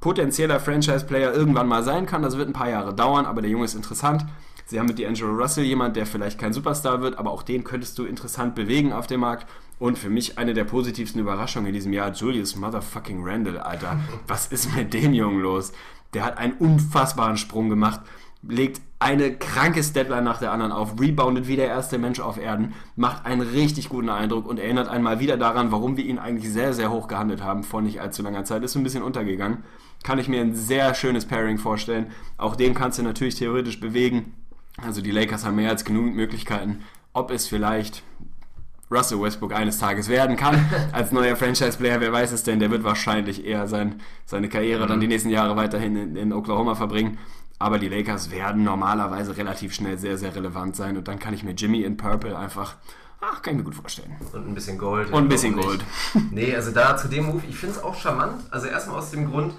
potenzieller Franchise-Player irgendwann mal sein kann. Das wird ein paar Jahre dauern, aber der Junge ist interessant. Sie haben mit D'Angelo Russell jemand, der vielleicht kein Superstar wird, aber auch den könntest du interessant bewegen auf dem Markt. Und für mich eine der positivsten Überraschungen in diesem Jahr, Julius Motherfucking Randall, Alter. Was ist mit dem Jungen los? Der hat einen unfassbaren Sprung gemacht, legt eine kranke Deadline nach der anderen auf, reboundet wie der erste Mensch auf Erden, macht einen richtig guten Eindruck und erinnert einmal wieder daran, warum wir ihn eigentlich sehr, sehr hoch gehandelt haben vor nicht allzu langer Zeit. Ist ein bisschen untergegangen. Kann ich mir ein sehr schönes Pairing vorstellen. Auch den kannst du natürlich theoretisch bewegen. Also die Lakers haben mehr als genug Möglichkeiten. Ob es vielleicht Russell Westbrook eines Tages werden kann als neuer Franchise-Player, wer weiß es denn, der wird wahrscheinlich eher sein, seine Karriere dann die nächsten Jahre weiterhin in, in Oklahoma verbringen. Aber die Lakers werden normalerweise relativ schnell sehr, sehr relevant sein und dann kann ich mir Jimmy in Purple einfach, ach, kann ich mir gut vorstellen. Und ein bisschen Gold. Und ein bisschen Gold. Nee, also da zu dem Move, ich finde es auch charmant. Also erstmal aus dem Grund,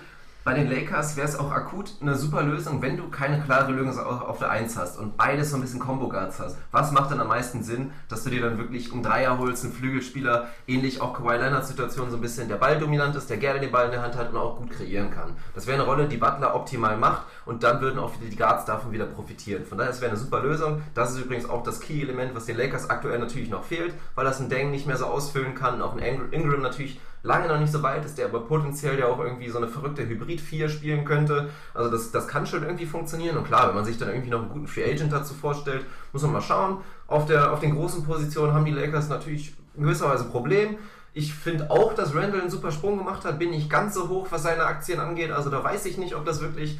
bei den Lakers wäre es auch akut eine super Lösung, wenn du keine klare Lösung auf der 1 hast und beides so ein bisschen Combo-Guards hast. Was macht dann am meisten Sinn, dass du dir dann wirklich einen Dreier holst, einen Flügelspieler, ähnlich auch Kawhi Leonards Situation so ein bisschen, der Ball dominant ist, der gerne den Ball in der Hand hat und auch gut kreieren kann. Das wäre eine Rolle, die Butler optimal macht und dann würden auch die Guards davon wieder profitieren. Von daher, es wäre eine super Lösung. Das ist übrigens auch das Key-Element, was den Lakers aktuell natürlich noch fehlt, weil das ein Deng nicht mehr so ausfüllen kann und auch ein Ingram natürlich lange noch nicht so weit ist, der aber potenziell ja auch irgendwie so eine verrückte Hybrid-4 spielen könnte. Also das, das kann schon irgendwie funktionieren. Und klar, wenn man sich dann irgendwie noch einen guten Free Agent dazu vorstellt, muss man mal schauen. Auf, der, auf den großen Positionen haben die Lakers natürlich in gewisser Weise ein Problem. Ich finde auch, dass Randall einen super Sprung gemacht hat. Bin nicht ganz so hoch, was seine Aktien angeht. Also da weiß ich nicht, ob das wirklich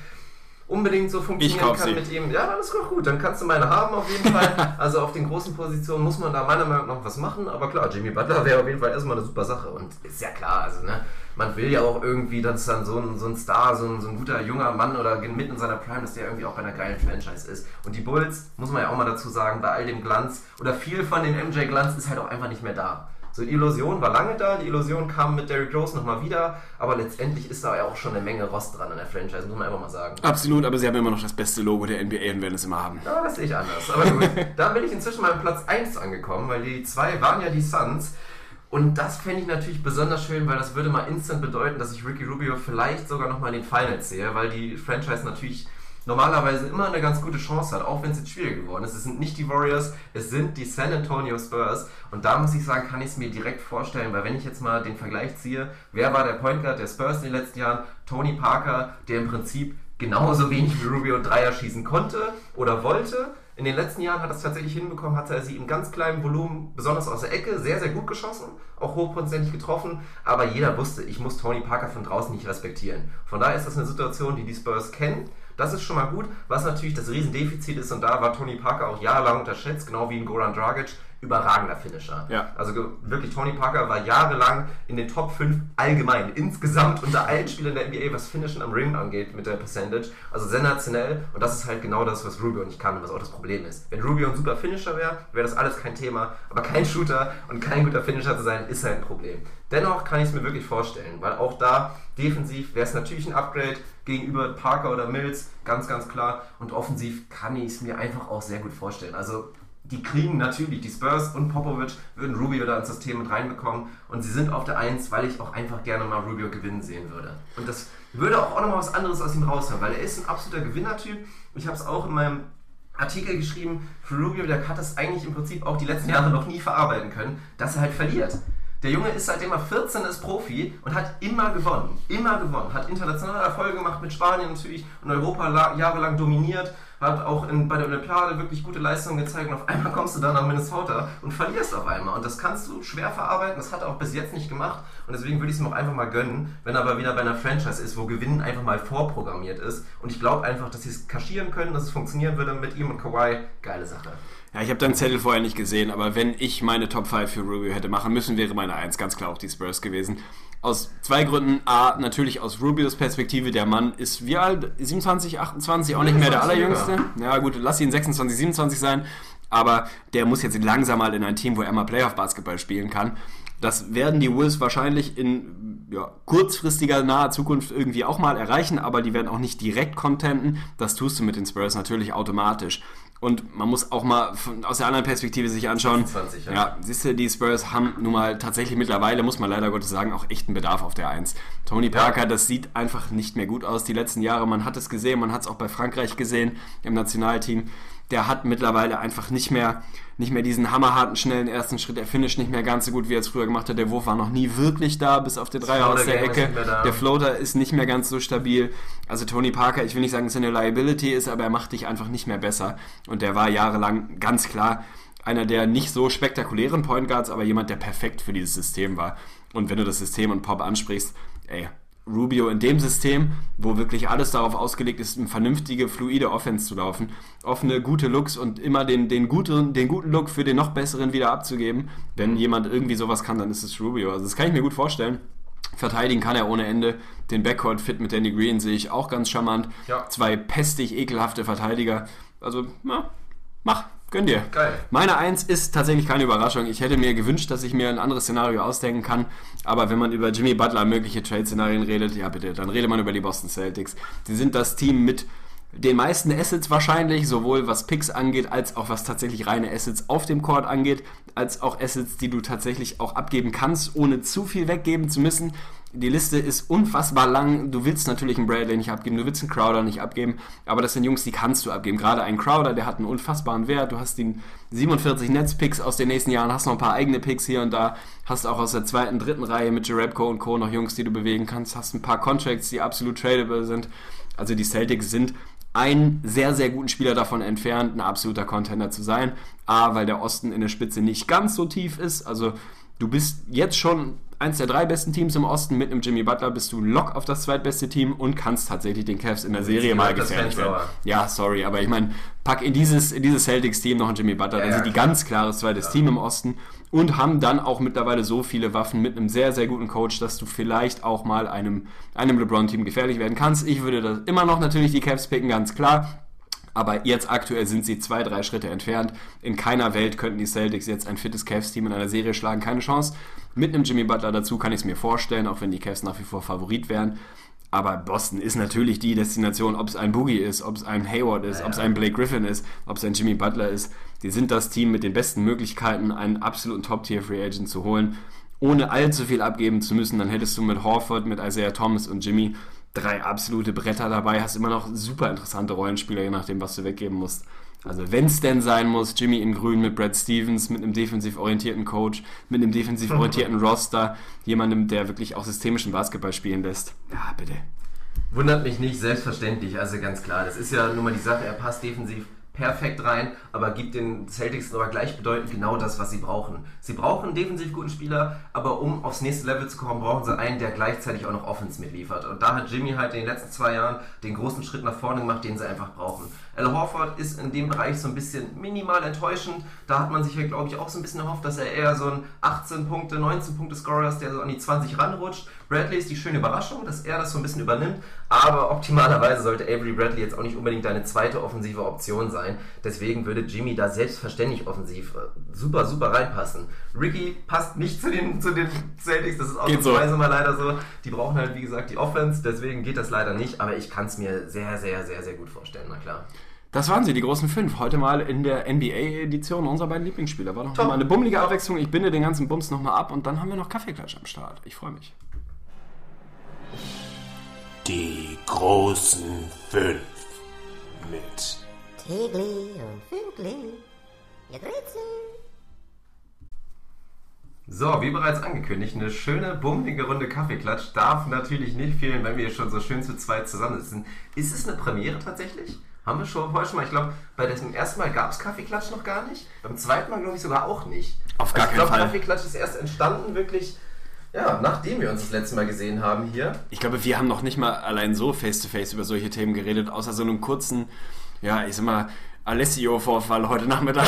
unbedingt so funktionieren kann sie. mit ihm. Ja, dann ist doch gut. Dann kannst du meine haben auf jeden Fall. Also auf den großen Positionen muss man da meiner Meinung nach was machen. Aber klar, Jimmy Butler wäre auf jeden Fall erstmal eine super Sache. Und ist ja klar, also ne, man will ja auch irgendwie, dass dann so ein, so ein Star, so ein, so ein guter junger Mann oder mitten in seiner Prime, dass der irgendwie auch bei einer geilen Franchise ist. Und die Bulls, muss man ja auch mal dazu sagen, bei all dem Glanz oder viel von dem MJ-Glanz ist halt auch einfach nicht mehr da. So, die Illusion war lange da, die Illusion kam mit Derrick Rose nochmal wieder, aber letztendlich ist da ja auch schon eine Menge Rost dran an der Franchise, muss man einfach mal sagen. Absolut, aber sie haben immer noch das beste Logo der NBA und werden es immer haben. Ja, das sehe ich anders. Aber gut, da bin ich inzwischen mal am Platz 1 angekommen, weil die zwei waren ja die Suns. Und das fände ich natürlich besonders schön, weil das würde mal instant bedeuten, dass ich Ricky Rubio vielleicht sogar nochmal in den Finals sehe, weil die Franchise natürlich normalerweise immer eine ganz gute Chance hat, auch wenn es jetzt schwierig geworden ist. Es sind nicht die Warriors, es sind die San Antonio Spurs. Und da muss ich sagen, kann ich es mir direkt vorstellen, weil wenn ich jetzt mal den Vergleich ziehe, wer war der Point Guard der Spurs in den letzten Jahren? Tony Parker, der im Prinzip genauso wenig wie Rubio Dreier schießen konnte oder wollte. In den letzten Jahren hat er es tatsächlich hinbekommen, hat er sie im ganz kleinen Volumen, besonders aus der Ecke, sehr, sehr gut geschossen, auch hochprozentig getroffen, aber jeder wusste, ich muss Tony Parker von draußen nicht respektieren. Von daher ist das eine Situation, die die Spurs kennen. Das ist schon mal gut, was natürlich das Riesendefizit ist und da war Tony Parker auch jahrelang unterschätzt, genau wie in Goran Dragic, überragender Finisher. Ja. Also wirklich, Tony Parker war jahrelang in den Top 5 allgemein, insgesamt unter allen Spielern der NBA, was Finishen am Ring angeht mit der Percentage. Also sensationell und das ist halt genau das, was Rubio nicht kann und was auch das Problem ist. Wenn Rubio ein super Finisher wäre, wäre das alles kein Thema, aber kein Shooter und kein guter Finisher zu sein, ist halt ein Problem. Dennoch kann ich es mir wirklich vorstellen, weil auch da defensiv wäre es natürlich ein Upgrade gegenüber Parker oder Mills, ganz, ganz klar. Und offensiv kann ich es mir einfach auch sehr gut vorstellen. Also die kriegen natürlich, die Spurs und Popovic würden Rubio da ins System mit reinbekommen und sie sind auf der 1, weil ich auch einfach gerne mal Rubio gewinnen sehen würde. Und das würde auch, nochmal was anderes aus ihm raushauen, weil er ist ein absoluter Gewinnertyp. Ich habe es auch in meinem Artikel geschrieben, für Rubio, der hat das eigentlich im Prinzip auch die letzten Jahre noch nie verarbeiten können, dass er halt verliert. Der Junge ist seitdem er 14 ist Profi und hat immer gewonnen. Immer gewonnen. Hat internationale Erfolge gemacht mit Spanien natürlich und Europa la- jahrelang dominiert. Hat auch in, bei der Olympiade wirklich gute Leistungen gezeigt und auf einmal kommst du dann nach Minnesota und verlierst auf einmal. Und das kannst du schwer verarbeiten. Das hat er auch bis jetzt nicht gemacht. Und deswegen würde ich es ihm auch einfach mal gönnen, wenn er aber wieder bei einer Franchise ist, wo Gewinnen einfach mal vorprogrammiert ist. Und ich glaube einfach, dass sie es kaschieren können, dass es funktionieren würde mit ihm und Kawhi. Geile Sache. Ja, ich habe deinen Zettel vorher nicht gesehen, aber wenn ich meine Top 5 für Rubio hätte machen müssen, wäre meine 1 ganz klar auch die Spurs gewesen. Aus zwei Gründen. A, natürlich aus Rubios Perspektive. Der Mann ist wie alt? 27, 28, auch nicht mehr der 27er. Allerjüngste. Ja gut, lass ihn 26, 27 sein. Aber der muss jetzt langsam mal in ein Team, wo er mal Playoff-Basketball spielen kann. Das werden die Wolves wahrscheinlich in ja, kurzfristiger, naher Zukunft irgendwie auch mal erreichen, aber die werden auch nicht direkt contenten. Das tust du mit den Spurs natürlich automatisch. Und man muss auch mal von, aus der anderen Perspektive sich anschauen. 26, ja. ja, siehst du, die Spurs haben nun mal tatsächlich mittlerweile, muss man leider Gottes sagen, auch echten Bedarf auf der 1. Tony Parker, das sieht einfach nicht mehr gut aus die letzten Jahre. Man hat es gesehen, man hat es auch bei Frankreich gesehen im Nationalteam. Der hat mittlerweile einfach nicht mehr, nicht mehr diesen hammerharten, schnellen ersten Schritt. Er finisht nicht mehr ganz so gut, wie er es früher gemacht hat. Der Wurf war noch nie wirklich da, bis auf den Dreier aus der Ecke. Der Floater ist nicht mehr ganz so stabil. Also Tony Parker, ich will nicht sagen, dass er eine Liability ist, aber er macht dich einfach nicht mehr besser. Und der war jahrelang ganz klar einer der nicht so spektakulären Point Guards, aber jemand, der perfekt für dieses System war. Und wenn du das System und Pop ansprichst, ey, Rubio in dem System, wo wirklich alles darauf ausgelegt ist, eine vernünftige, fluide Offense zu laufen, offene, gute Looks und immer den, den, guten, den guten Look für den noch besseren wieder abzugeben. Wenn jemand irgendwie sowas kann, dann ist es Rubio. Also das kann ich mir gut vorstellen. Verteidigen kann er ohne Ende. Den Backcourt-Fit mit Danny Green sehe ich auch ganz charmant. Ja. Zwei pestig ekelhafte Verteidiger. Also, na, mach. Gönn dir. Geil. Meine Eins ist tatsächlich keine Überraschung. Ich hätte mir gewünscht, dass ich mir ein anderes Szenario ausdenken kann. Aber wenn man über Jimmy Butler mögliche Trade-Szenarien redet, ja bitte, dann redet man über die Boston Celtics. Sie sind das Team mit den meisten Assets wahrscheinlich, sowohl was Picks angeht, als auch was tatsächlich reine Assets auf dem Court angeht, als auch Assets, die du tatsächlich auch abgeben kannst, ohne zu viel weggeben zu müssen. Die Liste ist unfassbar lang. Du willst natürlich einen Bradley nicht abgeben, du willst einen Crowder nicht abgeben, aber das sind Jungs, die kannst du abgeben. Gerade ein Crowder, der hat einen unfassbaren Wert. Du hast den 47 Netzpicks aus den nächsten Jahren, hast noch ein paar eigene Picks hier und da, hast auch aus der zweiten, dritten Reihe mit Jerebko und Co. noch Jungs, die du bewegen kannst, hast ein paar Contracts, die absolut tradable sind. Also die Celtics sind einen sehr, sehr guten Spieler davon entfernt, ein absoluter Contender zu sein. A, weil der Osten in der Spitze nicht ganz so tief ist. Also du bist jetzt schon eins der drei besten Teams im Osten. Mit einem Jimmy Butler bist du lock auf das zweitbeste Team und kannst tatsächlich den Cavs in der Serie mal gefährlich werden. Ja, sorry, aber ich meine, pack in dieses, in dieses Celtics-Team noch einen Jimmy Butler, dann Ja, sind die ganz klares zweites Team im Osten und haben dann auch mittlerweile so viele Waffen mit einem sehr, sehr guten Coach, dass du vielleicht auch mal einem, einem LeBron-Team gefährlich werden kannst. Ich würde das immer noch natürlich die Cavs picken, ganz klar. Aber jetzt aktuell sind sie zwei, drei Schritte entfernt. In keiner Welt könnten die Celtics jetzt ein fittes Cavs-Team in einer Serie schlagen. Keine Chance. Mit einem Jimmy Butler dazu kann ich es mir vorstellen, auch wenn die Cavs nach wie vor Favorit wären. Aber Boston ist natürlich die Destination, ob es ein Boogie ist, ob es ein Hayward ist, ob es ein Blake Griffin ist, ob es ein Jimmy Butler ist. Die sind das Team mit den besten Möglichkeiten, einen absoluten Top-Tier-Free Agent zu holen, ohne allzu viel abgeben zu müssen. Dann hättest du mit Horford, mit Isaiah Thomas und Jimmy drei absolute Bretter dabei, hast immer noch super interessante Rollenspieler, je nachdem, was du weggeben musst. Also wenn es denn sein muss, Jimmy in Grün mit Brad Stevens, mit einem defensiv orientierten Coach, mit einem defensiv orientierten Roster, jemandem, der wirklich auch systemischen Basketball spielen lässt. Ja, bitte. Wundert mich nicht, selbstverständlich, also ganz klar. Das ist ja nun mal die Sache, er passt defensiv perfekt rein, aber gibt den Celtics aber gleichbedeutend genau das, was sie brauchen. Sie brauchen defensiv guten Spieler, aber um aufs nächste Level zu kommen, brauchen sie einen, der gleichzeitig auch noch Offense mitliefert. Und da hat Jimmy halt in den letzten zwei Jahren den großen Schritt nach vorne gemacht, den sie einfach brauchen. Al Horford ist in dem Bereich so ein bisschen minimal enttäuschend. Da hat man sich ja, glaube ich, auch so ein bisschen erhofft, dass er eher so ein 18 Punkte, 19 Punkte Scorer ist, der so an die 20 ranrutscht. Bradley ist die schöne Überraschung, dass er das so ein bisschen übernimmt. Aber optimalerweise sollte Avery Bradley jetzt auch nicht unbedingt deine zweite offensive Option sein. Deswegen würde Jimmy da selbstverständlich offensiv äh, super, super reinpassen. Ricky passt nicht zu den, zu den Celtics, das ist Geht so. ausnahmsweise mal leider so. Die brauchen halt, wie gesagt, die Offense, deswegen geht das leider nicht. Aber ich kann es mir sehr, sehr, sehr, sehr gut vorstellen, na klar. Das waren sie, die großen fünf. Heute mal in der NBA-Edition unserer beiden Lieblingsspieler. War doch Top. mal eine bummelige Abwechslung. Ich binde den ganzen Bums nochmal ab und dann haben wir noch Kaffeeklatsch am Start. Ich freue mich. Die großen fünf mit Tegli und Fünkli. Ihr Rätsel. So, wie bereits angekündigt, eine schöne, bummelige Runde Kaffeeklatsch darf natürlich nicht fehlen, wenn wir hier schon so schön zu zweit zusammensitzen. Ist es eine Premiere tatsächlich? Haben wir schon vorher schon mal, ich glaube, bei dem ersten Mal gab es Kaffeeklatsch noch gar nicht. Beim zweiten Mal glaube ich sogar auch nicht. Auf gar also ich keinen glaube, Fall. Kaffeeklatsch ist erst entstanden wirklich, ja, nachdem wir uns das letzte Mal gesehen haben hier. Ich glaube, wir haben noch nicht mal allein so face-to-face über solche Themen geredet, außer so einem kurzen, ja, ich sag mal, Alessio-Vorfall heute Nachmittag.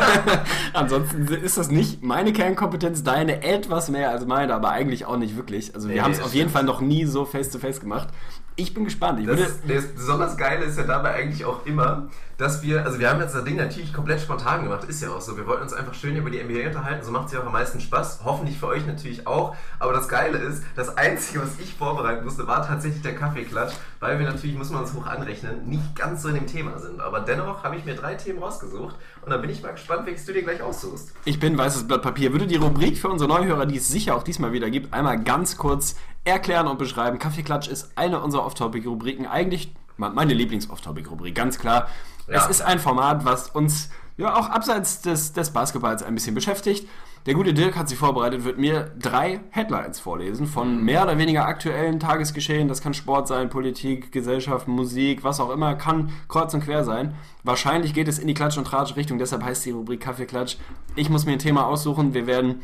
Ansonsten ist das nicht meine Kernkompetenz, deine etwas mehr als meine, aber eigentlich auch nicht wirklich. Also wir Nee, haben es auf jeden. Fall noch nie so face-to-face gemacht. Ich bin gespannt. Ich Das, würde, das besonders Geile ist ja dabei eigentlich auch immer, dass wir, also wir haben jetzt das Ding natürlich komplett spontan gemacht, ist ja auch so. Wir wollten uns einfach schön über die NBA unterhalten, so macht es ja auch am meisten Spaß. Hoffentlich für euch natürlich auch. Aber das Geile ist, das Einzige, was ich vorbereiten musste, war tatsächlich der Kaffeeklatsch, weil wir natürlich, muss man uns hoch anrechnen, nicht ganz so in dem Thema sind. Aber dennoch habe ich mir drei Themen rausgesucht und da bin ich mal gespannt, welches du dir gleich aussuchst. Ich bin weißes Blatt Papier. Würde die Rubrik für unsere Neuhörer, die es sicher auch diesmal wieder gibt, einmal ganz kurz erklären und beschreiben. Kaffeeklatsch ist eine unserer Off-Topic-Rubriken. Eigentlich meine Lieblings-Off-Topic-Rubrik, ganz klar. Ja. Es ist ein Format, was uns ja auch abseits des, des Basketballs ein bisschen beschäftigt. Der gute Dirk hat sich vorbereitet, wird mir drei Headlines vorlesen von mehr oder weniger aktuellen Tagesgeschehen. Das kann Sport sein, Politik, Gesellschaft, Musik, was auch immer, kann kreuz und quer sein. Wahrscheinlich geht es in die Klatsch- und Tratsch-Richtung, deshalb heißt die Rubrik Kaffeeklatsch. Ich muss mir ein Thema aussuchen. Wir werden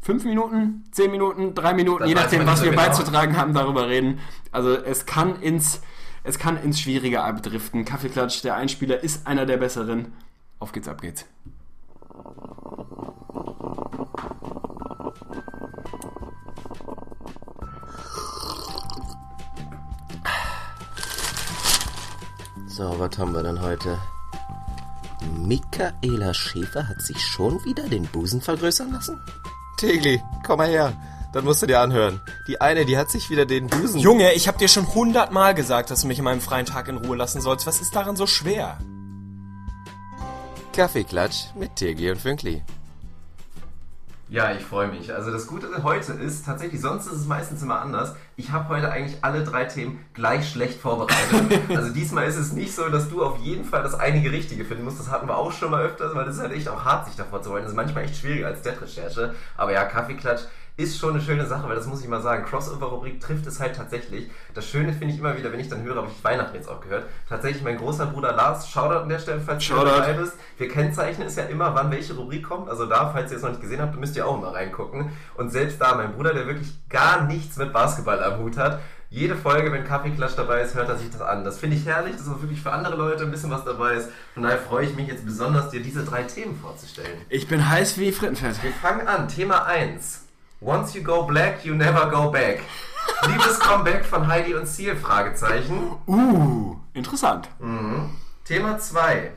fünf Minuten, zehn Minuten, drei Minuten, Das je nachdem, was wir genau. beizutragen haben, darüber reden. Also es kann ins, es kann ins Schwierige abdriften. Kaffeeklatsch, der Einspieler ist einer der besseren. Auf geht's, ab geht's. So, was haben wir denn heute? Michaela Schäfer hat sich schon wieder den Busen vergrößern lassen? Tegli, komm mal her. Das musst du dir anhören. Die eine, die hat sich wieder den Busen... Junge, ich hab dir schon hundertmal gesagt, dass du mich in meinem freien Tag in Ruhe lassen sollst. Was ist daran so schwer? Kaffeeklatsch mit Tegli und Fünkli. Ja, ich freue mich. Also das Gute heute ist tatsächlich, sonst ist es meistens immer anders. Ich habe heute eigentlich alle drei Themen gleich schlecht vorbereitet. also diesmal ist es nicht so, dass du auf jeden Fall das einige Richtige finden musst. Das hatten wir auch schon mal öfters, weil das ist halt echt auch hart, sich davor zu wollen. Das ist manchmal echt schwieriger als Death-Recherche. Aber ja, Kaffeeklatsch ist schon eine schöne Sache, weil das muss ich mal sagen. Crossover-Rubrik trifft es halt tatsächlich. Das Schöne finde ich immer wieder, wenn ich dann höre, habe ich Weihnachten jetzt auch gehört, tatsächlich mein großer Bruder Lars, Shoutout an der Stelle, falls Shoutout. du dabei bist. Wir kennzeichnen es ja immer, wann welche Rubrik kommt. Also da, falls ihr es noch nicht gesehen habt, müsst ihr auch mal reingucken. Und selbst da, mein Bruder, der wirklich gar nichts mit Basketball am Hut hat, jede Folge, wenn Kaffeeklatsch dabei ist, hört er sich das an. Das finde ich herrlich, dass auch wirklich für andere Leute ein bisschen was dabei ist. Von daher freue ich mich jetzt besonders, dir diese drei Themen vorzustellen. Ich bin heiß wie Frittenfett. Wir fangen an. Thema 1. Once you go black, you never go back. Liebes Comeback von Heidi und Seal? Fragezeichen. Uh, interessant. Thema 2.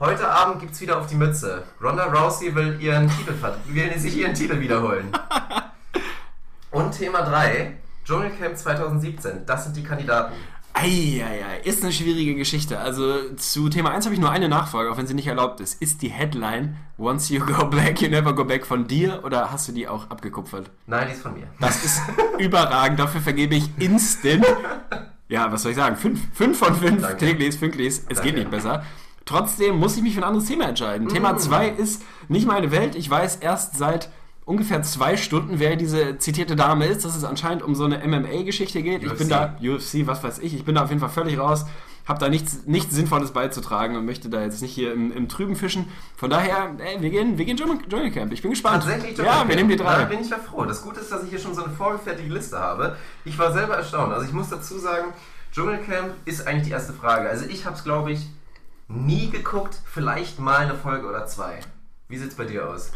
Heute Abend gibt's wieder auf die Mütze. Ronda Rousey will, ihren Titel, will sich ihren Titel wiederholen. Und Thema 3. Dschungelcamp 2017. Das sind die Kandidaten. Eieiei, ist eine schwierige Geschichte. Also zu Thema 1 habe ich nur eine Nachfrage, auch wenn sie nicht erlaubt ist. Ist die Headline Once you go black, you never go back von dir oder hast du die auch abgekupfert? Nein, die ist von mir. Das ist überragend, dafür vergebe ich instant. Ja, was soll ich sagen? Fünf, fünf von fünf. Danke. Teglis, Fünklis, es geht Danke. nicht besser. Trotzdem muss ich mich für ein anderes Thema entscheiden. Thema 2 ist nicht meine Welt. Ich weiß erst seit ungefähr zwei Stunden, wer diese zitierte Dame ist, dass es anscheinend um so eine MMA-Geschichte geht. Ich UFC. bin da, UFC, was weiß ich, ich bin da auf jeden Fall völlig raus. Hab da nichts, nichts Sinnvolles beizutragen und möchte da jetzt nicht hier im, im Trüben fischen. Von daher, ey, wir gehen, wir gehen Dschungel- Dschungelcamp. Ich bin gespannt. Tatsächlich Ja, wir nehmen die Da drei. bin ich ja froh. Das Gute ist, dass ich hier schon so eine vorgefertigte Liste habe. Ich war selber erstaunt. Also ich muss dazu sagen, Dschungelcamp ist eigentlich die erste Frage. Also ich habe es, glaube ich, nie geguckt. Vielleicht mal eine Folge oder zwei. Wie sieht's bei dir aus?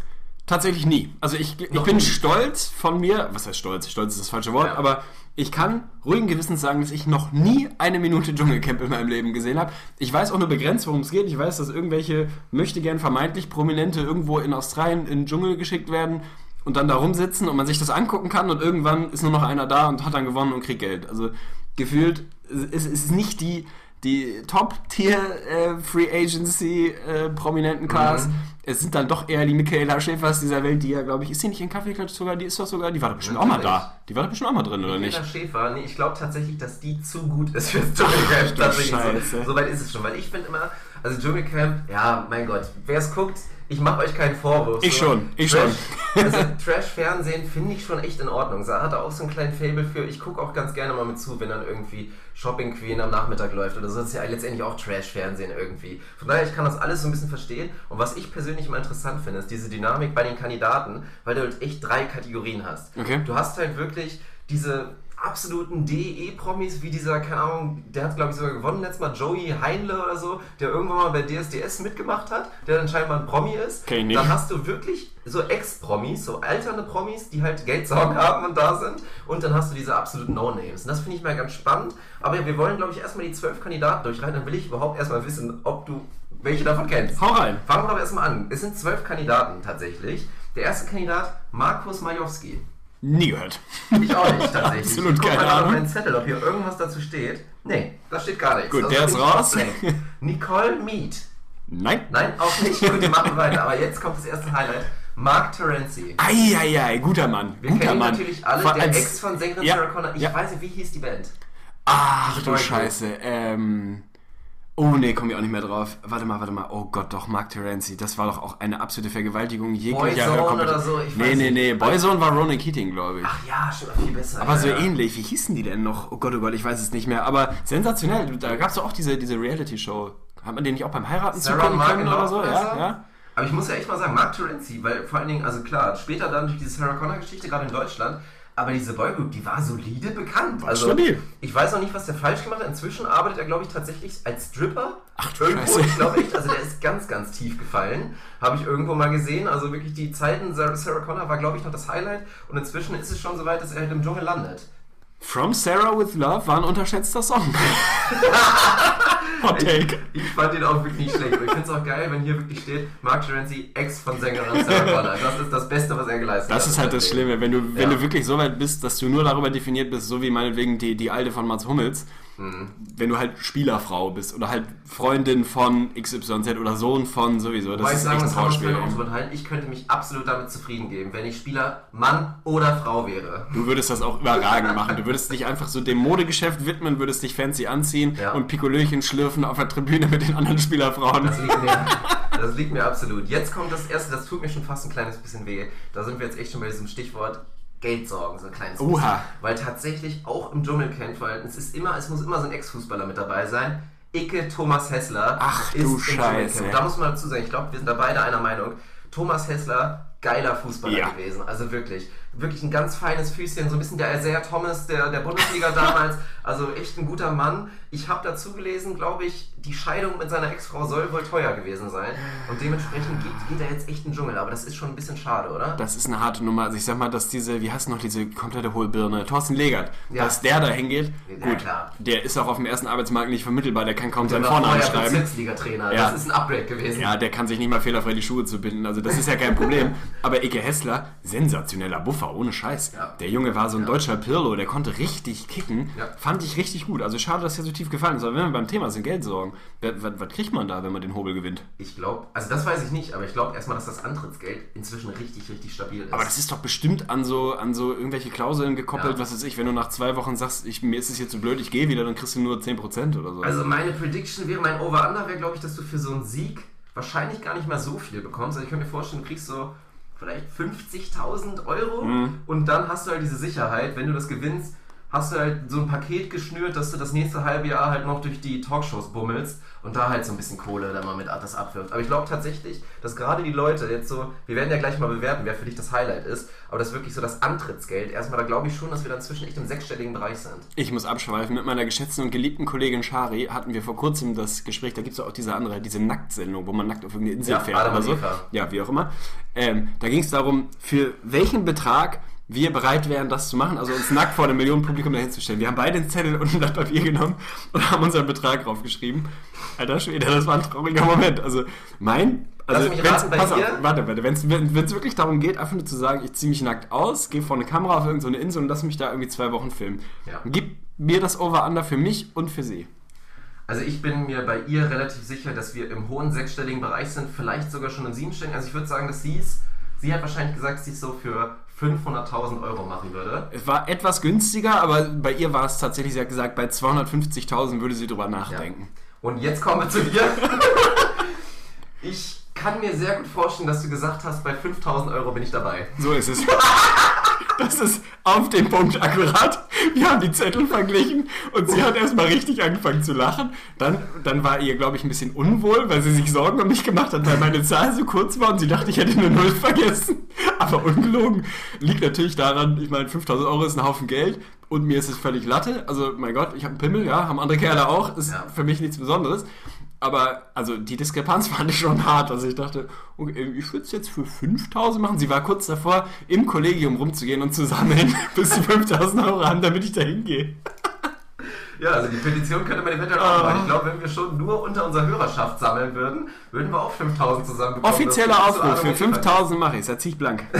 Tatsächlich nie. Also ich, ich Noch bin nie. stolz von mir, was heißt stolz? Stolz ist das falsche Wort, Ja. aber ich kann ruhigen Gewissens sagen, dass ich noch nie eine Minute Dschungelcamp in meinem Leben gesehen habe. Ich weiß auch nur begrenzt, worum es geht. Ich weiß, dass irgendwelche möchte gern vermeintlich Prominente irgendwo in Australien in den Dschungel geschickt werden und dann da rumsitzen und man sich das angucken kann und irgendwann ist nur noch einer da und hat dann gewonnen und kriegt Geld. Also gefühlt es es ist nicht die die Top-Tier äh, Free Agency äh, prominenten Cars. Es sind dann doch eher die Michaela Schäfers dieser Welt, die ja, glaube ich, ist sie nicht in Kaffeeklatsch sogar? Die ist doch sogar, die war doch bestimmt auch mal Natürlich. da. Die war doch bestimmt auch mal drin, oder Michaela nicht? Schäfer, nee, ich glaube tatsächlich, dass die zu gut ist fürs Dschungelcamp. Tatsächlich Scheiße. so. so weit ist es schon, weil ich finde immer, also Dschungelcamp, ja, mein Gott, wer es guckt, ich mache euch keinen Vorwurf. Ich so. schon, ich Trash, Also Trash-Fernsehen finde ich schon echt in Ordnung. Da hat auch so einen kleinen Fable für. Ich gucke auch ganz gerne mal mit zu, wenn dann irgendwie Shopping Queen am Nachmittag läuft oder so. Das ist ja letztendlich auch Trash-Fernsehen irgendwie. Von daher, ich kann das alles so ein bisschen verstehen. Und was ich persönlich immer interessant finde, ist diese Dynamik bei den Kandidaten, weil du halt echt drei Kategorien hast. Okay. Du hast halt wirklich diese absoluten DE-Promis, wie dieser, keine Ahnung, der hat glaube ich sogar gewonnen letztes Mal, Joey Heinle oder so, der irgendwann mal bei DSDS mitgemacht hat, der dann scheinbar ein Promi ist. Kenn ich nicht. Dann hast du wirklich so Ex-Promis, so alternde Promis, die halt Geldsorgen haben und da sind. Und dann hast du diese absoluten No-Names. Und das finde ich mal ganz spannend. Aber wir wollen, glaube ich, erstmal die zwölf Kandidaten durchreiten. Dann will ich überhaupt erstmal wissen, ob du welche davon kennst. Hau rein. Fangen wir doch erstmal an. Es sind zwölf Kandidaten tatsächlich. Der erste Kandidat, Markus Majowski. Nie gehört. Ich auch nicht, tatsächlich. Absolut ich guck keine mal auf meinen Zettel, ob hier irgendwas dazu steht. Nee, da steht gar nichts. Gut, Also der ist raus. blank. Nicole Mead. Nein. Nein, auch nicht. Gut, wir machen weiter. Aber jetzt kommt das erste Highlight. Mark Terenzi. Eieiei, guter Mann. Wir guter kennen Mann. natürlich alle. Vor- Der als- Ex von Sängerin Ja, Sarah Connor. Ich ja. weiß nicht, wie hieß die Band? Ach du. Scheiße. Ähm. Oh nee, komme ich auch nicht mehr drauf. Warte mal, warte mal. Oh Gott, doch, Mark Terenzi. Das war doch auch eine absolute Vergewaltigung jeglicher Boyzone oder so, ich Nee, weiß nee, nicht. nee. Boyzone war Ronan Keating, glaube ich. Ach ja, schon viel besser. Aber so ja. ähnlich. Wie hießen die denn noch? Oh Gott, oh Gott, ich weiß es nicht mehr. Aber sensationell. Da gab es doch auch diese, diese Reality-Show. Hat man den nicht auch beim Heiraten Sarah zugucken Mark können oder so? Ja, so? ja. Aber ich muss ja echt mal sagen, Mark Terenzi, weil vor allen Dingen, also klar, später dann durch diese Sarah Connor-Geschichte, gerade in Deutschland, aber diese Boygroup, die war solide bekannt. Also, stabil. ich weiß auch nicht, was der falsch gemacht hat. Inzwischen arbeitet er, glaube ich, tatsächlich als Stripper. Ach du irgendwo, ich glaube echt, also der ist ganz, ganz tief gefallen. Habe ich irgendwo mal gesehen. Also wirklich die Zeiten Sarah, Sarah Connor war, glaube ich, noch das Highlight. Und inzwischen ist es schon so weit, dass er halt im Dschungel landet. From Sarah with Love war ein unterschätzter Song. Hot Take. Ich, ich fand den auch wirklich nicht schlecht. Und ich finde es auch geil, wenn hier wirklich steht, Mark Terenzi, Ex von Sängerin Sarah Connor. Das ist das Beste, was er geleistet hat. Das ist halt das Schlimme, wenn du, wenn Ja. du wirklich so weit bist, dass du nur darüber definiert bist, so wie meinetwegen die, die alte von Mats Hummels, Mhm. wenn du halt Spielerfrau bist oder halt Freundin von XYZ oder Sohn von sowieso, das Wobei ich ist sagen, echt das Trauerspiel. unterhalten. Ich könnte mich absolut damit zufrieden geben, wenn ich Spieler Mann oder Frau wäre. Du würdest das auch überragend machen. Du würdest dich einfach so dem Modegeschäft widmen, würdest dich fancy anziehen Ja. und Pikolöchen schlürfen auf der Tribüne mit den anderen Spielerfrauen. Das liegt, mir, das liegt mir absolut. Jetzt kommt das erste, das tut mir schon fast ein kleines bisschen weh. Da sind wir jetzt echt schon bei diesem Stichwort Geldsorgen, so ein kleines bisschen. Oha. Weil tatsächlich auch im Dschungelcamp, es ist immer, es muss immer so ein Ex-Fußballer mit dabei sein. Icke Thomas Hessler Ach, ist du im Scheiße. Dschungelcamp. Da muss man dazu sagen, ich glaube, wir sind da beide einer Meinung. Thomas Hessler, geiler Fußballer Ja. gewesen. Also wirklich. Wirklich ein ganz feines Füßchen, so ein bisschen der Isaiah Thomas der, der Bundesliga damals. Also echt ein guter Mann. Ich habe dazu gelesen, glaube ich, die Scheidung mit seiner Ex-Frau soll wohl teuer gewesen sein. Und dementsprechend geht, geht er jetzt echt in den Dschungel. Aber das ist schon ein bisschen schade, oder? Das ist eine harte Nummer. Also ich sag mal, dass diese, wie heißt noch diese komplette Hohlbirne, Thorsten Legert, Ja. dass der da hingeht, Ja, gut, klar. der ist auch auf dem ersten Arbeitsmarkt nicht vermittelbar, der kann kaum Der seinen Vornamen schreiben. Bezirksliga-Trainer. Ja. Das ist ein Upgrade gewesen. Ja, der kann sich nicht mal fehlerfrei die Schuhe zu binden, also das ist ja kein Problem. Aber Ike Hessler, sensationeller Buffer, ohne Scheiß. Ja. Der Junge war so ein deutscher Pirlo, der konnte richtig kicken. Fand ich richtig gut. Also schade, dass er so tief gefallen ist. Aber wenn wir beim Thema sind, Geld sorgen, was, was, was kriegt man da, wenn man den Hobel gewinnt? Ich glaube, also das weiß ich nicht, aber ich glaube erstmal, dass das Antrittsgeld inzwischen richtig, richtig stabil ist. Aber das ist doch bestimmt an so, an so irgendwelche Klauseln gekoppelt, Ja. was weiß ich, wenn du nach zwei Wochen sagst, ich, mir ist es hier zu blöd, ich gehe wieder, dann kriegst du nur 10% oder so. Also meine Prediction wäre, mein Over-Under wäre, glaube ich, dass du für so einen Sieg wahrscheinlich gar nicht mal so viel bekommst. Also ich kann mir vorstellen, du kriegst so vielleicht 50.000 Euro Mhm. und dann hast du halt diese Sicherheit, wenn du das gewinnst, hast du halt so ein Paket geschnürt, dass du das nächste halbe Jahr halt noch durch die Talkshows bummelst und da halt so ein bisschen Kohle dann mal mit das abwirft. Aber ich glaube tatsächlich, dass gerade die Leute jetzt so, wir werden ja gleich mal bewerten, wer für dich das Highlight ist, aber das wirklich so das Antrittsgeld, erstmal da glaube ich schon, dass wir dann zwischen echt im sechsstelligen Bereich sind. Ich muss abschweifen. Mit meiner geschätzten und geliebten Kollegin Shari hatten wir vor kurzem das Gespräch, da gibt es auch diese andere, diese Nacktsendung, wo man nackt auf irgendeine Insel Ja, fährt Adam oder so. Eva. Ja, wie auch immer. Ähm, da ging es darum, für welchen Betrag wir bereit wären, das zu machen, also uns nackt vor einem Millionenpublikum dahinzustellen. Wir haben beide einen Zettel und ein Blatt Papier genommen und haben unseren Betrag draufgeschrieben. Alter Schwede, das war ein trauriger Moment. Also mein... Also, wenn's- auf, dir? warte, warte. Wenn es wirklich darum geht, einfach nur zu sagen, ich ziehe mich nackt aus, gehe vor eine Kamera auf irgendeine Insel und lass mich da irgendwie zwei Wochen filmen. Ja. Gib mir das Over-Under für mich und für sie. Also ich bin mir bei ihr relativ sicher, dass wir im hohen sechsstelligen Bereich sind, vielleicht sogar schon im siebenstelligen. Also ich würde sagen, dass sie es, sie hat wahrscheinlich gesagt, sie es so für 500.000 Euro machen würde. Es war etwas günstiger, aber bei ihr war es tatsächlich, sie hat gesagt, bei 250.000 würde sie drüber nachdenken. Und jetzt kommen wir zu dir. Ich kann mir sehr gut vorstellen, dass du gesagt hast, bei 5.000 Euro bin ich dabei. So ist es. Das ist auf den Punkt akkurat. Wir haben die Zettel verglichen und sie hat erstmal richtig angefangen zu lachen. Dann, dann war ihr, glaube ich, ein bisschen unwohl, weil sie sich Sorgen um mich gemacht hat, weil meine Zahl so kurz war und sie dachte, ich hätte eine Null vergessen. Aber ungelogen. Liegt natürlich daran, ich meine, 5000 Euro ist ein Haufen Geld und mir ist es völlig Latte. Also, mein Gott, ich habe einen Pimmel, ja, haben andere Kerle auch. Ist Ja. für mich nichts Besonderes. Aber also die Diskrepanz fand ich schon hart. Also ich dachte, okay, ich würde es jetzt für 5000 machen. Sie war kurz davor, im Kollegium rumzugehen und zu sammeln, bis sie 5000 Euro haben, damit ich da hingehe. Ja, also die Petition könnte man eventuell auch machen. Ich glaube, wenn wir schon nur unter unserer Hörerschaft sammeln würden, würden wir auch 5.000 zusammenbekommen. Offizieller Aufruf, für Adam und Eva. 5000 mache ich es, da zieh ich blank.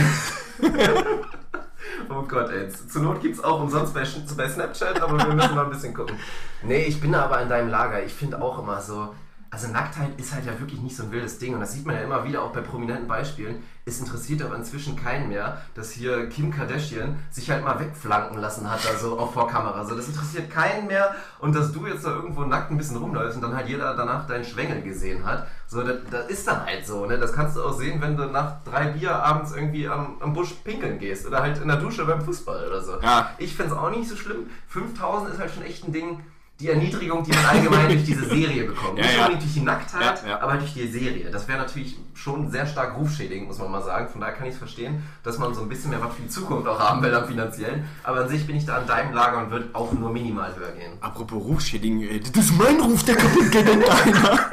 Oh Gott, ey. Zur Not gibt es auch umsonst bei, bei Snapchat, aber wir müssen mal ein bisschen gucken. Nee, ich bin aber in deinem Lager. Ich finde auch immer so, also Nacktheit ist halt ja wirklich nicht so ein wildes Ding. Und das sieht man ja immer wieder auch bei prominenten Beispielen. Es interessiert aber inzwischen keinen mehr, dass hier Kim Kardashian sich halt mal wegflanken lassen hat, also auch vor Kamera. So, das interessiert keinen mehr. Und dass du jetzt da irgendwo nackt ein bisschen rumläufst und dann halt jeder danach deinen Schwengel gesehen hat. So, das, das ist dann halt so, ne? Das kannst du auch sehen, wenn du nach drei Bier abends irgendwie am, am Busch pinkeln gehst oder halt in der Dusche beim Fußball oder so. Ja. Ich finde es auch nicht so schlimm. 5000 ist halt schon echt ein Ding. Die Erniedrigung, die man allgemein durch diese Serie bekommt. Ja, nicht ja. unbedingt durch die Nacktheit, Ja, ja. aber durch die Serie. Das wäre natürlich schon sehr stark rufschädigend, muss man mal sagen. Von daher kann ich es verstehen, dass man so ein bisschen mehr was für die Zukunft auch haben will am finanziellen. Aber an sich bin ich da an deinem Lager und würde auch nur minimal höher gehen. Apropos Rufschädigen, ey, das ist mein Ruf, der kaputt geht und deiner.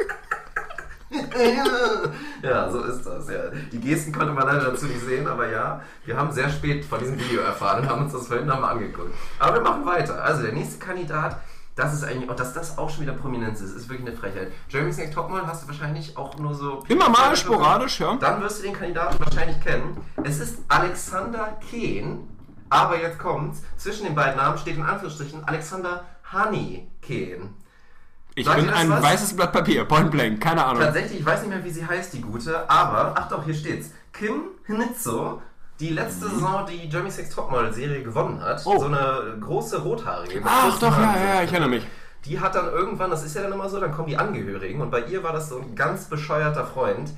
ja, so ist das. Ja. Die Gesten konnte man leider dazu nicht sehen, aber ja, wir haben sehr spät von diesem Video erfahren und haben uns das vorhin nochmal angeguckt. Aber wir machen weiter. Also der nächste Kandidat, Das ist eigentlich, auch dass das auch schon wieder Prominenz ist, ist wirklich eine Frechheit. Jeremy's Next Topmodel hast du wahrscheinlich auch nur so... Immer mal sporadisch, ja. Dann wirst du den Kandidaten wahrscheinlich kennen. Es ist Alexander Kehn, aber jetzt kommt's. Zwischen den beiden Namen steht in Anführungsstrichen Alexander Hani Kehn. Ich Sagt bin ein was? weißes Blatt Papier, point blank, keine Ahnung. Tatsächlich, ich weiß nicht mehr, wie sie heißt, die gute, aber, ach doch, hier steht's. Kim Hinitzo, die letzte Saison die Jeremy Sex Topmodel Serie gewonnen hat. Oh. So eine große Rothaarige. Ach doch, ja, ja, ich erinnere mich. Die hat dann irgendwann, das ist ja dann immer so, dann kommen die Angehörigen und bei ihr war das so ein ganz bescheuerter Freund,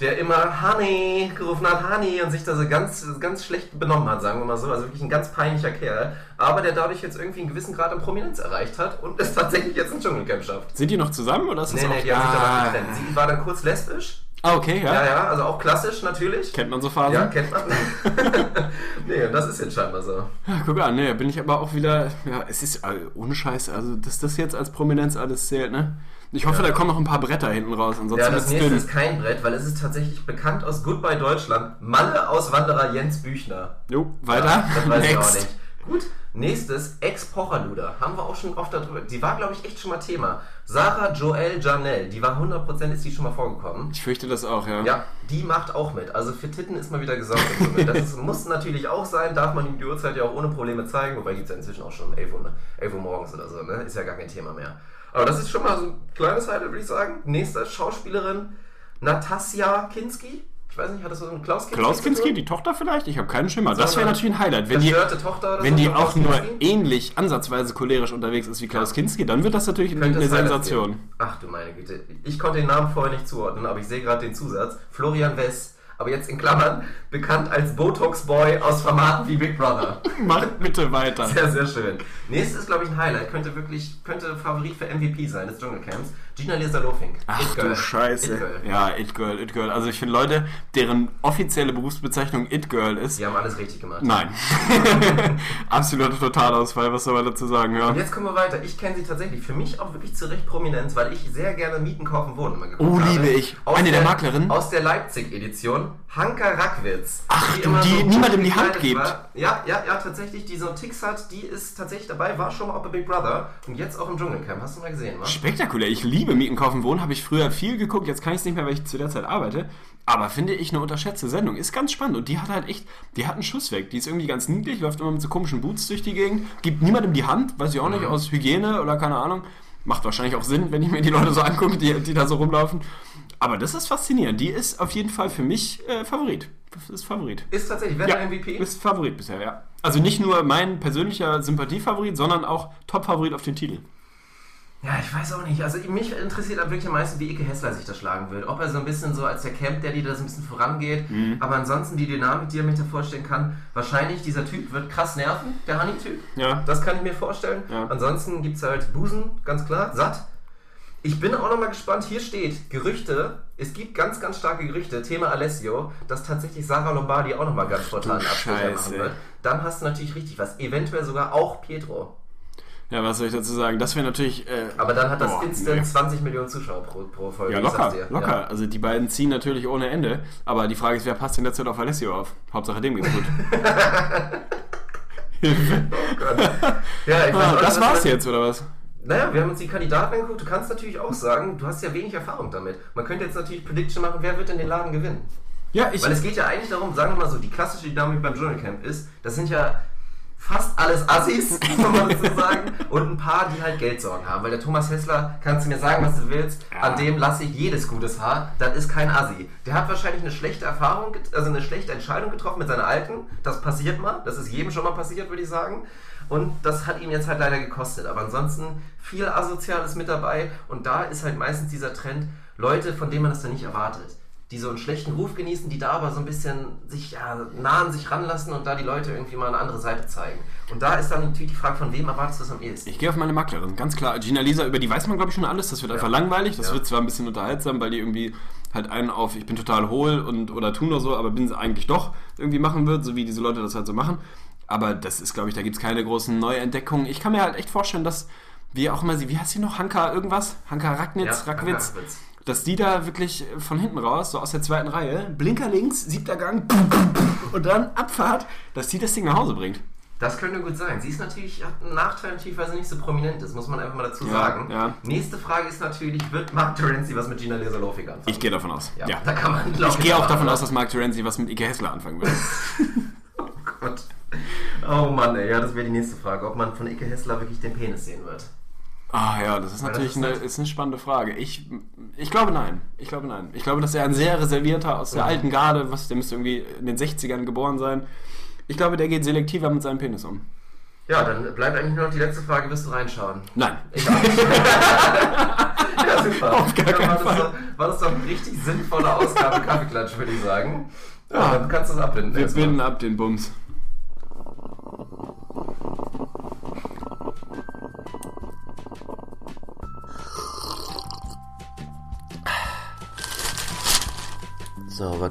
der immer Honey gerufen hat, Honey und sich da so ganz, ganz schlecht benommen hat, sagen wir mal so. Also wirklich ein ganz peinlicher Kerl, aber der dadurch jetzt irgendwie einen gewissen Grad an Prominenz erreicht hat und es tatsächlich jetzt ein Dschungelcamp schafft. Sind die noch zusammen oder ist das Nee, auch... nee, die haben sich danach ah, getrennt. Sie war dann kurz lesbisch. Ah, okay, ja. Ja, ja, also auch klassisch natürlich. Kennt man so Phasen? Ja, kennt man. nee, und das ist jetzt scheinbar so. Ja, guck an, ne, bin ich aber auch wieder, ja, es ist äh, ohne Scheiß, also dass das jetzt als Prominenz alles zählt, ne? Ich hoffe, Ja. da kommen noch ein paar Bretter hinten raus, ansonsten Ja, das nächste dünn. ist kein Brett, weil es ist tatsächlich bekannt aus Goodbye Deutschland. Malle-Auswanderer Jens Büchner. Jo, weiter. Ja, das weiß ich auch Next. nicht. Gut, nächstes, Ex-Pocherluder. Haben wir auch schon oft darüber. Die war, glaube ich, echt schon mal Thema. Sarah Joelle Janelle, die war 100% ist die schon mal vorgekommen. Ich fürchte das auch, ja. Ja, die macht auch mit. Also für Titten ist mal wieder Dschungel. Das ist, muss natürlich auch sein, darf man ihm die Uhrzeit ja auch ohne Probleme zeigen. Wobei gibt es ja inzwischen auch schon 11 Uhr, ne? 11 Uhr morgens oder so, ne? Ist ja gar kein Thema mehr. Aber das ist schon mal so ein kleines Highlight, würde ich sagen. Nächste Schauspielerin, Natasja Kinski. Ich weiß nicht, hat das was mit Klaus Kinski Klaus Kinski, die Tochter vielleicht? Ich habe keinen Schimmer. Das wäre natürlich ein Highlight. Wenn die, Tochter wenn so die auch nur ähnlich ansatzweise cholerisch unterwegs ist wie Klaus Kinski, dann wird das natürlich Könnte eine Sensation. Ach du meine Güte. Ich konnte den Namen vorher nicht zuordnen, aber ich sehe gerade den Zusatz. Florian Wess, aber jetzt in Klammern, bekannt als Botox-Boy aus Formaten wie Big Brother. Macht bitte weiter. Sehr, sehr schön. Nächstes ist, glaube ich, ein Highlight. Könnte wirklich, könnte Favorit für MVP sein des Dschungelcamps. Gina Lisa Lofink. Ach du Scheiße. It Girl. Ja, It Girl, It Girl. Also ich finde Leute, deren offizielle Berufsbezeichnung It Girl ist, Die haben alles richtig gemacht. nein. Absoluter Totalausfall, was soll man dazu sagen, ja. Und jetzt kommen wir weiter. Ich kenne sie tatsächlich. Für mich auch wirklich zu Recht Prominenz, weil ich sehr gerne Mieten, Kaufen, Wohnen immer geguckt Oh, liebe ich. Aus Eine der Maklerinnen? Aus der Leipzig-Edition. Hanka Rackwitz. Ach du, immer die niemandem die Hand gibt. War. Ja, ja, ja, tatsächlich. Die so einen Ticks hat, die ist tatsächlich dabei, war schon mal auch bei Big Brother und jetzt auch im Dschungelcamp. Hast du mal gesehen, was? Spektakulär. Ich liebe Mieten, Kaufen, Wohnen. Habe ich früher viel geguckt. Jetzt kann ich es nicht mehr, weil ich zu der Zeit arbeite. Aber finde ich eine unterschätzte Sendung. Ist ganz spannend. Und die hat halt echt, die hat einen Schuss weg. Die ist irgendwie ganz niedlich, läuft immer mit so komischen Boots durch die Gegend. Gibt niemandem die Hand, weiß ich auch nicht, aus Hygiene oder keine Ahnung. Macht wahrscheinlich auch Sinn, wenn ich mir die Leute so angucke, die, die da so rumlaufen. Aber das ist faszinierend. Die ist auf jeden Fall für mich äh, Favorit. Das ist Favorit. Ist tatsächlich, wer Ja, der MVP? ist Favorit bisher, ja. Also nicht nur mein persönlicher Sympathiefavorit, sondern auch Top-Favorit auf den Titel. Ja, ich weiß auch nicht. Also mich interessiert halt wirklich am meisten, wie Ike Hessler sich da schlagen wird. Ob er so ein bisschen so als der Camp Daddy da so ein bisschen vorangeht. Mhm. Aber ansonsten die Dynamik, die er mir da vorstellen kann, wahrscheinlich dieser Typ wird krass nerven, der Honey-Typ. Ja. Das kann ich mir vorstellen. Ja. Ansonsten gibt es halt Busen, ganz klar, satt. Ich bin auch nochmal gespannt, hier steht Gerüchte, es gibt ganz, ganz starke Gerüchte, Thema Alessio, dass tatsächlich Sarah Lombardi auch nochmal ganz spontan einen Abstecher machen wird. Dann hast du natürlich richtig was. Eventuell sogar auch Pietro. Ja, was soll ich dazu sagen? Das wäre natürlich. Äh, Aber dann hat das boah, instant nee. 20 Millionen Zuschauer pro, pro Folge. Ja, locker, locker. Ja. Also die beiden ziehen natürlich ohne Ende. Aber die Frage ist, wer passt in der Zeit auf Alessio auf? Hauptsache dem geht's gut. Ja, ich ah, das war's jetzt, oder was? Naja, wir haben uns die Kandidaten angeguckt. Du kannst natürlich auch sagen, du hast ja wenig Erfahrung damit. Man könnte jetzt natürlich Prediction machen, wer wird denn den Laden gewinnen? Ja, ich. Weil es geht ja eigentlich darum, sagen wir mal so, die klassische Dynamik beim Dschungelcamp ist, das sind ja fast alles Assis, muss man dazu sagen, und ein paar, die halt Geldsorgen haben. Weil der Thomas Hessler, kannst du mir sagen, was du willst, Ja. an dem lasse ich jedes gutes Haar, das ist kein Assi. Der hat wahrscheinlich eine schlechte Erfahrung, also eine schlechte Entscheidung getroffen mit seiner Alten. Das passiert mal, das ist jedem schon mal passiert, würde ich sagen. Und das hat ihn jetzt halt leider gekostet. Aber ansonsten viel Asoziales mit dabei. Und da ist halt meistens dieser Trend, Leute, von denen man das dann nicht erwartet. Die so einen schlechten Ruf genießen, die da aber so ein bisschen sich ja, nah an sich ranlassen und da die Leute irgendwie mal eine andere Seite zeigen. Und da ist dann natürlich die Frage, von wem erwartest du das am ehesten? Ich gehe auf meine Maklerin, ganz klar. Gina Lisa, über die weiß man, glaube ich, schon alles. Das wird einfach langweilig. Das Ja. wird zwar ein bisschen unterhaltsam, weil die irgendwie halt einen auf, ich bin total hohl und oder tu nur so, aber bin sie eigentlich doch irgendwie machen wird, so wie diese Leute das halt so machen. Aber das ist, glaube ich, da gibt es keine großen Neuentdeckungen. Ich kann mir halt echt vorstellen, dass, wie auch immer sie, wie heißt sie noch? Hanka irgendwas? Hanka Ragnitz, Ja, Rackwitz? Hanka Rackwitz. Dass die da wirklich von hinten raus, so aus der zweiten Reihe, Blinker links, siebter Gang und dann Abfahrt, dass die das Ding nach Hause bringt. Das könnte gut sein. Sie ist natürlich, hat einen Nachteil natürlich, weil sie nicht so prominent ist, muss man einfach mal dazu Ja, sagen. ja. Nächste Frage ist natürlich, wird Mark Terenzi was mit Gina Lesalovic anfangen? Ich gehe davon aus. ja, Ja. da kann man, glaub Ich gehe auch davon aus, dass Mark Terenzi was mit Ike Hessler anfangen wird. Oh Gott. Oh Mann, ey, ja, das wäre die nächste Frage, ob man von Ike Hessler wirklich den Penis sehen wird. Ah ja, das ist Weil das natürlich ist eine, halt- ist eine spannende Frage. Ich, ich glaube nein. Ich glaube nein. Ich glaube, dass er ein sehr reservierter aus der alten Garde, was, der müsste irgendwie in den 60ern geboren sein. Ich glaube, der geht selektiver mit seinem Penis um. Ja, dann bleibt eigentlich nur noch die letzte Frage, wirst du reinschauen? Nein. Ich auch nicht. ja, super. Auf gar ja, keinen war, das Fall. doch, war das doch eine richtig sinnvolle Ausgabe Kaffeeklatsch, würde ich sagen. Ja, dann kannst du es abbinden. Wir binden ab den Bums.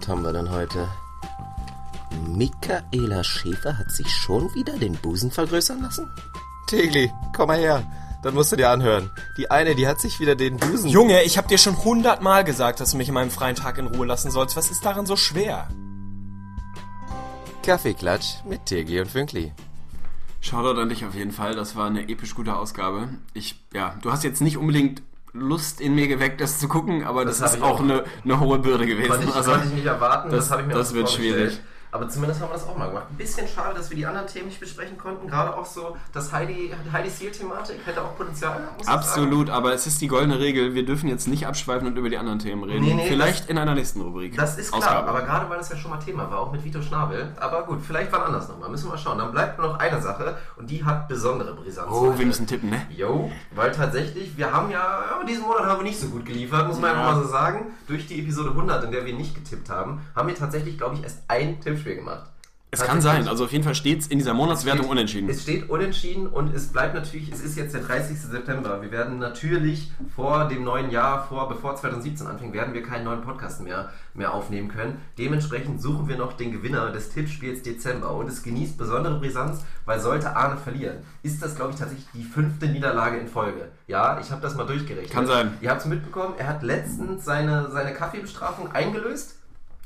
Was haben wir denn heute? Michaela Schäfer hat sich schon wieder den Busen vergrößern lassen? Tegli, komm mal her. Dann musst du dir anhören. Die eine, die hat sich wieder den Busen... Junge, ich hab dir schon hundertmal gesagt, dass du mich in meinem freien Tag in Ruhe lassen sollst. Was ist daran so schwer? Kaffeeklatsch mit Tegli und Fünkli. Shoutout an dich auf jeden Fall. Das war eine episch gute Ausgabe. Ich, ja, du hast jetzt nicht unbedingt Lust in mir geweckt, das zu gucken, aber das, Das ist auch auch. eine, eine hohe Bürde gewesen. Konnte ich, also, konnte ich nicht erwarten, das, das- habe ich mir das wird schwierig. Aber zumindest haben wir das auch mal gemacht. Ein bisschen schade, dass wir die anderen Themen nicht besprechen konnten. Gerade auch so das Heidi, Heidi Seal-Thematik hätte auch Potenzial. Absolut, aber es ist die goldene Regel. Wir dürfen jetzt nicht abschweifen und über die anderen Themen reden. Nee, nee, Vielleicht in einer nächsten Rubrik. Das ist klar, Ausgabe. aber gerade weil das ja schon mal Thema war, auch mit Vito Schnabel. Aber gut, vielleicht wann anders nochmal. Müssen wir mal schauen. Dann bleibt nur noch eine Sache und die hat besondere Brisanz. Oh, heute. wir müssen tippen, ne? Jo, weil tatsächlich, wir haben ja, ja, diesen Monat haben wir nicht so gut geliefert, muss man Ja. einfach mal so sagen. Durch die Episode 100, in der wir nicht getippt haben, haben wir tatsächlich, glaube ich, erst ein Tippspiel gemacht. Es kann sein. Also auf jeden Fall steht es in dieser Monatswertung steht- unentschieden. Es steht unentschieden und es bleibt natürlich, es ist jetzt der 30. September. Wir werden natürlich vor dem neuen Jahr, vor, bevor 2017 anfängt, werden wir keinen neuen Podcast mehr, mehr aufnehmen können. Dementsprechend suchen wir noch den Gewinner des Tippspiels Dezember und es genießt besondere Brisanz, weil sollte Arne verlieren, ist das, glaube ich, tatsächlich die fünfte Niederlage in Folge. Ja, ich habe das mal durchgerechnet. Kann sein. Ihr habt es mitbekommen, er hat letztens seine, seine Kaffeebestrafung eingelöst.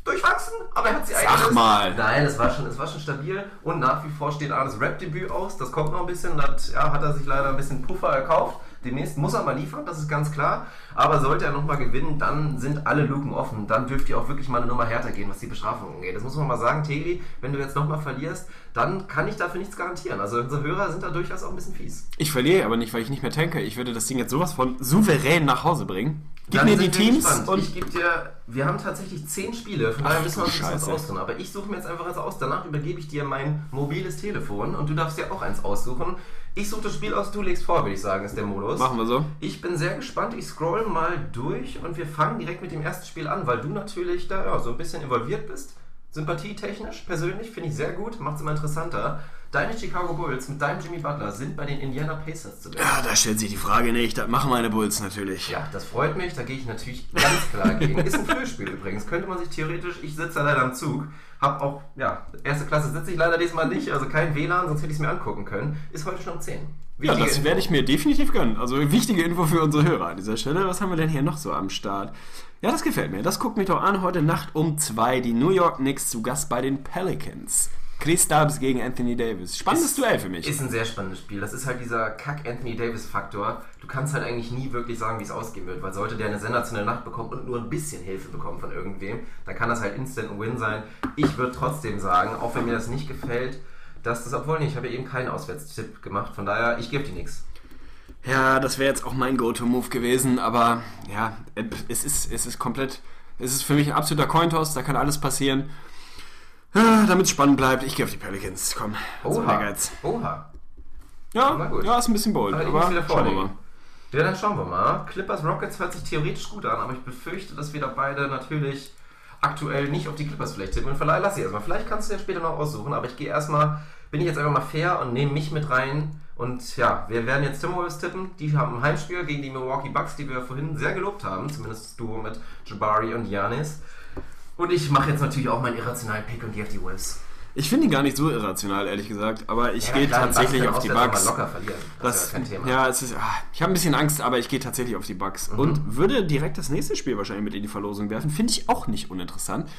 Durchwachsen, aber er hat sie eingelöst. mal. Nein, es war schon, es war schon stabil und nach wie vor steht Arnes Rap-Debüt aus. Das kommt noch ein bisschen. Das ja, hat er sich leider ein bisschen Puffer erkauft. Demnächst muss er mal liefern, das ist ganz klar. Aber sollte er nochmal gewinnen, dann sind alle Luken offen. Dann dürft ihr auch wirklich mal eine Nummer härter gehen, was die Bestrafung angeht. Das muss man mal sagen, Tegli, wenn du jetzt nochmal verlierst, dann kann ich dafür nichts garantieren. Also unsere Hörer sind da durchaus auch ein bisschen fies. Ich verliere aber nicht, weil ich nicht mehr tanke. Ich würde das Ding jetzt sowas von souverän nach Hause bringen. Gib Dann mir die Teams gespannt. und ich gebe dir, wir haben tatsächlich zehn Spiele, von daher müssen wir uns was aussuchen. Aber ich suche mir jetzt einfach eins aus. Danach übergebe ich dir mein mobiles Telefon und du darfst dir auch eins aussuchen. Ich suche das Spiel aus, du legst vor, würde ich sagen, ist der Modus. machen wir so. Ich bin sehr gespannt. Ich scroll mal durch und wir fangen direkt mit dem ersten Spiel an, weil du natürlich da ja, so ein bisschen involviert bist. Sympathietechnisch, persönlich, finde ich sehr gut, macht es immer interessanter. Deine Chicago Bulls mit deinem Jimmy Butler sind bei den Indiana Pacers zu werden. Ja, da stellt sich die Frage nicht. Das machen meine Bulls natürlich. Ja, das freut mich, da gehe ich natürlich ganz klar gegen. Ist ein Frühspiel übrigens, könnte man sich theoretisch, ich sitze leider am Zug, hab auch, ja, erste Klasse sitze ich leider diesmal nicht, also kein WLAN, sonst hätte ich es mir angucken können. Ist heute schon um 10. Ja, Wichtige das Info. werde ich mir definitiv gönnen. Also wichtige Info für unsere Hörer an dieser Stelle. Was haben wir denn hier noch so am Start? Ja, das gefällt mir. Das guckt mich doch an. Heute Nacht um zwei die New York Knicks zu Gast bei den Pelicans. Chris Stubbs gegen Anthony Davis. Spannendes Ist- Duell für mich. Ist ein sehr spannendes Spiel. Das ist halt dieser Kack-Anthony Davis-Faktor. Du kannst halt eigentlich nie wirklich sagen, wie es ausgehen wird, weil sollte der eine sensationelle Nacht bekommen und nur ein bisschen Hilfe bekommen von irgendwem, dann kann das halt instant ein Win sein. Ich würde trotzdem sagen, auch wenn mir das nicht gefällt, dass das, obwohl nicht, ich habe ja eben keinen Auswärtstipp gemacht, von daher, ich gebe dir nichts. Ja, das wäre jetzt auch mein Go-To-Move gewesen, aber ja, es ist, es ist komplett, es ist für mich ein absoluter Cointoss, da kann alles passieren. Ah, Damit es spannend bleibt, ich gehe auf die Pelicans. Komm, so ein Ehrgeiz. Oha. Ja, Na gut. ja, ist ein bisschen bold, Aber ich aber wieder schauen wir vorlegen. mal. Ja, dann schauen wir mal. Clippers Rockets hört sich theoretisch gut an, aber ich befürchte, dass wir da beide natürlich aktuell nicht auf die Clippers vielleicht tippen. Und vielleicht lass ich erstmal. Vielleicht kannst du ja später noch aussuchen, aber ich gehe erstmal, bin ich jetzt einfach mal fair und nehme mich mit rein. Und ja, wir werden jetzt Timberwolves tippen. Die haben ein Heimspiel gegen die Milwaukee Bucks, die wir vorhin sehr gelobt haben. Zumindest das Duo mit Jabari und Giannis. Und ich mache jetzt natürlich auch meinen irrationalen Pick und gehe auf die Wolves. Ich finde ihn gar nicht so irrational, ehrlich gesagt, aber ich gehe klar, tatsächlich auf die mal locker verlieren. Das, ist ja kein Thema. ja, es ist, ah, ich habe ein bisschen Angst, aber ich gehe tatsächlich auf die Bucks. Mhm. Und würde direkt das nächste Spiel wahrscheinlich mit in die Verlosung werfen. Finde ich auch nicht uninteressant.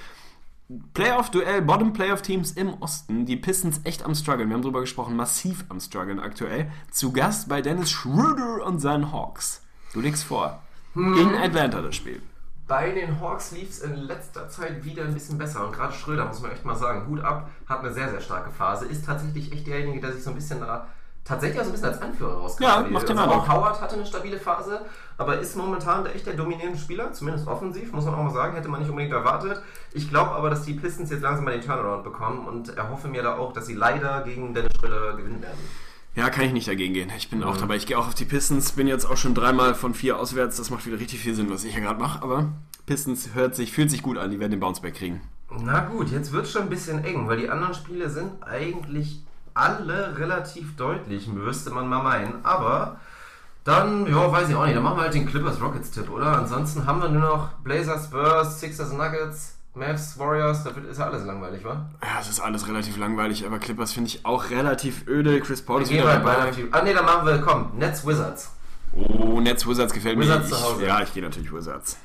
Playoff-Duell, Bottom-Playoff-Teams im Osten. Die Pistons echt am struggeln. Wir haben drüber gesprochen, massiv am struggeln aktuell. Zu Gast bei Dennis Schröder und seinen Hawks. Du legst vor. In Atlanta das Spiel. Bei den Hawks lief es in letzter Zeit wieder ein bisschen besser. Und gerade Schröder, muss man echt mal sagen, Hut ab, hat eine sehr, sehr starke Phase. Ist tatsächlich echt derjenige, der sich so ein bisschen da tatsächlich auch so ein bisschen als Anführer rauskam. Ja, macht den also auch Howard hatte eine stabile Phase, aber ist momentan echt der dominierende Spieler, zumindest offensiv, muss man auch mal sagen, hätte man nicht unbedingt erwartet. Ich glaube aber, dass die Pistons jetzt langsam mal den Turnaround bekommen und erhoffe mir da auch, dass sie leider gegen Dennis Schröder gewinnen werden. Ja, kann ich nicht dagegen gehen. Ich bin auch dabei. Ich gehe auch auf die Pistons. Bin jetzt auch schon dreimal von vier auswärts. Das macht wieder richtig viel Sinn, was ich hier gerade mache. Aber Pistons hört sich, fühlt sich gut an. Die werden den Bounceback kriegen. Na gut, jetzt wird schon ein bisschen eng, weil die anderen Spiele sind eigentlich alle relativ deutlich, müsste man mal meinen. Aber dann, ja, weiß ich auch nicht, dann machen wir halt den Clippers Rockets Tipp, oder? Ansonsten haben wir nur noch Blazers, Spurs, Sixers, Nuggets, Mavs, Warriors, da ist ja alles langweilig, wa? Ja, es ist alles relativ langweilig. Aber Clippers finde ich auch relativ öde. Chris Paul ist wieder wir dabei. Ah ne, dann machen wir, komm, Nets Wizards. Oh, Nets Wizards gefällt Wizards mir. zu Hause. Ich, ja, ich gehe natürlich Wizards.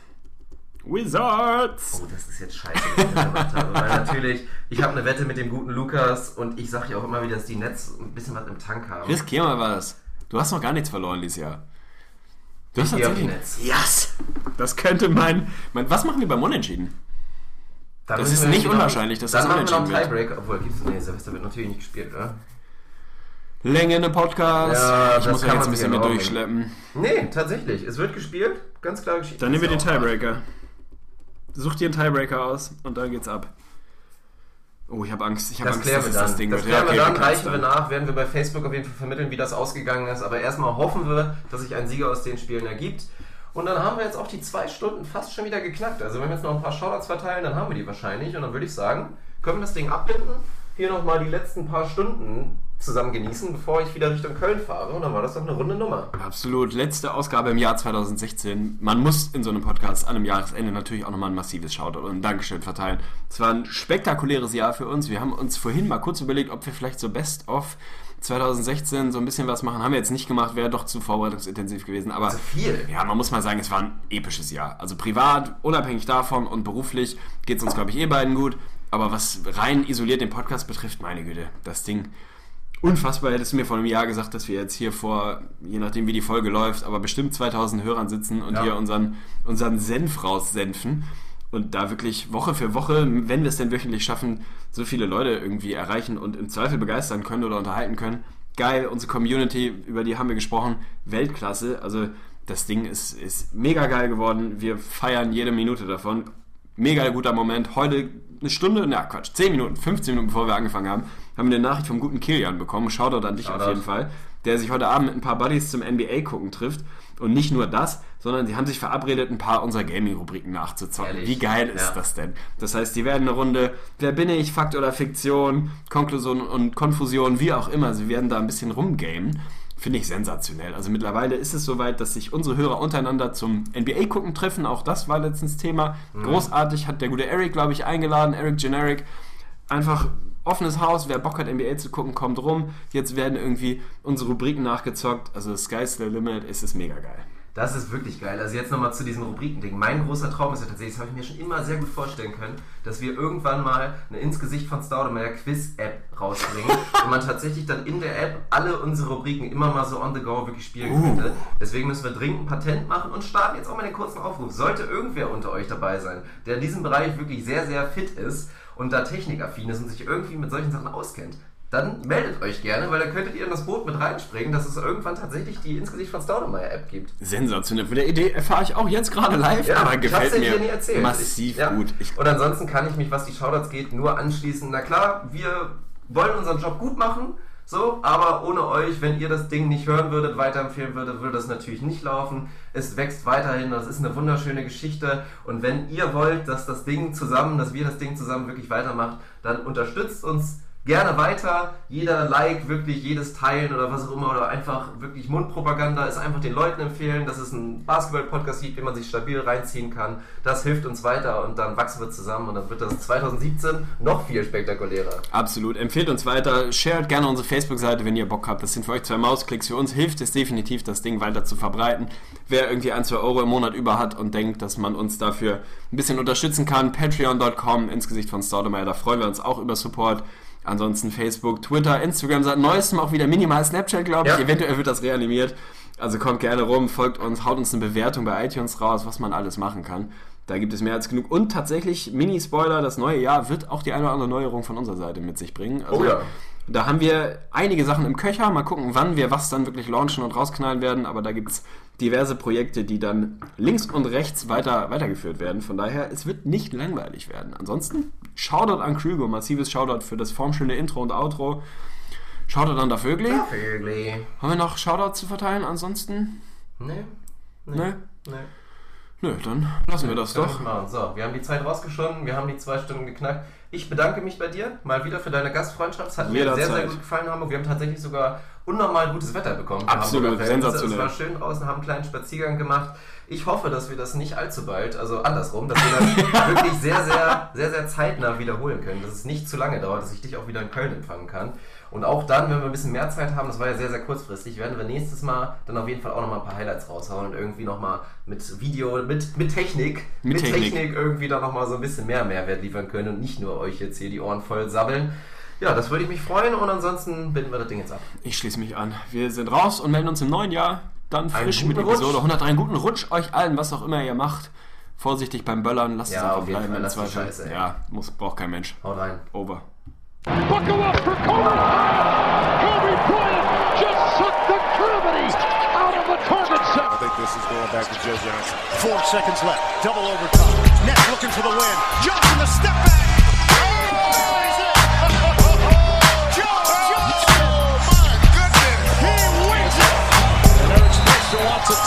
Wizards! Oh, das ist jetzt scheiße, was ich gemacht habe. Weil natürlich, ich habe eine Wette mit dem guten Lukas und ich sage ja auch immer wieder, dass die Nets ein bisschen was im Tank haben. Riskier mal was. Du hast noch gar nichts verloren dieses Jahr. Du hast tatsächlich. Nets. Yes! Das könnte mein, mein. Was machen wir beim Unentschieden? Dann Das ist wir nicht unwahrscheinlich, dass dann das machen wir noch einen unentschieden wird. Tiebreak, obwohl gibt's nee, Silvester wird natürlich nicht gespielt, oder? Länge in der Podcast. Ja, ich muss ja jetzt ein bisschen mit durchschleppen. Nee, tatsächlich. Es wird gespielt. Ganz klare Geschichte. Dann nehmen wir den ja Tiebreaker. Such dir einen Tiebreaker aus und dann geht's ab. Oh, ich habe Angst. Ich habe Angst, dass wir dann. das Ding das wird. klären wir dann, du kannst reichen wir nach, werden wir bei Facebook auf jeden Fall vermitteln, wie das ausgegangen ist. Aber erstmal hoffen wir, dass sich ein Sieger aus den Spielen ergibt. Und dann haben wir jetzt auch die zwei Stunden fast schon wieder geknackt. Also wenn wir jetzt noch ein paar Shoutouts verteilen, dann haben wir die wahrscheinlich. Und dann würde ich sagen, können wir das Ding abbinden, hier nochmal die letzten paar Stunden zusammen genießen, bevor ich wieder Richtung Köln fahre. Und dann war das doch eine runde Nummer. Absolut. Letzte Ausgabe im Jahr 2016. Man muss in so einem Podcast an einem Jahresende natürlich auch nochmal ein massives Shoutout und ein Dankeschön verteilen. Es war ein spektakuläres Jahr für uns. Wir haben uns vorhin mal kurz überlegt, ob wir vielleicht so Best of 2016 so ein bisschen was machen. Haben wir jetzt nicht gemacht, wäre doch zu vorbereitungsintensiv gewesen. Aber Zu viel. ja, man muss mal sagen, es war ein episches Jahr. Also privat, unabhängig davon und beruflich geht es uns, glaube ich, eh beiden gut. Aber was rein isoliert den Podcast betrifft, meine Güte, das Ding unfassbar. Hättest du mir vor einem Jahr gesagt, dass wir jetzt hier vor, je nachdem wie die Folge läuft, aber bestimmt 2000 Hörern sitzen und Ja. hier unseren, unseren Senf raussenfen und da wirklich Woche für Woche, wenn wir es denn wöchentlich schaffen, so viele Leute irgendwie erreichen und im Zweifel begeistern können oder unterhalten können. Geil, unsere Community, über die haben wir gesprochen, Weltklasse. Also das Ding ist, ist mega geil geworden. Wir feiern jede Minute davon. Mega guter Moment. Heute eine Stunde, na Quatsch, 10 Minuten, 15 Minuten bevor wir angefangen haben, haben wir eine Nachricht vom guten Kilian bekommen. Shoutout an dich auf Shoutout. jeden Fall. Der sich heute Abend mit ein paar Buddies zum NBA gucken trifft. Und nicht nur das, sondern sie haben sich verabredet, ein paar unserer Gaming-Rubriken nachzuzocken. Ehrlich? Wie geil ist Ja. das denn? Das heißt, die werden eine Runde, wer bin ich, Fakt oder Fiktion, Konklusion und Konfusion, wie auch immer. Sie werden da ein bisschen rumgamen. Finde ich sensationell. Also mittlerweile ist es soweit, dass sich unsere Hörer untereinander zum NBA-Gucken treffen. Auch das war letztens Thema. Großartig hat der gute Eric, glaube ich, eingeladen. Eric Generic. Einfach offenes Haus. Wer Bock hat, NBA zu gucken, kommt rum. Jetzt werden irgendwie unsere Rubriken nachgezockt. Also Sky's the Limit. Es ist mega geil. Das ist wirklich geil. Also jetzt nochmal zu diesem Rubrikending. Mein großer Traum ist ja tatsächlich, das habe ich mir schon immer sehr gut vorstellen können, dass wir irgendwann mal eine ins Gesicht von Staudemeyer Quiz-App rausbringen und man tatsächlich dann in der App alle unsere Rubriken immer mal so on the go wirklich spielen könnte. Deswegen müssen wir dringend ein Patent machen und starten jetzt auch mal den kurzen Aufruf. Sollte irgendwer unter euch dabei sein, der in diesem Bereich wirklich sehr, sehr fit ist und da technikaffin ist und sich irgendwie mit solchen Sachen auskennt, dann meldet euch gerne, weil dann könntet ihr in das Boot mit reinspringen, dass es irgendwann tatsächlich die ins Gesicht von Staudemeyer App gibt. Sensationell. Von der Idee erfahre ich auch jetzt gerade live, aber ich hab's gefällt mir hier nie erzählt. massiv Ich- ja. gut. Ich, und ansonsten kann ich mich, was die Shoutouts geht, nur anschließen. Na klar, wir wollen unseren Job gut machen, so, aber ohne euch, wenn ihr das Ding nicht hören würdet, weiterempfehlen würdet, würde das natürlich nicht laufen. Es wächst weiterhin, das ist eine wunderschöne Geschichte. Und wenn ihr wollt, dass das Ding zusammen, dass wir das Ding zusammen wirklich weitermacht, dann unterstützt uns Gerne weiter. Jeder Like, wirklich jedes Teilen oder was auch immer oder einfach wirklich Mundpropaganda ist einfach den Leuten empfehlen, dass es einen Basketball-Podcast gibt, den man sich stabil reinziehen kann. Das hilft uns weiter und dann wachsen wir zusammen und dann wird das 2017 noch viel spektakulärer. Absolut. Empfehlt uns weiter. Shared gerne unsere Facebook-Seite, wenn ihr Bock habt. Das sind für euch zwei Mausklicks. Für uns hilft es definitiv, das Ding weiter zu verbreiten. Wer irgendwie ein, zwei Euro im Monat über hat und denkt, dass man uns dafür ein bisschen unterstützen kann, patreon.com ins Gesicht von Staudemeyer. Da freuen wir uns auch über Support. Ansonsten Facebook, Twitter, Instagram, seit neuestem auch wieder minimal Snapchat, glaube ich. Ja. Eventuell wird das reanimiert. Also kommt gerne rum, folgt uns, haut uns eine Bewertung bei iTunes raus, was man alles machen kann. Da gibt es mehr als genug. Und tatsächlich, Mini-Spoiler, das neue Jahr wird auch die eine oder andere Neuerung von unserer Seite mit sich bringen. Also, Oh ja. Da haben wir einige Sachen im Köcher. Mal gucken, wann wir was dann wirklich launchen und rausknallen werden. Aber da gibt es diverse Projekte, die dann links und rechts weiter, weitergeführt werden. Von daher, es wird nicht langweilig werden. Ansonsten, Shoutout an Krüger, massives Shoutout für das formschöne Intro und Outro. Shoutout an der Vögli. Vögli. Haben wir noch Shoutout zu verteilen? Ansonsten? Nee. Nee. Ne? Nee. Nö, dann lassen wir das Kann doch. machen. So, wir haben die Zeit rausgeschonden, wir haben die zwei Stunden geknackt. Ich bedanke mich bei dir mal wieder für deine Gastfreundschaft. Es hat mir Jederzeit. sehr, sehr gut gefallen, Hamburg. Wir haben tatsächlich sogar unnormal gutes Wetter bekommen. Absolut, sensationell. Es war schön draußen, haben einen kleinen Spaziergang gemacht. Ich hoffe, dass wir das nicht allzu bald, also andersrum, dass wir das wirklich sehr, sehr, sehr, sehr zeitnah wiederholen können. Dass es nicht zu lange dauert, dass ich dich auch wieder in Köln empfangen kann. Und auch dann, wenn wir ein bisschen mehr Zeit haben, das war ja sehr, sehr kurzfristig, werden wir nächstes Mal dann auf jeden Fall auch nochmal ein paar Highlights raushauen und irgendwie nochmal mit Video, mit, mit Technik, Mit mit, Technik. Technik. irgendwie da nochmal so ein bisschen mehr Mehrwert liefern können und nicht nur euch jetzt hier die Ohren voll sabbeln. Ja, das würde ich mich freuen und ansonsten binden wir das Ding jetzt ab. Ich schließe mich an. Wir sind raus und melden uns im neuen Jahr dann frisch mit Episode Rutsch. 103. Einen guten Rutsch euch allen, was auch immer ihr macht. Vorsichtig beim Böllern, lasst es Ja, einfach auf jeden bleiben Fall, Zweifel. Scheiße, ey. ja, muss, braucht kein Mensch. Haut rein. Over. Buckle up for Kobe. Kobe Bryant just sucked the gravity out of the target set. I think this is going back to Joe Johnson. Four seconds left. Double overtime. Net looking for the win. Johnson the step back.